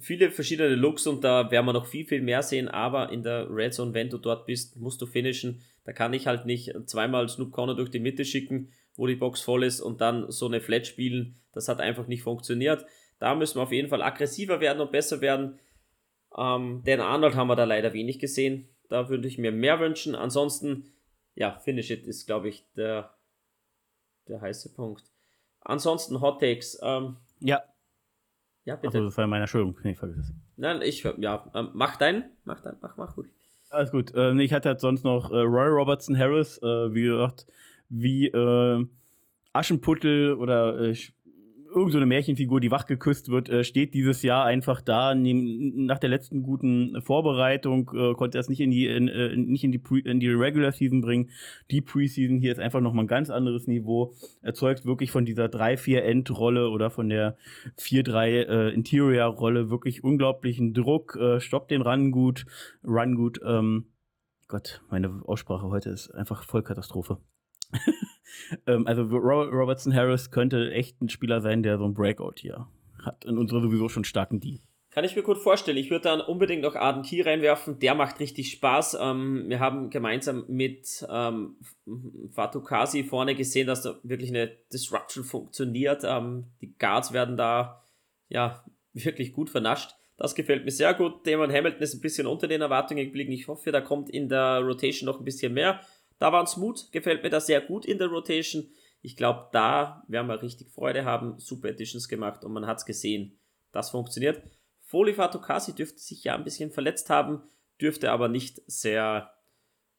viele verschiedene Looks und da werden wir noch viel, viel mehr sehen. Aber in der Red Zone, wenn du dort bist, musst du finishen. Da kann ich halt nicht zweimal Snoop Corner durch die Mitte schicken, wo die Box voll ist und dann so eine Flat spielen. Das hat einfach nicht funktioniert. Da müssen wir auf jeden Fall aggressiver werden und besser werden. Ähm, den Arnold haben wir da leider wenig gesehen. Da würde ich mir mehr wünschen. Ansonsten, ja, Finish It ist, glaube ich, der, der heiße Punkt. Ansonsten Hot Takes. Ähm, ja. Ja, bitte. Also, das war meine Entschuldigung. Nee, vergiss Nein, ich, ja, ähm, mach deinen. Mach deinen, mach, mach gut. Alles gut. Ähm, ich hatte halt sonst noch äh, Roy Robertson Harris, äh, wie gesagt, wie äh, Aschenputtel oder äh, irgend so eine Märchenfigur, die wach geküsst wird, äh, steht dieses Jahr einfach da. Nach der letzten guten Vorbereitung äh, konnte er es nicht in die, in, äh, nicht in die, Pre in die Regular Season bringen. Die Preseason hier ist einfach nochmal ein ganz anderes Niveau. Erzeugt wirklich von dieser 3-4-End-Rolle oder von der 4-3 äh, wirklich unglaublichen Druck. Äh, stoppt den Run gut, Run gut. Ähm, Gott, meine Aussprache heute ist einfach Vollkatastrophe. Ähm, also Robertson Harris könnte echt ein Spieler sein, der so ein Breakout hier hat in unserer sowieso schon starken D. Kann ich mir gut vorstellen. Ich würde dann unbedingt noch Arden Key reinwerfen. Der macht richtig Spaß. Ähm, wir haben gemeinsam mit ähm, Fatukasi vorne gesehen, dass da wirklich eine Disruption funktioniert. Ähm, die Guards werden da ja wirklich gut vernascht. Das gefällt mir sehr gut. Damon Hamilton ist ein bisschen unter den Erwartungen geblieben. Ich hoffe, da kommt in der Rotation noch ein bisschen mehr. Da war Smooth, gefällt mir das sehr gut in der Rotation. Ich glaube, da werden wir richtig Freude haben. Super Editions gemacht und man hat es gesehen. Das funktioniert. Foley Fatukasi dürfte sich ja ein bisschen verletzt haben, dürfte aber nicht sehr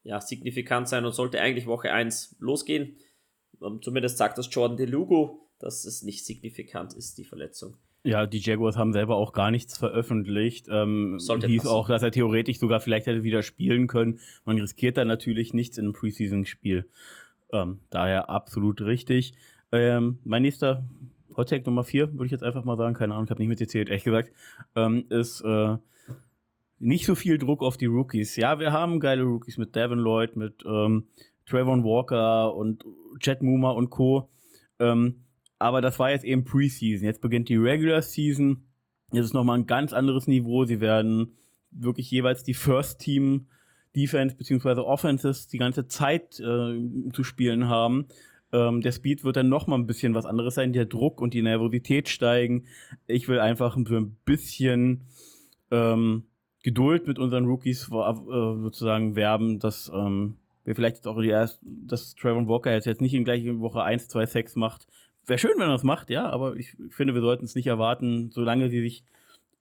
ja, signifikant sein und sollte eigentlich Woche 1 losgehen. Um, zumindest sagt das Jordan DeLugo, dass es nicht signifikant ist, die Verletzung. Ja, die Jaguars haben selber auch gar nichts veröffentlicht. Ähm, Sollte hieß passen. auch, dass er theoretisch sogar vielleicht hätte wieder spielen können. Man riskiert da natürlich nichts in einem Preseason-Spiel. Ähm, daher absolut richtig. Ähm, mein nächster Hot Take Nummer 4, würde ich jetzt einfach mal sagen, keine Ahnung, ich habe nicht mitgezählt, ehrlich gesagt, ähm, ist äh, nicht so viel Druck auf die Rookies. Ja, wir haben geile Rookies mit Devin Lloyd, mit ähm, Trayvon Walker und Chet Muma und Co. Ähm, aber das war jetzt eben Preseason. Jetzt beginnt die Regular Season. Jetzt ist nochmal ein ganz anderes Niveau. Sie werden wirklich jeweils die First Team Defense bzw. Offenses die ganze Zeit äh, zu spielen haben. Ähm, der Speed wird dann nochmal ein bisschen was anderes sein. Der Druck und die Nervosität steigen. Ich will einfach für ein bisschen ähm, Geduld mit unseren Rookies äh, sozusagen werben, dass ähm, wir vielleicht jetzt auch die erst, dass Trayvon Walker jetzt, jetzt nicht in gleichen Woche 1, 2, 6 macht. Wäre schön, wenn er das macht, ja, aber ich finde, wir sollten es nicht erwarten, solange sie sich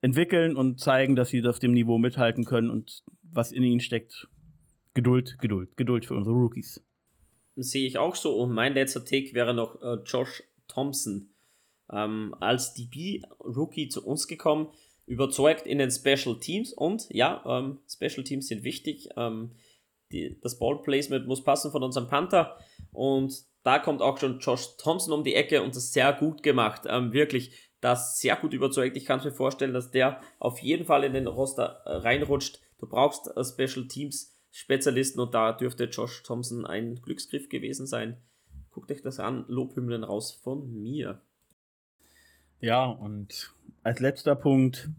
entwickeln und zeigen, dass sie auf dem Niveau mithalten können und was in ihnen steckt. Geduld, Geduld, Geduld für unsere Rookies. Sehe ich auch so. Und mein letzter Take wäre noch äh, Josh Thompson. Ähm, als DB-Rookie zu uns gekommen, überzeugt in den Special Teams und ja, ähm, Special Teams sind wichtig. Ähm, die, das Ballplacement muss passen von unserem Panther und da kommt auch schon Josh Thompson um die Ecke und das sehr gut gemacht. Ähm, wirklich, das sehr gut überzeugt. Ich kann mir vorstellen, dass der auf jeden Fall in den Roster äh, reinrutscht. Du brauchst äh, Special Teams Spezialisten und da dürfte Josh Thompson ein Glücksgriff gewesen sein. Guckt euch das an, Lobhymnen raus von mir. Ja, und als letzter Punkt,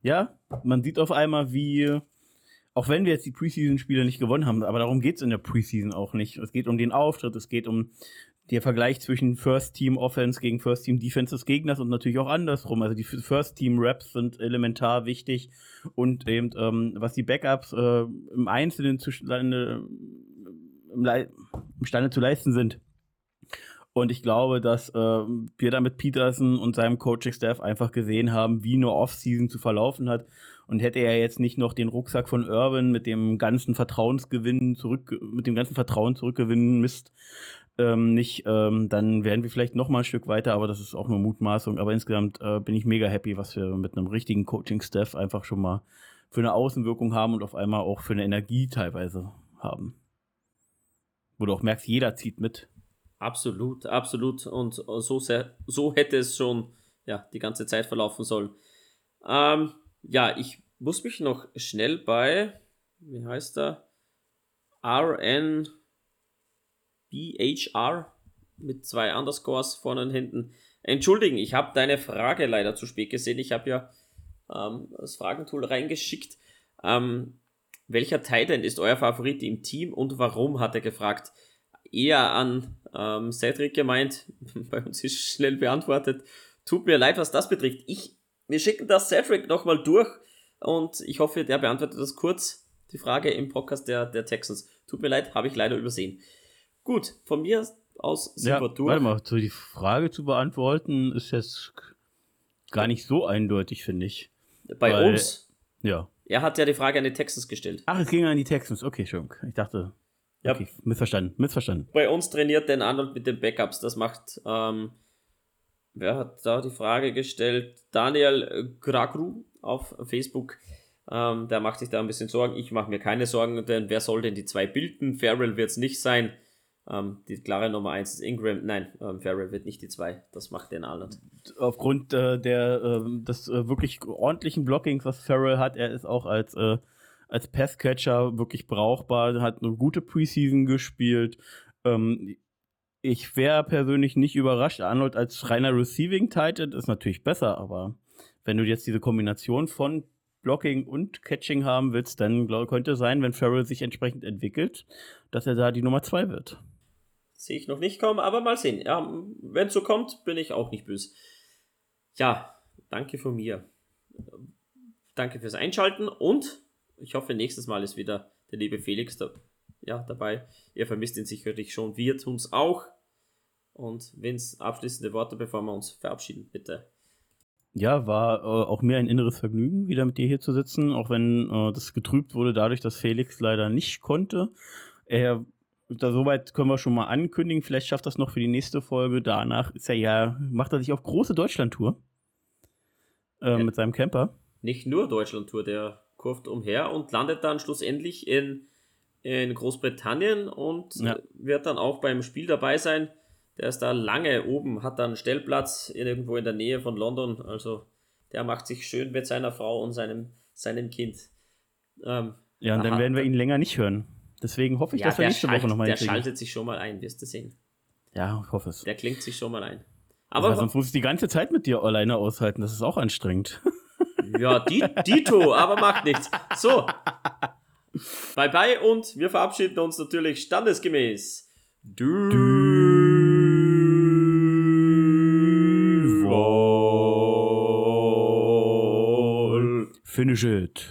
ja, man sieht auf einmal, wie, auch wenn wir jetzt die Preseason-Spiele nicht gewonnen haben, aber darum geht es in der Preseason auch nicht. Es geht um den Auftritt, es geht um den Vergleich zwischen First Team Offense gegen First Team Defense des Gegners und natürlich auch andersrum. Also die First Team Raps sind elementar wichtig und eben ähm, was die Backups äh, im Einzelnen zustande, im, Le imstande zu leisten sind. Und ich glaube, dass äh, wir da mit Peterson und seinem Coaching-Staff einfach gesehen haben, wie eine Offseason zu verlaufen hat. Und hätte er jetzt nicht noch den Rucksack von Irvin mit dem ganzen Vertrauensgewinn zurück, mit dem ganzen Vertrauen zurückgewinnen Mist, ähm, nicht, ähm, dann wären wir vielleicht noch mal ein Stück weiter, aber das ist auch nur Mutmaßung. Aber insgesamt äh, bin ich mega happy, was wir mit einem richtigen Coaching-Staff einfach schon mal für eine Außenwirkung haben und auf einmal auch für eine Energie teilweise haben. Wo du auch merkst, jeder zieht mit. Absolut, absolut. Und so, sehr, so hätte es schon ja, die ganze Zeit verlaufen sollen. Ähm, ja, ich muss mich noch schnell bei, wie heißt er? RN BHR mit zwei Underscores vorne und hinten. Entschuldigen, ich habe deine Frage leider zu spät gesehen. Ich habe ja ähm, das Fragentool reingeschickt. Ähm, welcher Titan ist euer Favorit im Team und warum, hat er gefragt. Eher an ähm, Cedric gemeint. Bei uns ist schnell beantwortet. Tut mir leid, was das betrifft. Ich, wir schicken das Cedric nochmal durch und ich hoffe, der beantwortet das kurz. Die Frage im Podcast der, der Texans. Tut mir leid, habe ich leider übersehen. Gut, von mir aus sind ja, wir durch. Warte mal, so die Frage zu beantworten ist jetzt gar nicht so eindeutig, finde ich. Bei Weil, uns? Ja. Er hat ja die Frage an die Texans gestellt. Ach, es ging an die Texans. Okay, schon. Ich dachte. Ja. Okay, missverstanden, missverstanden. Bei uns trainiert Dan Arnold mit den Backups. Das macht, ähm, wer hat da die Frage gestellt? Daniel Gragru auf Facebook. Ähm, der macht sich da ein bisschen Sorgen. Ich mache mir keine Sorgen, denn wer soll denn die zwei bilden? Farrell wird es nicht sein. Ähm, die klare Nummer 1 ist Ingram. Nein, ähm, Farrell wird nicht die 2. Das macht den Arnold. Aufgrund äh, der, äh, des äh, wirklich ordentlichen Blockings, was Farrell hat, er ist auch als, äh, als Passcatcher wirklich brauchbar, hat eine gute Preseason gespielt. Ähm, ich wäre persönlich nicht überrascht. Arnold als reiner Receiving Titan ist natürlich besser, aber wenn du jetzt diese Kombination von Blocking und Catching haben willst, dann glaub, könnte es sein, wenn Farrell sich entsprechend entwickelt, dass er da die Nummer 2 wird. Sehe ich noch nicht kommen, aber mal sehen. Ja, wenn es so kommt, bin ich auch nicht böse. Ja, danke von mir. Danke fürs Einschalten und ich hoffe, nächstes Mal ist wieder der liebe Felix da, ja, dabei. Ihr vermisst ihn sicherlich schon, wir tun es auch. Und es abschließende Worte, bevor wir uns verabschieden, bitte. Ja, war äh, auch mir ein inneres Vergnügen, wieder mit dir hier zu sitzen, auch wenn äh, das getrübt wurde dadurch, dass Felix leider nicht konnte. Er da soweit können wir schon mal ankündigen. Vielleicht schafft das noch für die nächste Folge. Danach ist er ja, macht er sich auf große Deutschland-Tour. äh, Ja. mit seinem Camper. Nicht nur Deutschland-Tour, der kurft umher und landet dann schlussendlich in, in Großbritannien und Ja. äh, wird dann auch beim Spiel dabei sein. Der ist da lange oben, hat dann einen Stellplatz irgendwo in der Nähe von London. Also der macht sich schön mit seiner Frau und seinem, seinem Kind. Ähm, Ja, und dann Aha. werden wir ihn länger nicht hören. Deswegen hoffe ich, dass wir nächste schalt- Woche nochmal der hinkriegen. schaltet sich schon mal ein, wirst du sehen. Ja, ich hoffe es. Der klingt sich schon mal ein. Aber Aber sonst muss ich die ganze Zeit mit dir alleine aushalten. Das ist auch anstrengend. Ja, die, Dito, aber macht nichts. So. Bye bye und wir verabschieden uns natürlich standesgemäß. Finish it.